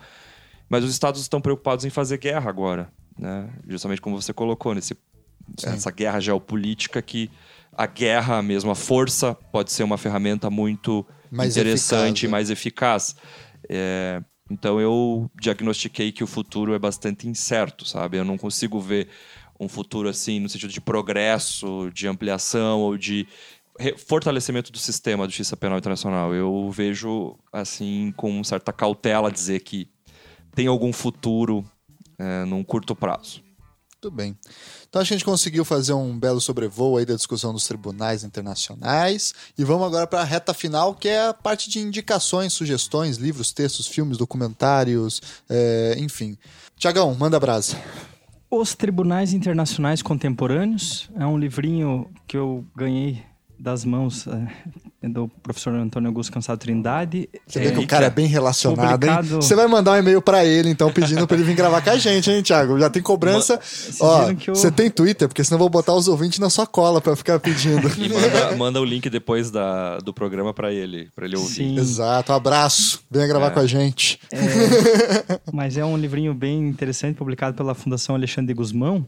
Mas os estados estão preocupados em fazer guerra agora, né? Justamente como você colocou nesse essa guerra geopolítica que a guerra mesmo, a força pode ser uma ferramenta muito Mais interessante eficaz, e né? mais eficaz. É, então eu diagnostiquei que o futuro é bastante incerto, sabe? Eu não consigo ver um futuro assim no sentido de progresso, de ampliação ou de fortalecimento do sistema de justiça penal internacional. Eu vejo assim com certa cautela dizer que tem algum futuro é, num curto prazo. Tudo bem. Então a gente conseguiu fazer um belo sobrevoo aí da discussão dos tribunais internacionais. E vamos agora para a reta final, que é a parte de indicações, sugestões, livros, textos, filmes, documentários, é, enfim. Tiagão, manda brasa. Os Tribunais Internacionais Contemporâneos é um livrinho que eu ganhei das mãos eh, do professor Antônio Augusto Cansado Trindade. Você vê É, que o cara é bem relacionado, hein? publicado- Você vai mandar um e-mail para ele, então, pedindo para ele vir gravar com a gente, hein, Thiago? Já tem cobrança. Ó, eu- você tem Twitter, porque senão eu vou botar os ouvintes na sua cola para ficar pedindo. E manda, manda o link depois da, do programa para ele, para ele ouvir. Sim, Exato, um abraço. Venha gravar É. com a gente. mas é um livrinho bem interessante, publicado pela Fundação Alexandre de Guzmão,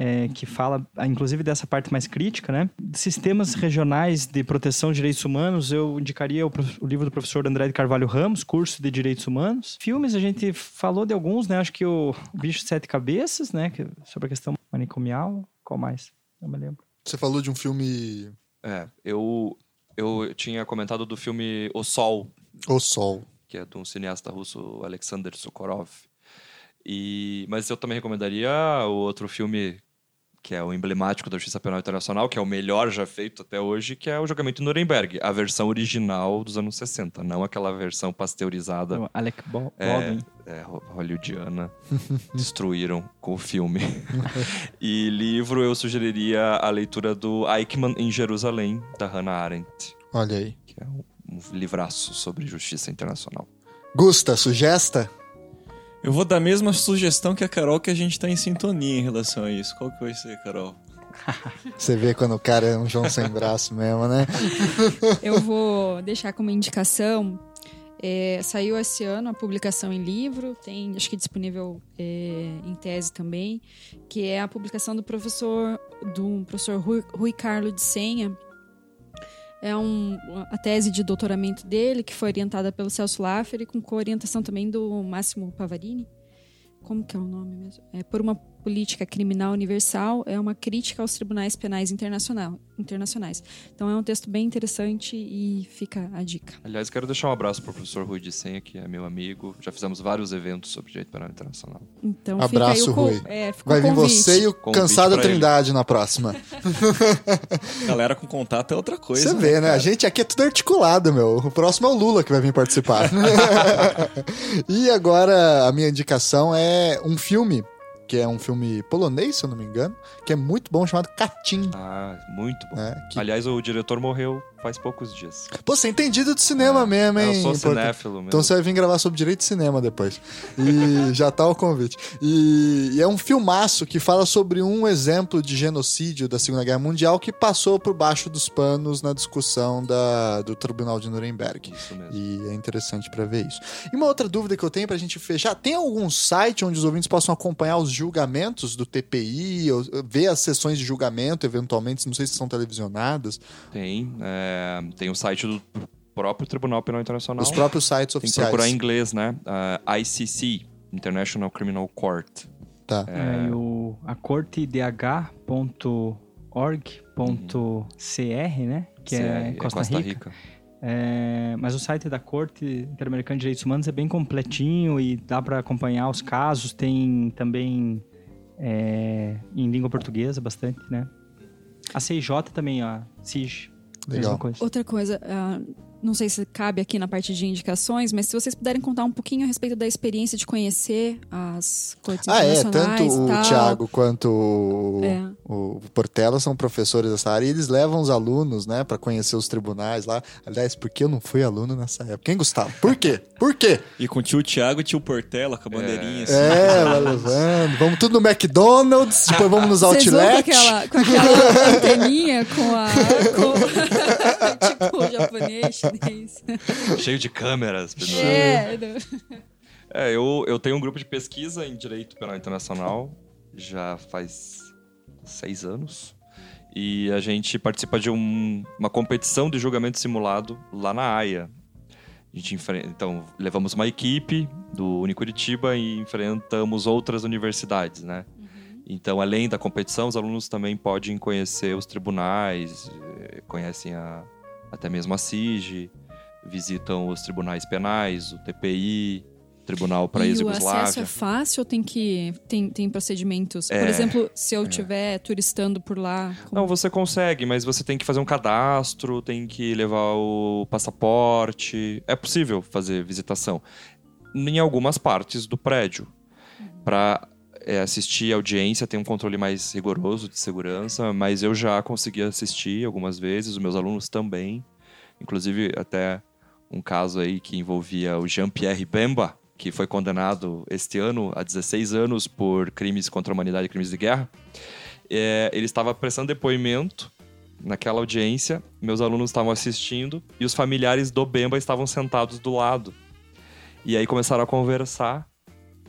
é, que fala, ah, inclusive, dessa parte mais crítica, né? Sistemas regionais de proteção de direitos humanos, eu indicaria o, o livro do professor André de Carvalho Ramos, Curso de Direitos Humanos. Filmes, a gente falou de alguns, né? Acho que o Bicho de Sete Cabeças, né? que- sobre a questão manicomial. Qual mais? Não me lembro. Você falou de um filme É, eu, eu tinha comentado do filme O Sol, O Sol. que é de um cineasta russo, Alexander Sokorov. E, mas eu também recomendaria o outro filme que é o emblemático da Justiça Penal Internacional, que é o melhor já feito até hoje, que é o Julgamento em Nuremberg, a versão original dos anos 60, não aquela versão pasteurizada O Alec É, Baldwin. é, ho- hollywoodiana. Destruíram com o filme. e livro eu sugeriria a leitura do Eichmann em Jerusalém, da Hannah Arendt, Olha aí. que é um, um livraço sobre justiça internacional. Gusta, sugesta? Eu vou dar a mesma sugestão que a Carol, que a gente tá em sintonia em relação a isso. Qual que vai ser, Carol? Você vê quando o cara é um João sem braço mesmo, né? Eu vou deixar como indicação. é, saiu esse ano a publicação em livro, tem acho que disponível é, em tese também, que é a publicação do professor do professor Rui, Rui Carlos de Senha. É um, a tese de doutoramento dele, que foi orientada pelo Celso Laffer e com co-orientação também do Máximo Pavarini. Como que é o nome mesmo? É Por uma Política Criminal Universal, é uma crítica aos tribunais penais internacional, internacionais. Então é um texto bem interessante e fica a dica. Aliás, quero deixar um abraço para o professor Rui de Senha, que é meu amigo. Já fizemos vários eventos sobre direito penal internacional. Então Abraço, fica aí o, Rui. é, Vai vir convite. você e o Convite Cansado pra ele. Trindade na próxima. Galera com contato é outra coisa. Você vê, né? A cara? gente aqui é tudo articulado, meu. O próximo é o Lula que vai vir participar. e agora a minha indicação é um filme, que é um filme polonês, se eu não me engano, que é muito bom, chamado Katin. Ah, muito bom. Né? Que... Aliás, o diretor morreu faz poucos dias. Pô, você é entendido de cinema mesmo, hein? Eu sou cinéfilo mesmo. Então você vai vir gravar sobre direito de cinema depois. E já tá o convite. E, e é um filmaço que fala sobre um exemplo de genocídio da Segunda Guerra Mundial que passou por baixo dos panos na discussão da, do Tribunal de Nuremberg. Isso mesmo. E é interessante pra ver isso. E uma outra dúvida que eu tenho pra gente fechar: tem algum site onde os ouvintes possam acompanhar os julgamentos do TPI, ou ver as sessões de julgamento, eventualmente, não sei se são televisionadas, Tem. é, tem o site do próprio Tribunal Penal Internacional. os próprios sites Tem que oficiais. procurar em inglês, né? Ah, ICC, International Criminal Court. Tá. É, e o, a cortedh.org.cr, né? Que é, CR, Costa, Rica. É, mas o site da Corte Interamericana de Direitos Humanos é bem completinho e dá para acompanhar os casos. Tem também é, em língua portuguesa bastante, né? A CIJ também, a CIJ, Legal. coisa. Outra coisa, ah, não sei se cabe aqui na parte de indicações, mas se vocês puderem contar um pouquinho a respeito da experiência de conhecer as cortes Ah, é. Tanto internacionais e o. Thiago quanto o, É. o Portela são professores dessa área e eles levam os alunos, né, pra conhecer os tribunais lá. Aliás, por que eu não fui aluno nessa época? Hein, Gustavo? Por quê? Por quê? E com o tio Thiago e tio Portela, com a bandeirinha assim. É, vai levando. Vamos tudo no McDonald's, depois vamos nos Vocês vão com outlet. aquela, com aquela anteninha com a. Com, tipo japonês, chinês. Cheio de câmeras. pessoal. É, É, eu, eu tenho um grupo de pesquisa em Direito Penal Internacional já faz seis anos. E a gente participa de um- uma competição de julgamento simulado lá na AIA. A gente enfre- Então, levamos uma equipe do Unicuritiba e enfrentamos outras universidades, né? Então, além da competição, os alunos também podem conhecer os tribunais, eh, conhecem a- até mesmo a SIG, visitam os tribunais penais, o TPI, Tribunal para E o ex-Yugoslávia. acesso é fácil ou tem que. Tem, tem procedimentos? É, Por exemplo, se eu estiver turistando por lá. como- Não, você consegue, mas você tem que fazer um cadastro, tem que levar o passaporte. É possível fazer visitação em algumas partes do prédio. Para assistir a audiência tem um controle mais rigoroso de segurança, mas eu já consegui assistir algumas vezes, os meus alunos também. Inclusive, até um caso aí que envolvia o Jean-Pierre Bemba, que foi condenado este ano a 16 anos por crimes contra a humanidade e crimes de guerra. É, ele estava prestando depoimento naquela audiência, meus alunos estavam assistindo e os familiares do Bemba estavam sentados do lado. E aí começaram a conversar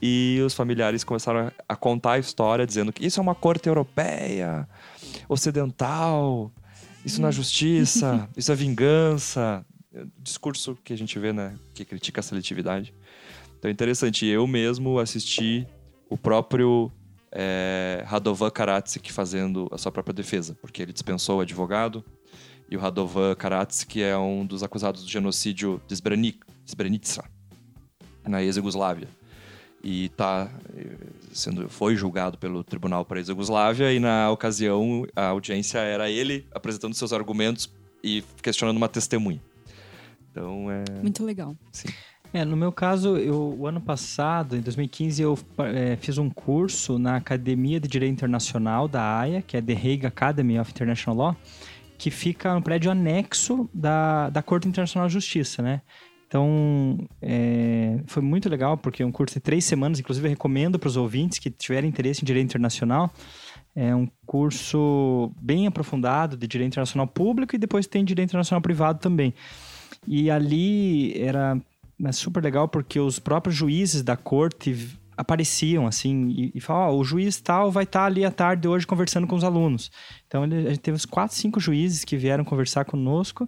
e os familiares começaram a contar a história, dizendo que isso é uma corte europeia, ocidental, isso não é justiça, isso é vingança. Discurso que a gente vê, né, que critica a seletividade. Então é interessante. Eu mesmo assisti o próprio é, Radovan Karadzic fazendo a sua própria defesa, porque ele dispensou o advogado. E o Radovan Karadzic é um dos acusados do genocídio de Srebrenica, na ex-Yugoslávia. E tá eh, sendo, foi julgado pelo Tribunal para a ex-Yugoslávia e na ocasião a audiência era ele apresentando seus argumentos e questionando uma testemunha. Então é, Muito legal. É, no meu caso, eu, o ano passado, em 2015, eu é, fiz um curso na Academia de Direito Internacional da AIA, que é The Hague Academy of International Law, que fica no prédio anexo da, da Corte Internacional de Justiça, né? Então, é, foi muito legal, porque é um curso de três semanas, inclusive eu recomendo para os ouvintes que tiverem interesse em Direito Internacional. É um curso bem aprofundado de Direito Internacional Público e depois tem Direito Internacional Privado também. E ali era é super legal porque os próprios juízes da corte apareciam assim e, e falavam, oh, o juiz tal vai estar tá ali à tarde hoje conversando com os alunos. Então ele, a gente teve uns quatro, cinco juízes que vieram conversar conosco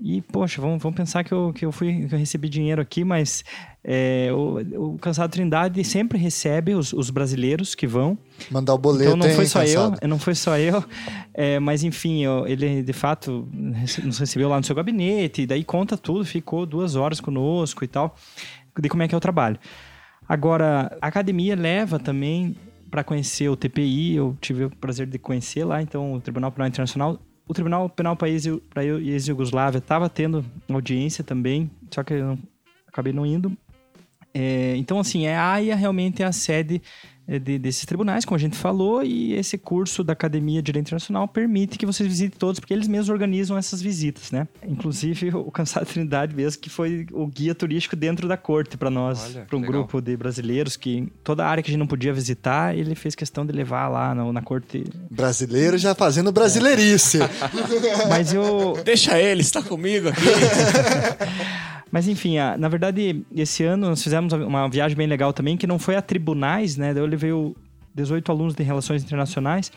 e, poxa, vamos, vamos pensar que eu, que eu fui que eu recebi dinheiro aqui, mas é, o, o Cansado Trindade sempre recebe os, os, brasileiros que vão. Mandar o boleto. Então não foi só cansado. eu, não foi só eu. É, mas enfim, eu, ele de fato nos recebeu lá no seu gabinete, e daí conta tudo, ficou duas horas conosco e tal, de como é que é o trabalho. Agora, a academia leva também para conhecer o TPI, eu tive o prazer de conhecer lá, então o Tribunal Penal Internacional o Tribunal Penal para a ex-Yugoslávia estava tendo audiência também, só que eu acabei não indo. É, então, assim, é, a AIA realmente é a sede é, de, desses tribunais, como a gente falou, e esse curso da Academia de Direito Internacional permite que vocês visitem todos, porque eles mesmos organizam essas visitas, né? Inclusive o Cansado Trindade mesmo, que foi o guia turístico dentro da corte para nós, para um legal. grupo de brasileiros que toda a área que a gente não podia visitar, ele fez questão de levar lá na, na corte. Brasileiro já fazendo brasileirice. É. Mas eu... Deixa ele, está comigo aqui. Mas enfim, na verdade, esse ano nós fizemos uma viagem bem legal também, que não foi a tribunais, né? Eu levei 18 alunos de Relações Internacionais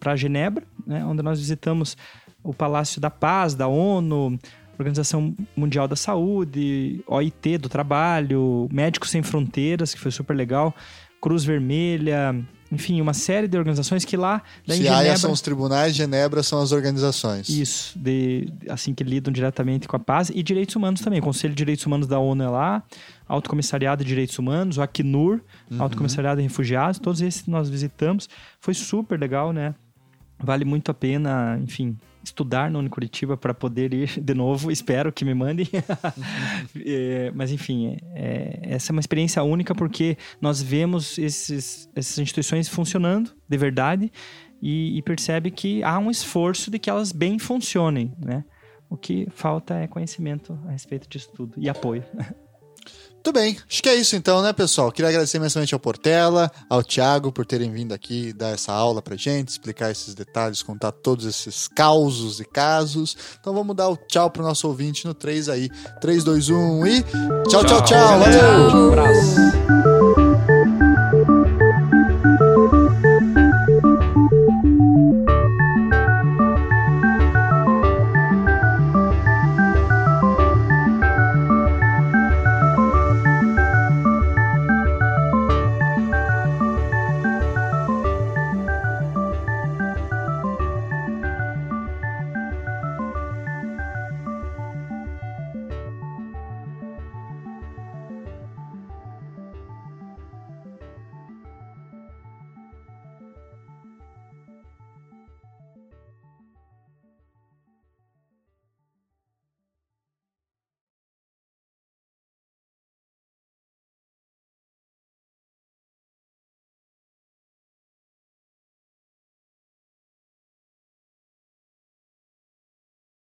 para Genebra, né? onde nós visitamos o Palácio da Paz, da ONU, Organização Mundial da Saúde, OIT do Trabalho, Médicos Sem Fronteiras, que foi super legal, Cruz Vermelha, enfim, uma série de organizações que lá. Daí Genebra, são os tribunais, Genebra são as organizações. Isso, de, assim que lidam diretamente com a paz e direitos humanos também. O Conselho de Direitos Humanos da ONU é lá, Alto Comissariado de Direitos Humanos, o Acnur, uhum. Alto Comissariado de Refugiados, todos esses nós visitamos. Foi super legal, né? Vale muito a pena, enfim, estudar no Unicuritiba para poder ir de novo. Espero que me mandem. é, mas, enfim, é, essa é uma experiência única porque nós vemos esses, essas instituições funcionando de verdade e, e, percebe que há um esforço de que elas bem funcionem, né? O que falta é conhecimento a respeito disso tudo e apoio. Muito bem, acho que é isso então, né, pessoal? Queria agradecer imensamente ao Portela, ao Thiago por terem vindo aqui dar essa aula pra gente, explicar esses detalhes, contar todos esses causos e casos. Então vamos dar o tchau pro nosso ouvinte no 3 aí. 3, 2, 1 e. Tchau, tchau, tchau. tchau. Valeu! Um abraço.